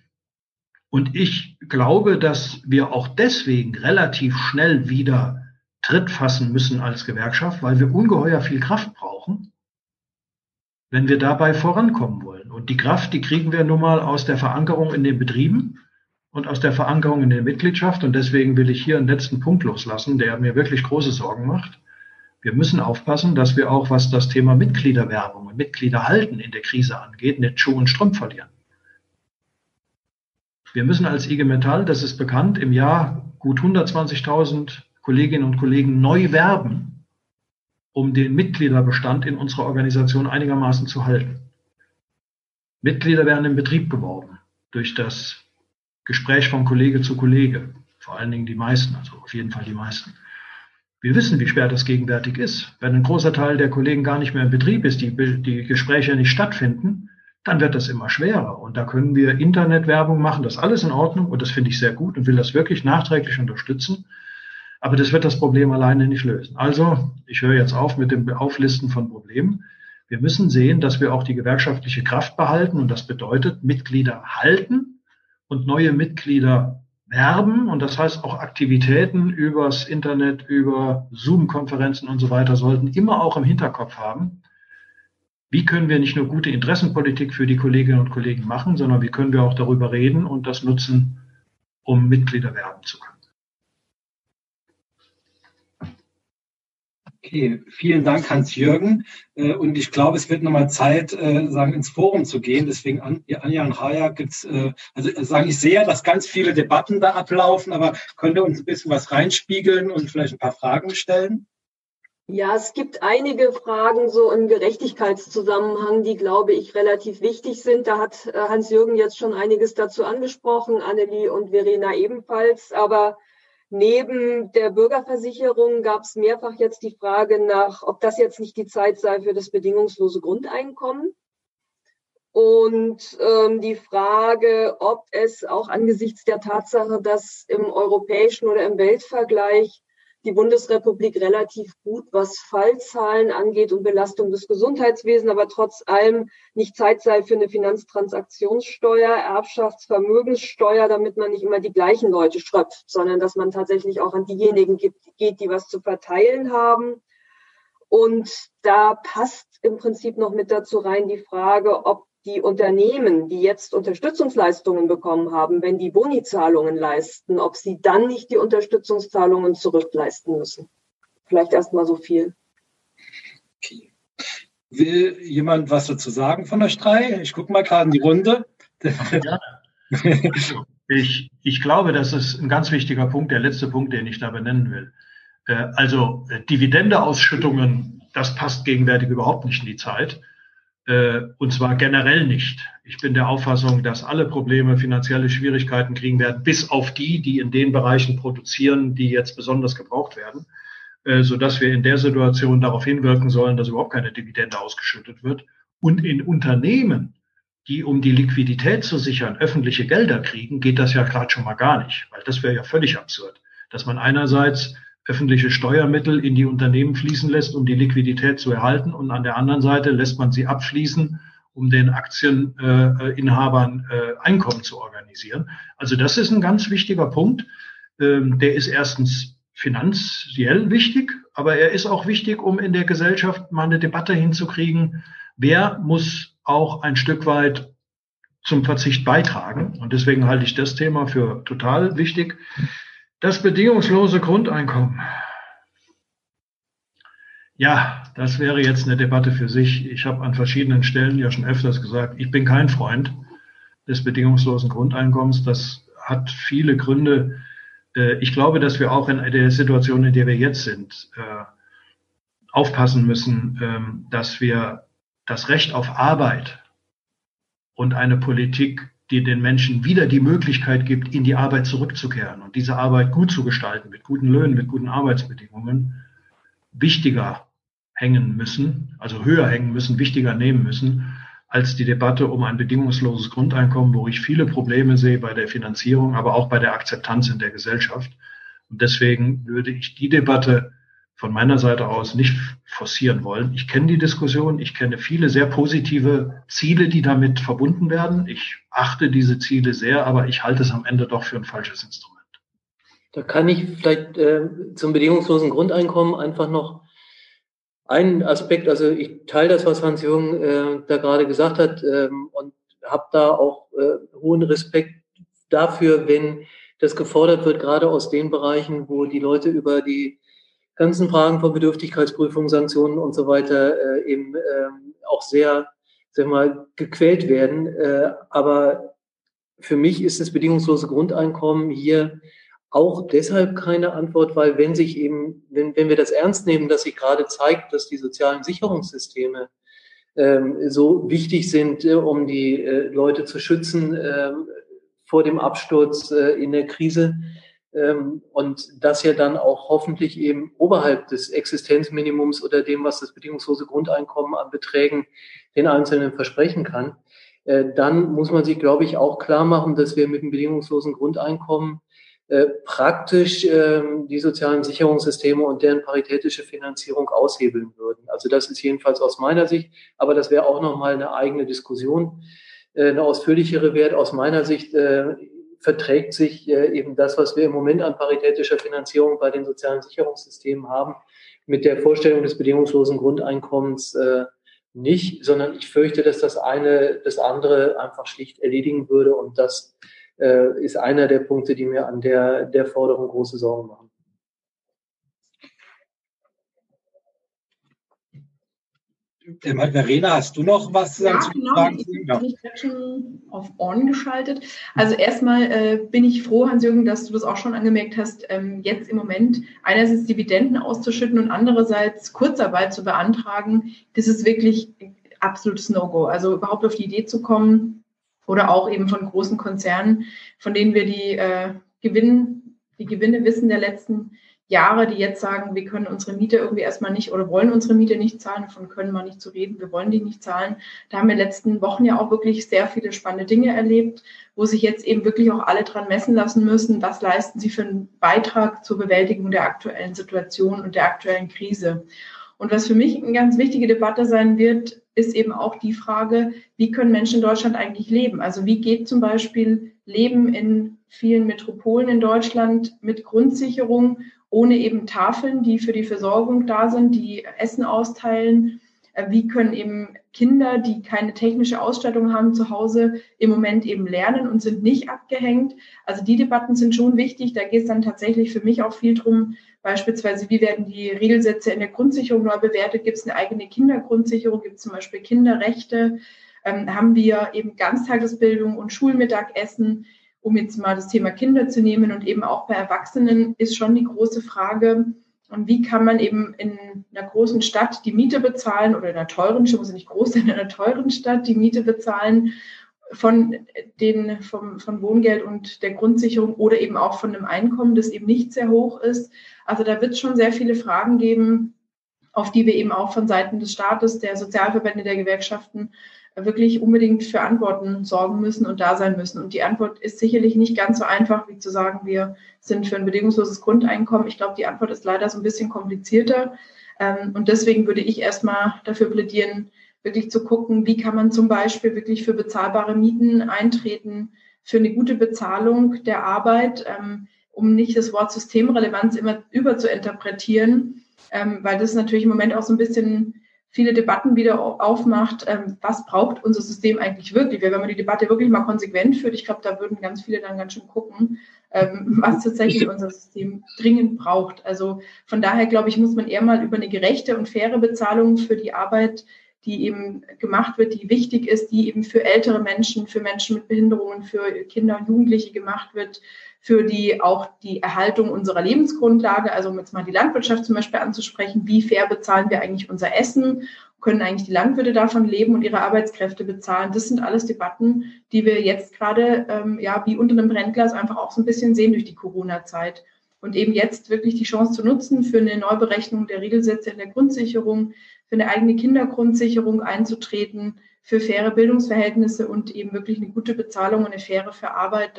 Und ich glaube, dass wir auch deswegen relativ schnell wieder Tritt fassen müssen als Gewerkschaft, weil wir ungeheuer viel Kraft brauchen, wenn wir dabei vorankommen wollen. Und die Kraft, die kriegen wir nun mal aus der Verankerung in den Betrieben und aus der Verankerung in der Mitgliedschaft. Und deswegen will ich hier einen letzten Punkt loslassen, der mir wirklich große Sorgen macht. Wir müssen aufpassen, dass wir auch, was das Thema Mitgliederwerbung und Mitgliederhalten in der Krise angeht, nicht Schuh und Strumpf verlieren. Wir müssen als IG Metall, das ist bekannt, im Jahr gut 120.000 Kolleginnen und Kollegen neu werben, um den Mitgliederbestand in unserer Organisation einigermaßen zu halten. Mitglieder werden im Betrieb geworben durch das Gespräch von Kollege zu Kollege. Vor allen Dingen die meisten, also auf jeden Fall die meisten. Wir wissen, wie schwer das gegenwärtig ist. Wenn ein großer Teil der Kollegen gar nicht mehr im Betrieb ist, die, die Gespräche nicht stattfinden, dann wird das immer schwerer. Und da können wir Internetwerbung machen, das ist alles in Ordnung und das finde ich sehr gut und will das wirklich nachträglich unterstützen. Aber das wird das Problem alleine nicht lösen. Also, ich höre jetzt auf mit dem Auflisten von Problemen. Wir müssen sehen, dass wir auch die gewerkschaftliche Kraft behalten und das bedeutet Mitglieder halten und neue Mitglieder werben. Und das heißt, auch Aktivitäten übers Internet, über Zoom-Konferenzen und so weiter sollten immer auch im Hinterkopf haben. Wie können wir nicht nur gute Interessenpolitik für die Kolleginnen und Kollegen machen, sondern wie können wir auch darüber reden und das nutzen, um Mitglieder werben zu können. Okay, vielen Dank, Hans-Jürgen. Äh, und ich glaube, es wird nochmal Zeit, äh, sagen, ins Forum zu gehen. Deswegen, Anja und Haya gibt's, äh, also sagen, ich sehe, dass ganz viele Debatten da ablaufen, aber könnt ihr uns ein bisschen was reinspiegeln und vielleicht ein paar Fragen stellen? Ja, es gibt einige Fragen so im Gerechtigkeitszusammenhang, die, glaube ich, relativ wichtig sind. Da hat Hans-Jürgen jetzt schon einiges dazu angesprochen, Annelie und Verena ebenfalls. Aber Neben der Bürgerversicherung gab es mehrfach jetzt die Frage nach, ob das jetzt nicht die Zeit sei für das bedingungslose Grundeinkommen. Und ähm, die Frage, ob es auch angesichts der Tatsache, dass im europäischen oder im Weltvergleich die Bundesrepublik relativ gut, was Fallzahlen angeht und Belastung des Gesundheitswesens, aber trotz allem nicht Zeit sei für eine Finanztransaktionssteuer, Erbschaftsvermögenssteuer, damit man nicht immer die gleichen Leute schröpft, sondern dass man tatsächlich auch an diejenigen geht, die was zu verteilen haben. Und da passt im Prinzip noch mit dazu rein die Frage, ob die Unternehmen, die jetzt Unterstützungsleistungen bekommen haben, wenn die Bonizahlungen leisten, ob sie dann nicht die Unterstützungszahlungen zurückleisten müssen. Vielleicht erst mal so viel. Okay. Will jemand was dazu sagen von der drei? Ich gucke mal gerade in die Runde. Ja. Ich, ich glaube, das ist ein ganz wichtiger Punkt, der letzte Punkt, den ich da benennen will. Äh, also äh, Dividendeausschüttungen, das passt gegenwärtig überhaupt nicht in die Zeit. Äh, und zwar generell nicht. Ich bin der Auffassung, dass alle Probleme finanzielle Schwierigkeiten kriegen werden, bis auf die, die in den Bereichen produzieren, die jetzt besonders gebraucht werden, äh, so dass wir in der Situation darauf hinwirken sollen, dass überhaupt keine Dividende ausgeschüttet wird Und in Unternehmen, die um die Liquidität zu sichern öffentliche Gelder kriegen, geht das ja gerade schon mal gar nicht, weil das wäre ja völlig absurd, dass man einerseits öffentliche Steuermittel in die Unternehmen fließen lässt, um die Liquidität zu erhalten und an der anderen Seite lässt man sie abfließen, um den Aktieninhabern äh, Einkommen zu organisieren. Also das ist ein ganz wichtiger Punkt. Ähm, der ist erstens finanziell wichtig, aber er ist auch wichtig, um in der Gesellschaft mal eine Debatte hinzukriegen, wer muss auch ein Stück weit zum Verzicht beitragen. Und deswegen halte ich das Thema für total wichtig. Das bedingungslose Grundeinkommen. Ja, das wäre jetzt eine Debatte für sich. Ich habe an verschiedenen Stellen ja schon öfters gesagt, ich bin kein Freund des bedingungslosen Grundeinkommens. Das hat viele Gründe. Äh, ich glaube, dass wir auch in der Situation, in der wir jetzt sind, äh, aufpassen müssen, ähm, dass wir das Recht auf Arbeit und eine Politik, die den Menschen wieder die Möglichkeit gibt, in die Arbeit zurückzukehren und diese Arbeit gut zu gestalten, mit guten Löhnen, mit guten Arbeitsbedingungen, wichtiger hängen müssen, also höher hängen müssen, wichtiger nehmen müssen, als die Debatte um ein bedingungsloses Grundeinkommen, wo ich viele Probleme sehe bei der Finanzierung, aber auch bei der Akzeptanz in der Gesellschaft. Und deswegen würde ich die Debatte von meiner Seite aus nicht forcieren wollen. Ich kenne die Diskussion, ich kenne viele sehr positive Ziele, die damit verbunden werden. Ich achte diese Ziele sehr, aber ich halte es am Ende doch für ein falsches Instrument. Da kann ich vielleicht äh, zum bedingungslosen Grundeinkommen einfach noch einen Aspekt, also ich teile das, was Hans-Jürgen äh, da gerade gesagt hat ähm, und habe da auch äh, hohen Respekt dafür, wenn das gefordert wird, gerade aus den Bereichen, wo die Leute über die ganzen Fragen von Bedürftigkeitsprüfung, Sanktionen und so weiter äh, eben äh, auch sehr, sag mal, gequält werden. Äh, aber für mich ist das bedingungslose Grundeinkommen hier auch deshalb keine Antwort, weil wenn sich eben, wenn, wenn wir das ernst nehmen, dass sich gerade zeigt, dass die sozialen Sicherungssysteme ähm, so wichtig sind, äh, um die äh, Leute zu schützen äh, vor dem Absturz äh, in der Krise, und das ja dann auch hoffentlich eben oberhalb des Existenzminimums oder dem, was das bedingungslose Grundeinkommen an Beträgen den Einzelnen versprechen kann, äh, dann muss man sich, glaube ich, auch klar machen, dass wir mit dem bedingungslosen Grundeinkommen äh, praktisch ähm, die sozialen Sicherungssysteme und deren paritätische Finanzierung aushebeln würden. Also das ist jedenfalls aus meiner Sicht, aber das wäre auch nochmal eine eigene Diskussion, äh, eine ausführlichere Wert aus meiner Sicht äh, verträgt sich eben das, was wir im Moment an paritätischer Finanzierung bei den sozialen Sicherungssystemen haben, mit der Vorstellung des bedingungslosen Grundeinkommens nicht, sondern ich fürchte, dass das eine das andere einfach schlicht erledigen würde und das äh, ist einer der Punkte, die mir an der, der Forderung große Sorgen machen. Ähm, Verena, hast du noch was ja, zu genau. sagen? Ich bin ich schon auf On geschaltet. Also erstmal äh, bin ich froh, Hans-Jürgen, dass du das auch schon angemerkt hast, ähm, jetzt im Moment einerseits Dividenden auszuschütten und andererseits Kurzarbeit zu beantragen. Das ist wirklich absolutes No-Go. Also überhaupt auf die Idee zu kommen, oder auch eben von großen Konzernen, von denen wir die, äh, Gewinn, die Gewinne wissen der letzten Jahre, die jetzt sagen, wir können unsere Miete irgendwie erstmal nicht oder wollen unsere Miete nicht zahlen, davon können wir nicht zu reden, wir wollen die nicht zahlen. Da haben wir in den letzten Wochen ja auch wirklich sehr viele spannende Dinge erlebt, wo sich jetzt eben wirklich auch alle dran messen lassen müssen, was leisten sie für einen Beitrag zur Bewältigung der aktuellen Situation und der aktuellen Krise. Und was für mich eine ganz wichtige Debatte sein wird, ist eben auch die Frage, wie können Menschen in Deutschland eigentlich leben? Also wie geht zum Beispiel Leben in vielen Metropolen in Deutschland mit Grundsicherung, ohne eben Tafeln, die für die Versorgung da sind, die Essen austeilen? Äh, wie können eben Kinder, die keine technische Ausstattung haben zu Hause, im Moment eben lernen und sind nicht abgehängt? Also die Debatten sind schon wichtig. Da geht es dann tatsächlich für mich auch viel drum, Beispielsweise, wie werden die Regelsätze in der Grundsicherung neu bewertet? Gibt es eine eigene Kindergrundsicherung? Gibt es zum Beispiel Kinderrechte? Ähm, haben wir eben Ganztagesbildung und Schulmittagessen? Um jetzt mal das Thema Kinder zu nehmen und eben auch bei Erwachsenen ist schon die große Frage, und wie kann man eben in einer großen Stadt die Miete bezahlen oder in einer teuren, Stadt, muss nicht groß sein, in einer teuren Stadt die Miete bezahlen von den, vom, von Wohngeld und der Grundsicherung oder eben auch von einem Einkommen, das eben nicht sehr hoch ist. Also da wird es schon sehr viele Fragen geben, auf die wir eben auch von Seiten des Staates, der Sozialverbände, der Gewerkschaften wirklich unbedingt für Antworten sorgen müssen und da sein müssen. Und die Antwort ist sicherlich nicht ganz so einfach, wie zu sagen, wir sind für ein bedingungsloses Grundeinkommen. Ich glaube, die Antwort ist leider so ein bisschen komplizierter. Ähm, und deswegen würde ich erstmal dafür plädieren, wirklich zu gucken, wie kann man zum Beispiel wirklich für bezahlbare Mieten eintreten, für eine gute Bezahlung der Arbeit, ähm, um nicht das Wort Systemrelevanz immer über zu interpretieren, ähm, weil das natürlich im Moment auch so ein bisschen viele Debatten wieder aufmacht, ähm, was braucht unser System eigentlich wirklich? Wenn man die Debatte wirklich mal konsequent führt, ich glaube, da würden ganz viele dann ganz schön gucken, ähm, was tatsächlich unser System dringend braucht. Also von daher, glaube ich, muss man eher mal über eine gerechte und faire Bezahlung für die Arbeit, die eben gemacht wird, die wichtig ist, die eben für ältere Menschen, für Menschen mit Behinderungen, für Kinder und Jugendliche gemacht wird, für die auch die Erhaltung unserer Lebensgrundlage, also um jetzt mal die Landwirtschaft zum Beispiel anzusprechen, wie fair bezahlen wir eigentlich unser Essen, können eigentlich die Landwirte davon leben und ihre Arbeitskräfte bezahlen. Das sind alles Debatten, die wir jetzt gerade ähm, ja wie unter einem Brennglas einfach auch so ein bisschen sehen durch die Corona-Zeit. Und eben jetzt wirklich die Chance zu nutzen, für eine Neuberechnung der Regelsätze in der Grundsicherung, für eine eigene Kindergrundsicherung einzutreten, für faire Bildungsverhältnisse und eben wirklich eine gute Bezahlung und eine faire für Arbeit.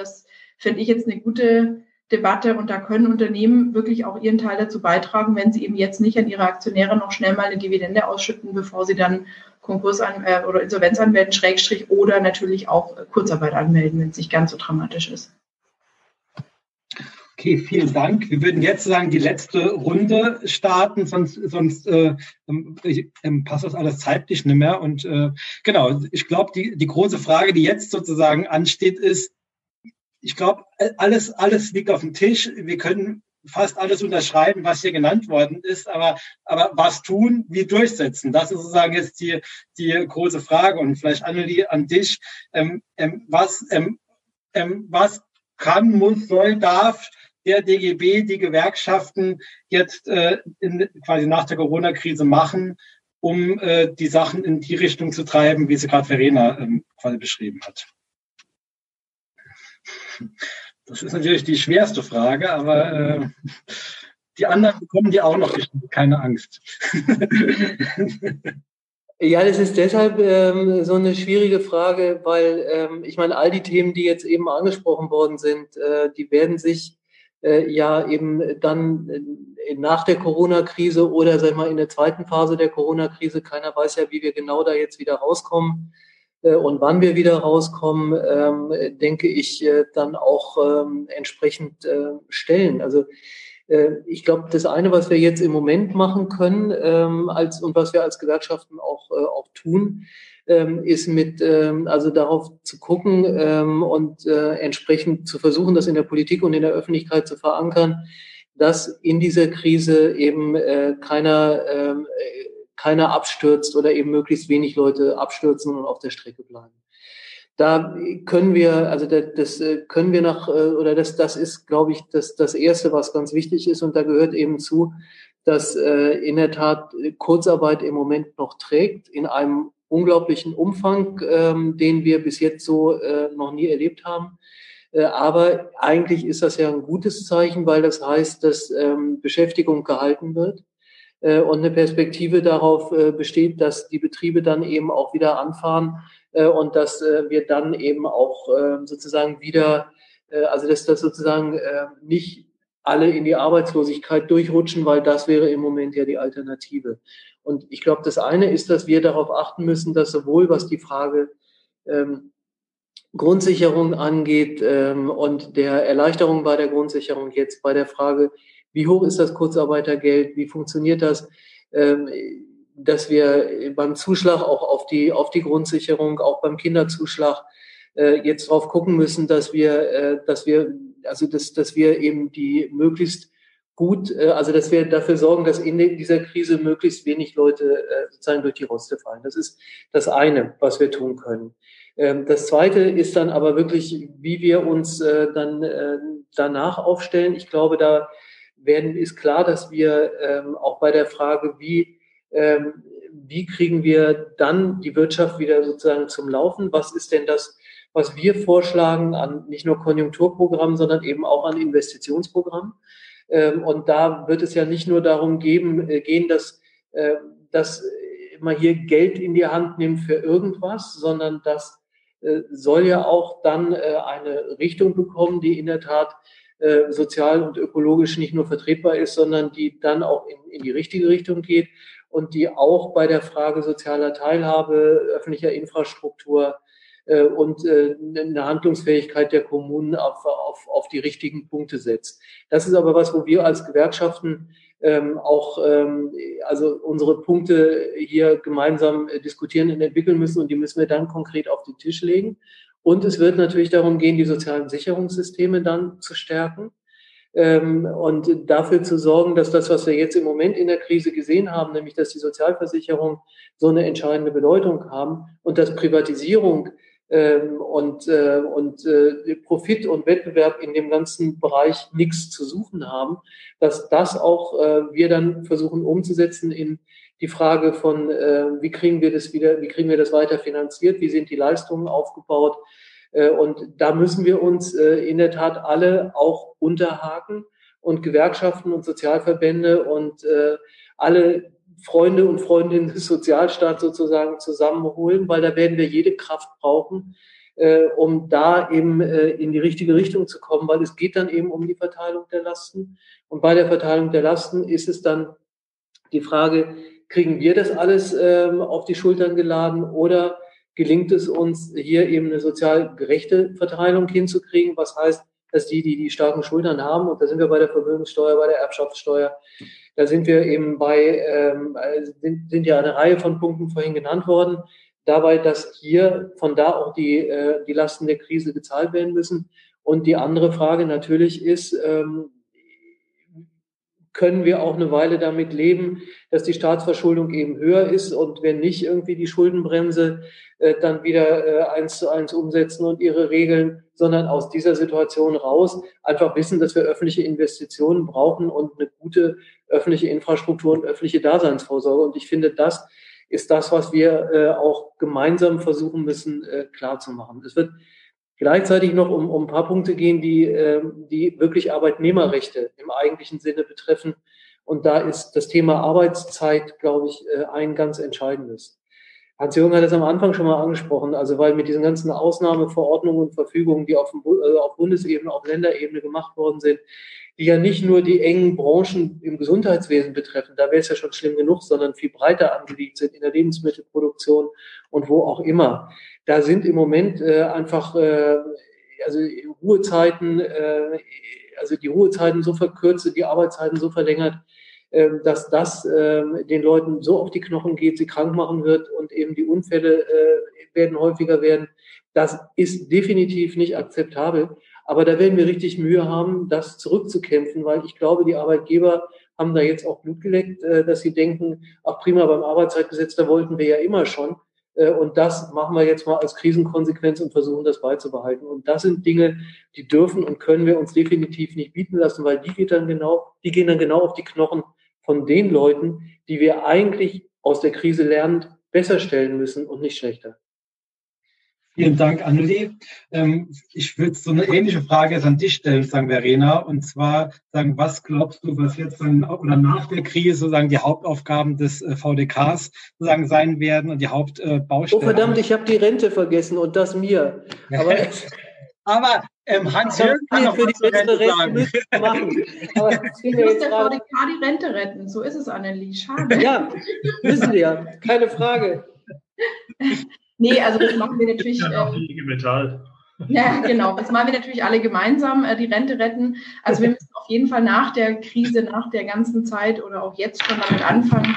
Das finde ich jetzt eine gute Debatte und da können Unternehmen wirklich auch ihren Teil dazu beitragen, wenn sie eben jetzt nicht an ihre Aktionäre noch schnell mal eine Dividende ausschütten, bevor sie dann Konkurs an, äh, oder Insolvenz anmelden, Schrägstrich oder natürlich auch Kurzarbeit anmelden, wenn es nicht ganz so dramatisch ist. Okay, vielen Dank. Wir würden jetzt sagen, die letzte Runde starten, sonst, sonst äh, ähm, passt das alles zeitlich nicht mehr. Und äh, genau, ich glaube, die, die große Frage, die jetzt sozusagen ansteht, ist, ich glaube, alles, alles liegt auf dem Tisch. Wir können fast alles unterschreiben, was hier genannt worden ist, aber, aber was tun, wie durchsetzen? Das ist sozusagen jetzt die, die große Frage. Und vielleicht, Annelie, an dich, ähm, ähm, was, ähm, ähm, was kann, muss, soll, darf der DGB, die Gewerkschaften jetzt äh, in, quasi nach der Corona-Krise machen, um äh, die Sachen in die Richtung zu treiben, wie sie gerade Verena ähm, quasi beschrieben hat? Das ist natürlich die schwerste Frage, aber äh, die anderen bekommen die auch noch keine Angst. Ja, das ist deshalb ähm, so eine schwierige Frage, weil ähm, ich meine, all die Themen, die jetzt eben angesprochen worden sind, äh, die werden sich äh, ja eben dann äh, nach der Corona-Krise oder sag mal in der zweiten Phase der Corona-Krise, keiner weiß ja, wie wir genau da jetzt wieder rauskommen, und wann wir wieder rauskommen, ähm, denke ich, äh, dann auch ähm, entsprechend äh, stellen. Also ich glaube, das eine, was wir jetzt im Moment machen können ähm, als, und was wir als Gewerkschaften auch, auch tun, ist mit, also darauf zu gucken und entsprechend zu versuchen, das in der Politik und in der Öffentlichkeit zu verankern, dass in dieser Krise eben keiner keiner abstürzt oder eben möglichst wenig Leute abstürzen und auf der Strecke bleiben. Da können wir, also das äh, können wir nach, äh, oder das, das ist, glaube ich, das, das Erste, was ganz wichtig ist. Und da gehört eben zu, dass äh, in der Tat Kurzarbeit im Moment noch trägt, in einem unglaublichen Umfang, ähm, den wir bis jetzt so noch nie erlebt haben. Aber eigentlich ist das ja ein gutes Zeichen, weil das heißt, dass ähm, Beschäftigung gehalten wird äh, und eine Perspektive darauf äh, besteht, dass die Betriebe dann eben auch wieder anfahren äh, und dass wir dann eben auch ähm, sozusagen wieder, also dass das sozusagen nicht alle in die Arbeitslosigkeit durchrutschen, weil das wäre im Moment ja die Alternative. Und ich glaube, das eine ist, dass wir darauf achten müssen, dass sowohl was die Frage ähm, Grundsicherung angeht ähm, und der Erleichterung bei der Grundsicherung jetzt bei der Frage, wie hoch ist das Kurzarbeitergeld? Wie funktioniert das? Ähm, dass wir beim Zuschlag auch auf die, auf die Grundsicherung, auch beim Kinderzuschlag äh, jetzt drauf gucken müssen, dass wir, äh, dass wir, also dass, dass wir eben die möglichst gut, äh, also dass wir dafür sorgen, dass in dieser Krise möglichst wenig Leute sozusagen durch die Roste fallen. Das ist das eine, was wir tun können. Ähm, das zweite ist dann aber wirklich, wie wir uns dann danach aufstellen. Ich glaube, da werden, ist klar, dass wir ähm, auch bei der Frage, wie, ähm, wie kriegen wir dann die Wirtschaft wieder sozusagen zum Laufen? Was ist denn das, was wir vorschlagen an nicht nur Konjunkturprogrammen, sondern eben auch an Investitionsprogrammen? Ähm, und da wird es ja nicht nur darum geben, äh, gehen, dass äh, dass man hier Geld in die Hand nimmt für irgendwas, sondern das äh, soll ja auch dann äh, eine Richtung bekommen, die in der Tat äh, sozial und ökologisch nicht nur vertretbar ist, sondern die dann auch in, in die richtige Richtung geht und die auch bei der Frage sozialer Teilhabe, öffentlicher Infrastruktur äh, und äh, eine Handlungsfähigkeit der Kommunen auf, auf, auf die richtigen Punkte setzt. Das ist aber was, wo wir als Gewerkschaften ähm, auch ähm, also unsere Punkte hier gemeinsam äh, diskutieren und entwickeln müssen und die müssen wir dann konkret auf den Tisch legen. Und es wird natürlich darum gehen, die sozialen Sicherungssysteme dann zu stärken ähm, und dafür zu sorgen, dass das, was wir jetzt im Moment in der Krise gesehen haben, nämlich dass die Sozialversicherung so eine entscheidende Bedeutung haben und dass Privatisierung ähm, und, äh, und äh, Profit und Wettbewerb in dem ganzen Bereich nichts zu suchen haben, dass das auch äh, wir dann versuchen umzusetzen in die Frage von, äh, wie kriegen wir das wieder, wie kriegen wir das weiter finanziert, wie sind die Leistungen aufgebaut. Äh, und da müssen wir uns äh, in der Tat alle auch unterhaken und Gewerkschaften und Sozialverbände und äh, alle Freunde und Freundinnen des Sozialstaats sozusagen zusammenholen, weil da werden wir jede Kraft brauchen, äh, um da eben äh, in die richtige Richtung zu kommen, weil es geht dann eben um die Verteilung der Lasten. Und bei der Verteilung der Lasten ist es dann die Frage, kriegen wir das alles ähm, auf die Schultern geladen oder gelingt es uns hier eben eine sozial gerechte Verteilung hinzukriegen, was heißt, dass die, die die starken Schultern haben, und da sind wir bei der Vermögenssteuer, bei der Erbschaftssteuer, da sind wir eben bei, ähm, sind, sind ja eine Reihe von Punkten vorhin genannt worden, dabei, dass hier von da auch die, äh, die Lasten der Krise gezahlt werden müssen. Und die andere Frage natürlich ist, ähm, können wir auch eine Weile damit leben, dass die Staatsverschuldung eben höher ist und wenn nicht irgendwie die Schuldenbremse äh, dann wieder äh, eins zu eins umsetzen und ihre Regeln, sondern aus dieser Situation raus einfach wissen, dass wir öffentliche Investitionen brauchen und eine gute öffentliche Infrastruktur und öffentliche Daseinsvorsorge. Und ich finde, das ist das, was wir äh, auch gemeinsam versuchen müssen äh, klarzumachen. Es wird gleichzeitig noch um, um ein paar Punkte gehen, die, äh, die wirklich Arbeitnehmerrechte im eigentlichen Sinne betreffen. Und da ist das Thema Arbeitszeit, glaube ich, äh, ein ganz entscheidendes. Hans-Jürgen hat es am Anfang schon mal angesprochen, also weil mit diesen ganzen Ausnahmeverordnungen und Verfügungen, die auf, äh, auf Bundesebene, auf Länderebene gemacht worden sind, die ja nicht nur die engen Branchen im Gesundheitswesen betreffen, da wäre es ja schon schlimm genug, sondern viel breiter angelegt sind in der Lebensmittelproduktion und wo auch immer. Da sind im Moment äh, einfach äh, also Ruhezeiten, äh, also die Ruhezeiten so verkürzt, die Arbeitszeiten so verlängert, äh, dass das äh, den Leuten so auf die Knochen geht, sie krank machen wird und eben die Unfälle äh, werden häufiger werden. Das ist definitiv nicht akzeptabel. Aber da werden wir richtig Mühe haben, das zurückzukämpfen, weil ich glaube, die Arbeitgeber haben da jetzt auch Blut geleckt, äh, dass sie denken, ach prima, beim Arbeitszeitgesetz, da wollten wir ja immer schon. Äh, und das machen wir jetzt mal als Krisenkonsequenz und versuchen das beizubehalten. Und das sind Dinge, die dürfen und können wir uns definitiv nicht bieten lassen, weil die geht dann genau, die gehen dann genau auf die Knochen von den Leuten, die wir eigentlich aus der Krise lernend besser stellen müssen und nicht schlechter. Vielen Dank, Annelie. Ähm, ich würde so eine ähnliche Frage jetzt an dich stellen, sagen Verena, und zwar sagen, was glaubst du, was jetzt dann oder nach der Krise sozusagen die Hauptaufgaben des äh, VDKs sozusagen sein werden und die Hauptbaustellen? oh verdammt, ich habe die Rente vergessen und das mir. Aber, Aber ähm, Hans-Jürgen kann noch für die Rente sagen. Machen. Aber muss der VDK die Rente retten, so ist es, Annelie. Schade. Ja, wissen wir ja, keine Frage. Nee, also das machen wir natürlich. Ja, äh, IG Metall. Ja, genau. Das machen wir natürlich alle gemeinsam, äh, die Rente retten. Also wir müssen auf jeden Fall nach der Krise, nach der ganzen Zeit oder auch jetzt schon damit anfangen,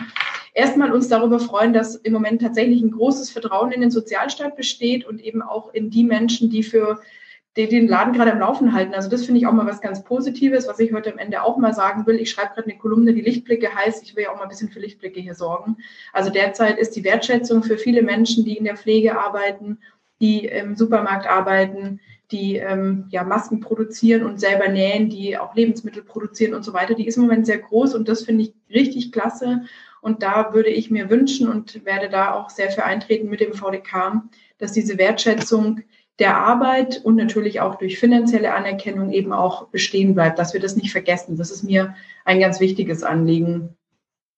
erstmal uns darüber freuen, dass im Moment tatsächlich ein großes Vertrauen in den Sozialstaat besteht und eben auch in die Menschen, die für die den Laden gerade am Laufen halten. Also das finde ich auch mal was ganz Positives, was ich heute am Ende auch mal sagen will. Ich schreibe gerade eine Kolumne, die Lichtblicke heißt. Ich will ja auch mal ein bisschen für Lichtblicke hier sorgen. Also derzeit ist die Wertschätzung für viele Menschen, die in der Pflege arbeiten, die im Supermarkt arbeiten, die ähm, ja, Masken produzieren und selber nähen, die auch Lebensmittel produzieren und so weiter, die ist im Moment sehr groß und das finde ich richtig klasse. Und da würde ich mir wünschen und werde da auch sehr für eintreten mit dem VDK, dass diese Wertschätzung der Arbeit und natürlich auch durch finanzielle Anerkennung eben auch bestehen bleibt, dass wir das nicht vergessen. Das ist mir ein ganz wichtiges Anliegen.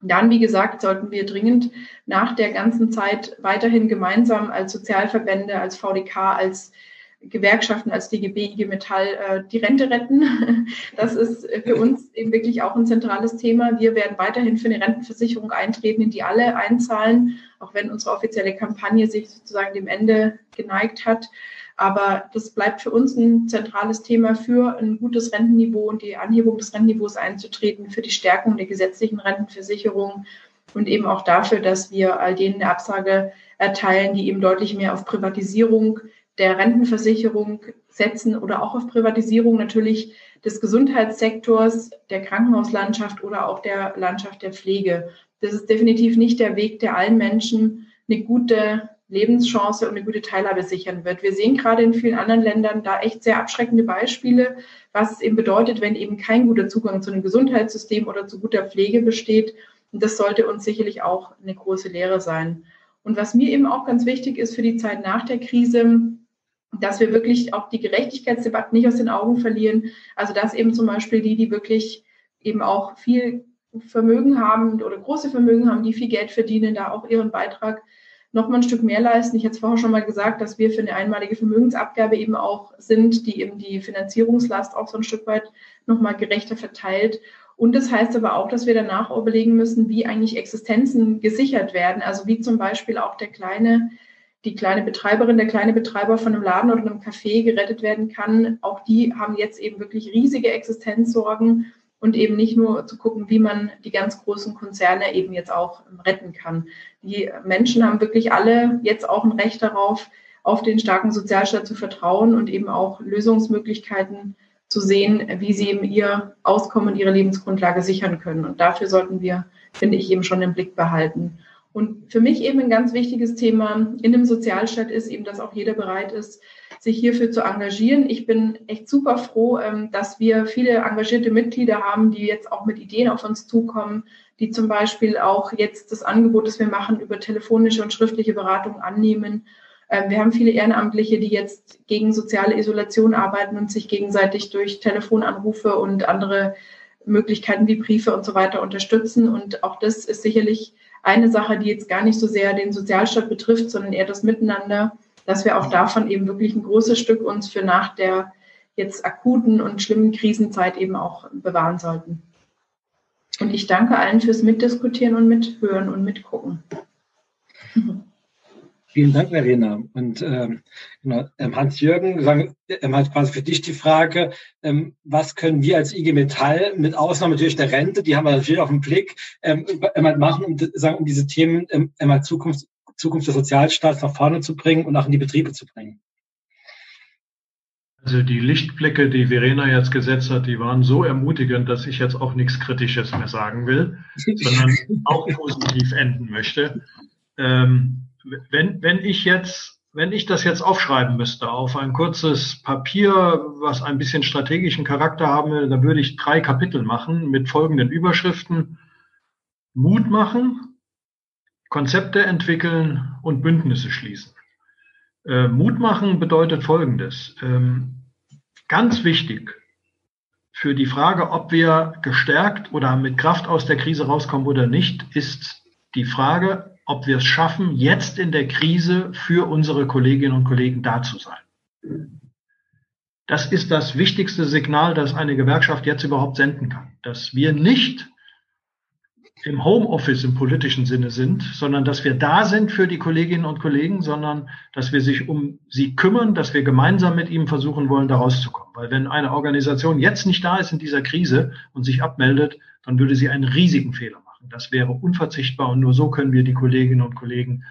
Dann, wie gesagt, sollten wir dringend nach der ganzen Zeit weiterhin gemeinsam als Sozialverbände, als VDK, als Gewerkschaften, als DGB, IG Metall äh, die Rente retten. Das ist für uns eben wirklich auch ein zentrales Thema. Wir werden weiterhin für eine Rentenversicherung eintreten, in die alle einzahlen, auch wenn unsere offizielle Kampagne sich sozusagen dem Ende geneigt hat. Aber das bleibt für uns ein zentrales Thema für ein gutes Rentenniveau und die Anhebung des Rentenniveaus einzutreten, für die Stärkung der gesetzlichen Rentenversicherung und eben auch dafür, dass wir all denen eine Absage erteilen, die eben deutlich mehr auf Privatisierung der Rentenversicherung setzen oder auch auf Privatisierung natürlich des Gesundheitssektors, der Krankenhauslandschaft oder auch der Landschaft der Pflege. Das ist definitiv nicht der Weg, der allen Menschen eine gute Lebenschance und eine gute Teilhabe sichern wird. Wir sehen gerade in vielen anderen Ländern da echt sehr abschreckende Beispiele, was es eben bedeutet, wenn eben kein guter Zugang zu einem Gesundheitssystem oder zu guter Pflege besteht. Und das sollte uns sicherlich auch eine große Lehre sein. Und was mir eben auch ganz wichtig ist für die Zeit nach der Krise, dass wir wirklich auch die Gerechtigkeitsdebatte nicht aus den Augen verlieren. Also dass eben zum Beispiel die, die wirklich eben auch viel Vermögen haben oder große Vermögen haben, die viel Geld verdienen, da auch ihren Beitrag noch mal ein Stück mehr leisten. Ich hatte es vorher schon mal gesagt, dass wir für eine einmalige Vermögensabgabe eben auch sind, die eben die Finanzierungslast auch so ein Stück weit noch mal gerechter verteilt. Und das heißt aber auch, dass wir danach überlegen müssen, wie eigentlich Existenzen gesichert werden. Also wie zum Beispiel auch der kleine, die kleine Betreiberin, der kleine Betreiber von einem Laden oder einem Café gerettet werden kann. Auch die haben jetzt eben wirklich riesige Existenzsorgen und eben nicht nur zu gucken, wie man die ganz großen Konzerne eben jetzt auch retten kann. Die Menschen haben wirklich alle jetzt auch ein Recht darauf, auf den starken Sozialstaat zu vertrauen und eben auch Lösungsmöglichkeiten zu sehen, wie sie eben ihr Auskommen, ihre Lebensgrundlage sichern können. Und dafür sollten wir, finde ich, eben schon im Blick behalten. Und für mich eben ein ganz wichtiges Thema in dem Sozialstaat ist eben, dass auch jeder bereit ist, sich hierfür zu engagieren. Ich bin echt super froh, ähm, dass wir viele engagierte Mitglieder haben, die jetzt auch mit Ideen auf uns zukommen, die zum Beispiel auch jetzt das Angebot, das wir machen, über telefonische und schriftliche Beratung annehmen. Ähm, wir haben viele Ehrenamtliche, die jetzt gegen soziale Isolation arbeiten und sich gegenseitig durch Telefonanrufe und andere Möglichkeiten wie Briefe und so weiter unterstützen. Und auch das ist sicherlich eine Sache, die jetzt gar nicht so sehr den Sozialstaat betrifft, sondern eher das Miteinander dass wir auch davon eben wirklich ein großes Stück uns für nach der jetzt akuten und schlimmen Krisenzeit eben auch bewahren sollten. Ich danke allen fürs Mitdiskutieren und Mithören und Mitgucken. Vielen Dank, Verena. Und ähm, genau, ähm, Hans-Jürgen, ähm, hat quasi für dich die Frage, ähm, was können wir als IG Metall, mit Ausnahme natürlich der Rente, die haben wir natürlich auf den Blick, ähm, machen, um, sagen, um diese Themen ähm, Zukunft, Zukunft des Sozialstaats nach vorne zu bringen und auch in die Betriebe zu bringen. Also die Lichtblicke, die Verena jetzt gesetzt hat, die waren so ermutigend, dass ich jetzt auch nichts Kritisches mehr sagen will, sondern auch positiv enden möchte. Ähm, wenn, wenn ich jetzt, wenn ich das jetzt aufschreiben müsste auf ein kurzes Papier, was ein bisschen strategischen Charakter haben will, dann würde ich drei Kapitel machen mit folgenden Überschriften. Mut machen, Konzepte entwickeln und Bündnisse schließen. Äh, Mut machen bedeutet Folgendes. Ähm, ganz wichtig für die Frage, ob wir gestärkt oder mit Kraft aus der Krise rauskommen oder nicht, ist die Frage, ob wir es schaffen, jetzt in der Krise für unsere Kolleginnen und Kollegen da zu sein. Das ist das wichtigste Signal, das eine Gewerkschaft jetzt überhaupt senden kann. Dass wir nicht im Homeoffice im politischen Sinne sind, sondern dass wir da sind für die Kolleginnen und Kollegen, sondern dass wir sich um sie kümmern, dass wir gemeinsam mit ihnen versuchen wollen, da rauszukommen. Weil wenn eine Organisation jetzt nicht da ist in dieser Krise und sich abmeldet, dann würde sie einen riesigen Fehler machen. Das wäre unverzichtbar und nur so können wir die Kolleginnen und Kollegen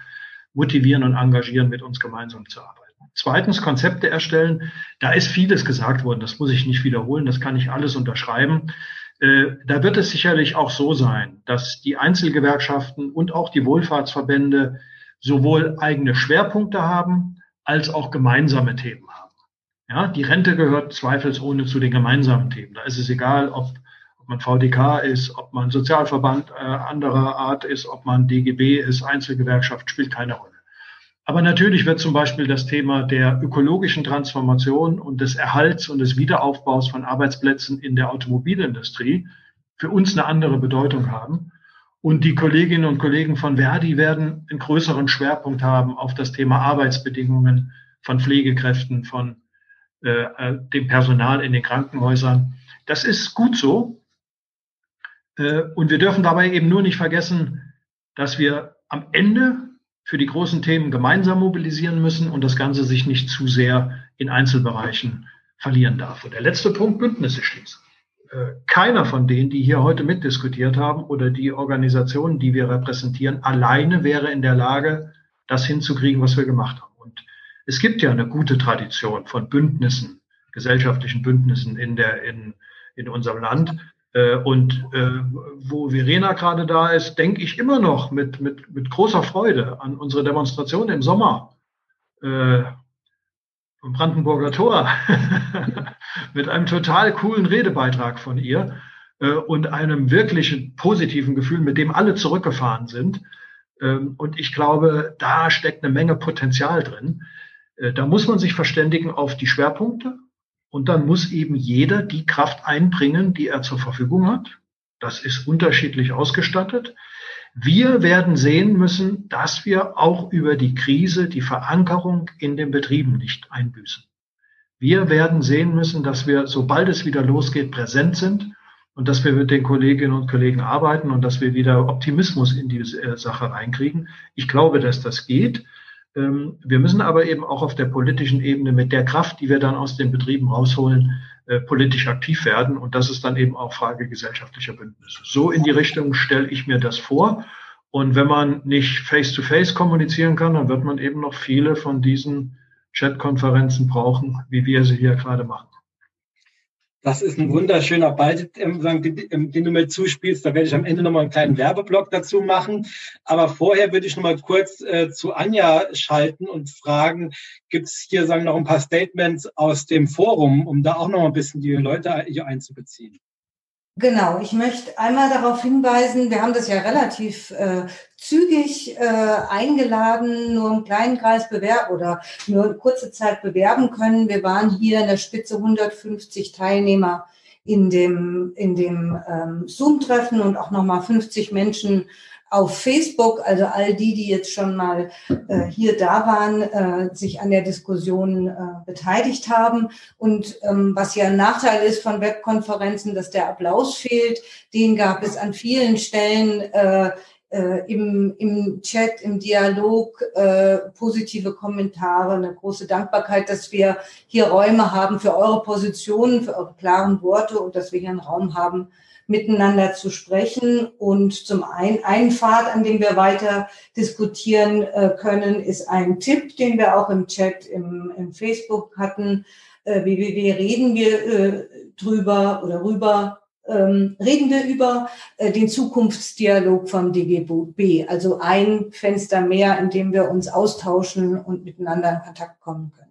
motivieren und engagieren, mit uns gemeinsam zu arbeiten. Zweitens Konzepte erstellen. Da ist vieles gesagt worden. Das muss ich nicht wiederholen. Das kann ich alles unterschreiben. Äh, da wird es sicherlich auch so sein, dass die Einzelgewerkschaften und auch die Wohlfahrtsverbände sowohl eigene Schwerpunkte haben als auch gemeinsame Themen haben. Ja, die Rente gehört zweifelsohne zu den gemeinsamen Themen. Da ist es egal, ob, ob man VDK ist, ob man Sozialverband äh, anderer Art ist, ob man DGB ist, Einzelgewerkschaft, spielt keine Rolle. Aber natürlich wird zum Beispiel das Thema der ökologischen Transformation und des Erhalts und des Wiederaufbaus von Arbeitsplätzen in der Automobilindustrie für uns eine andere Bedeutung haben. Und die Kolleginnen und Kollegen von Verdi werden einen größeren Schwerpunkt haben auf das Thema Arbeitsbedingungen von Pflegekräften, von äh, dem Personal in den Krankenhäusern. Das ist gut so. Äh, und wir dürfen dabei eben nur nicht vergessen, dass wir am Ende für die großen Themen gemeinsam mobilisieren müssen und das Ganze sich nicht zu sehr in Einzelbereichen verlieren darf. Und der letzte Punkt, Bündnisse schließen. Äh, keiner von denen, die hier heute mitdiskutiert haben oder die Organisationen, die wir repräsentieren, alleine wäre in der Lage, das hinzukriegen, was wir gemacht haben. Und es gibt ja eine gute Tradition von Bündnissen, gesellschaftlichen Bündnissen in der, in, in unserem Land. Äh, und äh, wo Verena gerade da ist, denke ich immer noch mit, mit, mit großer Freude an unsere Demonstration im Sommer äh, vom Brandenburger Tor mit einem total coolen Redebeitrag von ihr äh, und einem wirklichen positiven Gefühl, mit dem alle zurückgefahren sind. Ähm, und ich glaube, da steckt eine Menge Potenzial drin. Äh, da muss man sich verständigen auf die Schwerpunkte und dann muss eben jeder die Kraft einbringen, die er zur Verfügung hat. Das ist unterschiedlich ausgestattet. Wir werden sehen müssen, dass wir auch über die Krise die Verankerung in den Betrieben nicht einbüßen. Wir werden sehen müssen, dass wir, sobald es wieder losgeht, präsent sind und dass wir mit den Kolleginnen und Kollegen arbeiten und dass wir wieder Optimismus in diese äh, Sache reinkriegen. Ich glaube, dass das geht. Ähm, wir müssen aber eben auch auf der politischen Ebene mit der Kraft, die wir dann aus den Betrieben rausholen, äh, politisch aktiv werden. Und das ist dann eben auch Frage gesellschaftlicher Bündnisse. So in die Richtung stelle ich mir das vor. Und wenn man nicht face-to-face -face kommunizieren kann, dann wird man eben noch viele von diesen Chat-Konferenzen brauchen, wie wir sie hier gerade machen. Das ist ein wunderschöner Ball, ähm, den, du mir zuspielst. Da werde ich am Ende nochmal einen kleinen Werbeblock dazu machen. Aber vorher würde ich nochmal kurz äh, zu Anja schalten und fragen, gibt es hier sagen noch ein paar Statements aus dem Forum, um da auch noch ein bisschen die Leute hier einzubeziehen? Genau, ich möchte einmal darauf hinweisen, wir haben das ja relativ äh, zügig äh, eingeladen, nur einen kleinen Kreis bewerben oder nur eine kurze Zeit bewerben können. Wir waren hier in der Spitze 150 Teilnehmer in dem, in dem ähm, Zoom-Treffen und auch nochmal 50 Menschen auf Facebook, also all die, die jetzt schon mal äh, hier da waren, äh, sich an der Diskussion äh, beteiligt haben. Und ähm, was ja ein Nachteil ist von Webkonferenzen, dass der Applaus fehlt, den gab es an vielen Stellen äh, äh, im, im Chat, im Dialog, äh, positive Kommentare, eine große Dankbarkeit, dass wir hier Räume haben für eure Positionen, für eure klaren Worte und dass wir hier einen Raum haben, miteinander zu sprechen. Und zum einen, ein Pfad, an dem wir weiter diskutieren äh, können, ist ein Tipp, den wir auch im Chat im, im Facebook hatten. Äh, wie reden wir äh, drüber oder rüber? Ähm, reden wir über äh, den Zukunftsdialog vom DGB, also ein Fenster mehr, in dem wir uns austauschen und miteinander in Kontakt kommen können.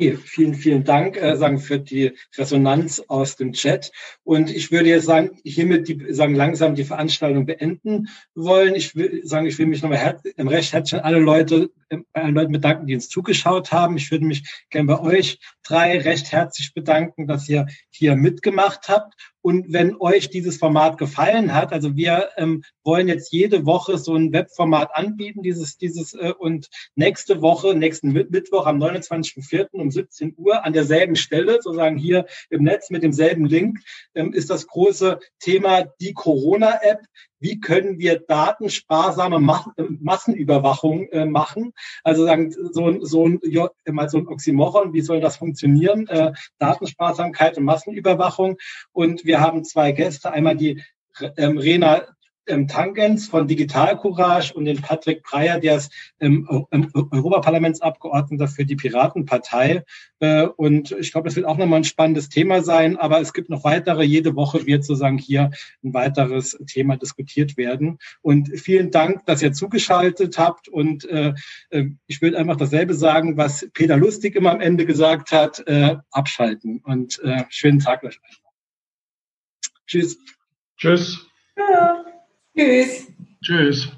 Vielen, vielen Dank äh, sagen für die Resonanz aus dem Chat. Und ich würde jetzt sagen, hiermit die, sagen langsam die Veranstaltung beenden wollen. Ich will sagen, ich will mich nochmal her recht herzlich an alle Leute, bei allen Leuten bedanken, die uns zugeschaut haben. Ich würde mich gerne bei euch drei recht herzlich bedanken, dass ihr hier mitgemacht habt. Und wenn euch dieses Format gefallen hat, also wir ähm, wollen jetzt jede Woche so ein Webformat anbieten, dieses, dieses äh, und nächste Woche, nächsten Mittwoch am 29.04. um 17 Uhr an derselben Stelle, sozusagen hier im Netz mit demselben Link, ähm, ist das große Thema die Corona-App wie können wir datensparsame Massenüberwachung äh, machen? Also sagen, so, so, ein, mal so ein Oxymoron, wie soll das funktionieren? Äh, Datensparsamkeit und Massenüberwachung. Und wir haben zwei Gäste, einmal die ähm, Rena ähm, Tangens von Digital Courage und den Patrick Breyer, der ist ähm, Europaparlamentsabgeordneter für die Piratenpartei. Äh, und ich glaube, das wird auch nochmal ein spannendes Thema sein. Aber es gibt noch weitere. Jede Woche wird sozusagen hier ein weiteres Thema diskutiert werden. Und vielen Dank, dass ihr zugeschaltet habt. Und äh, äh ich würde einfach dasselbe sagen, was Peter Lustig immer am Ende gesagt hat, äh, abschalten. Und äh, schönen Tag euch. Tschüss. Tschüss. Ja. Tschüss. Tschüss.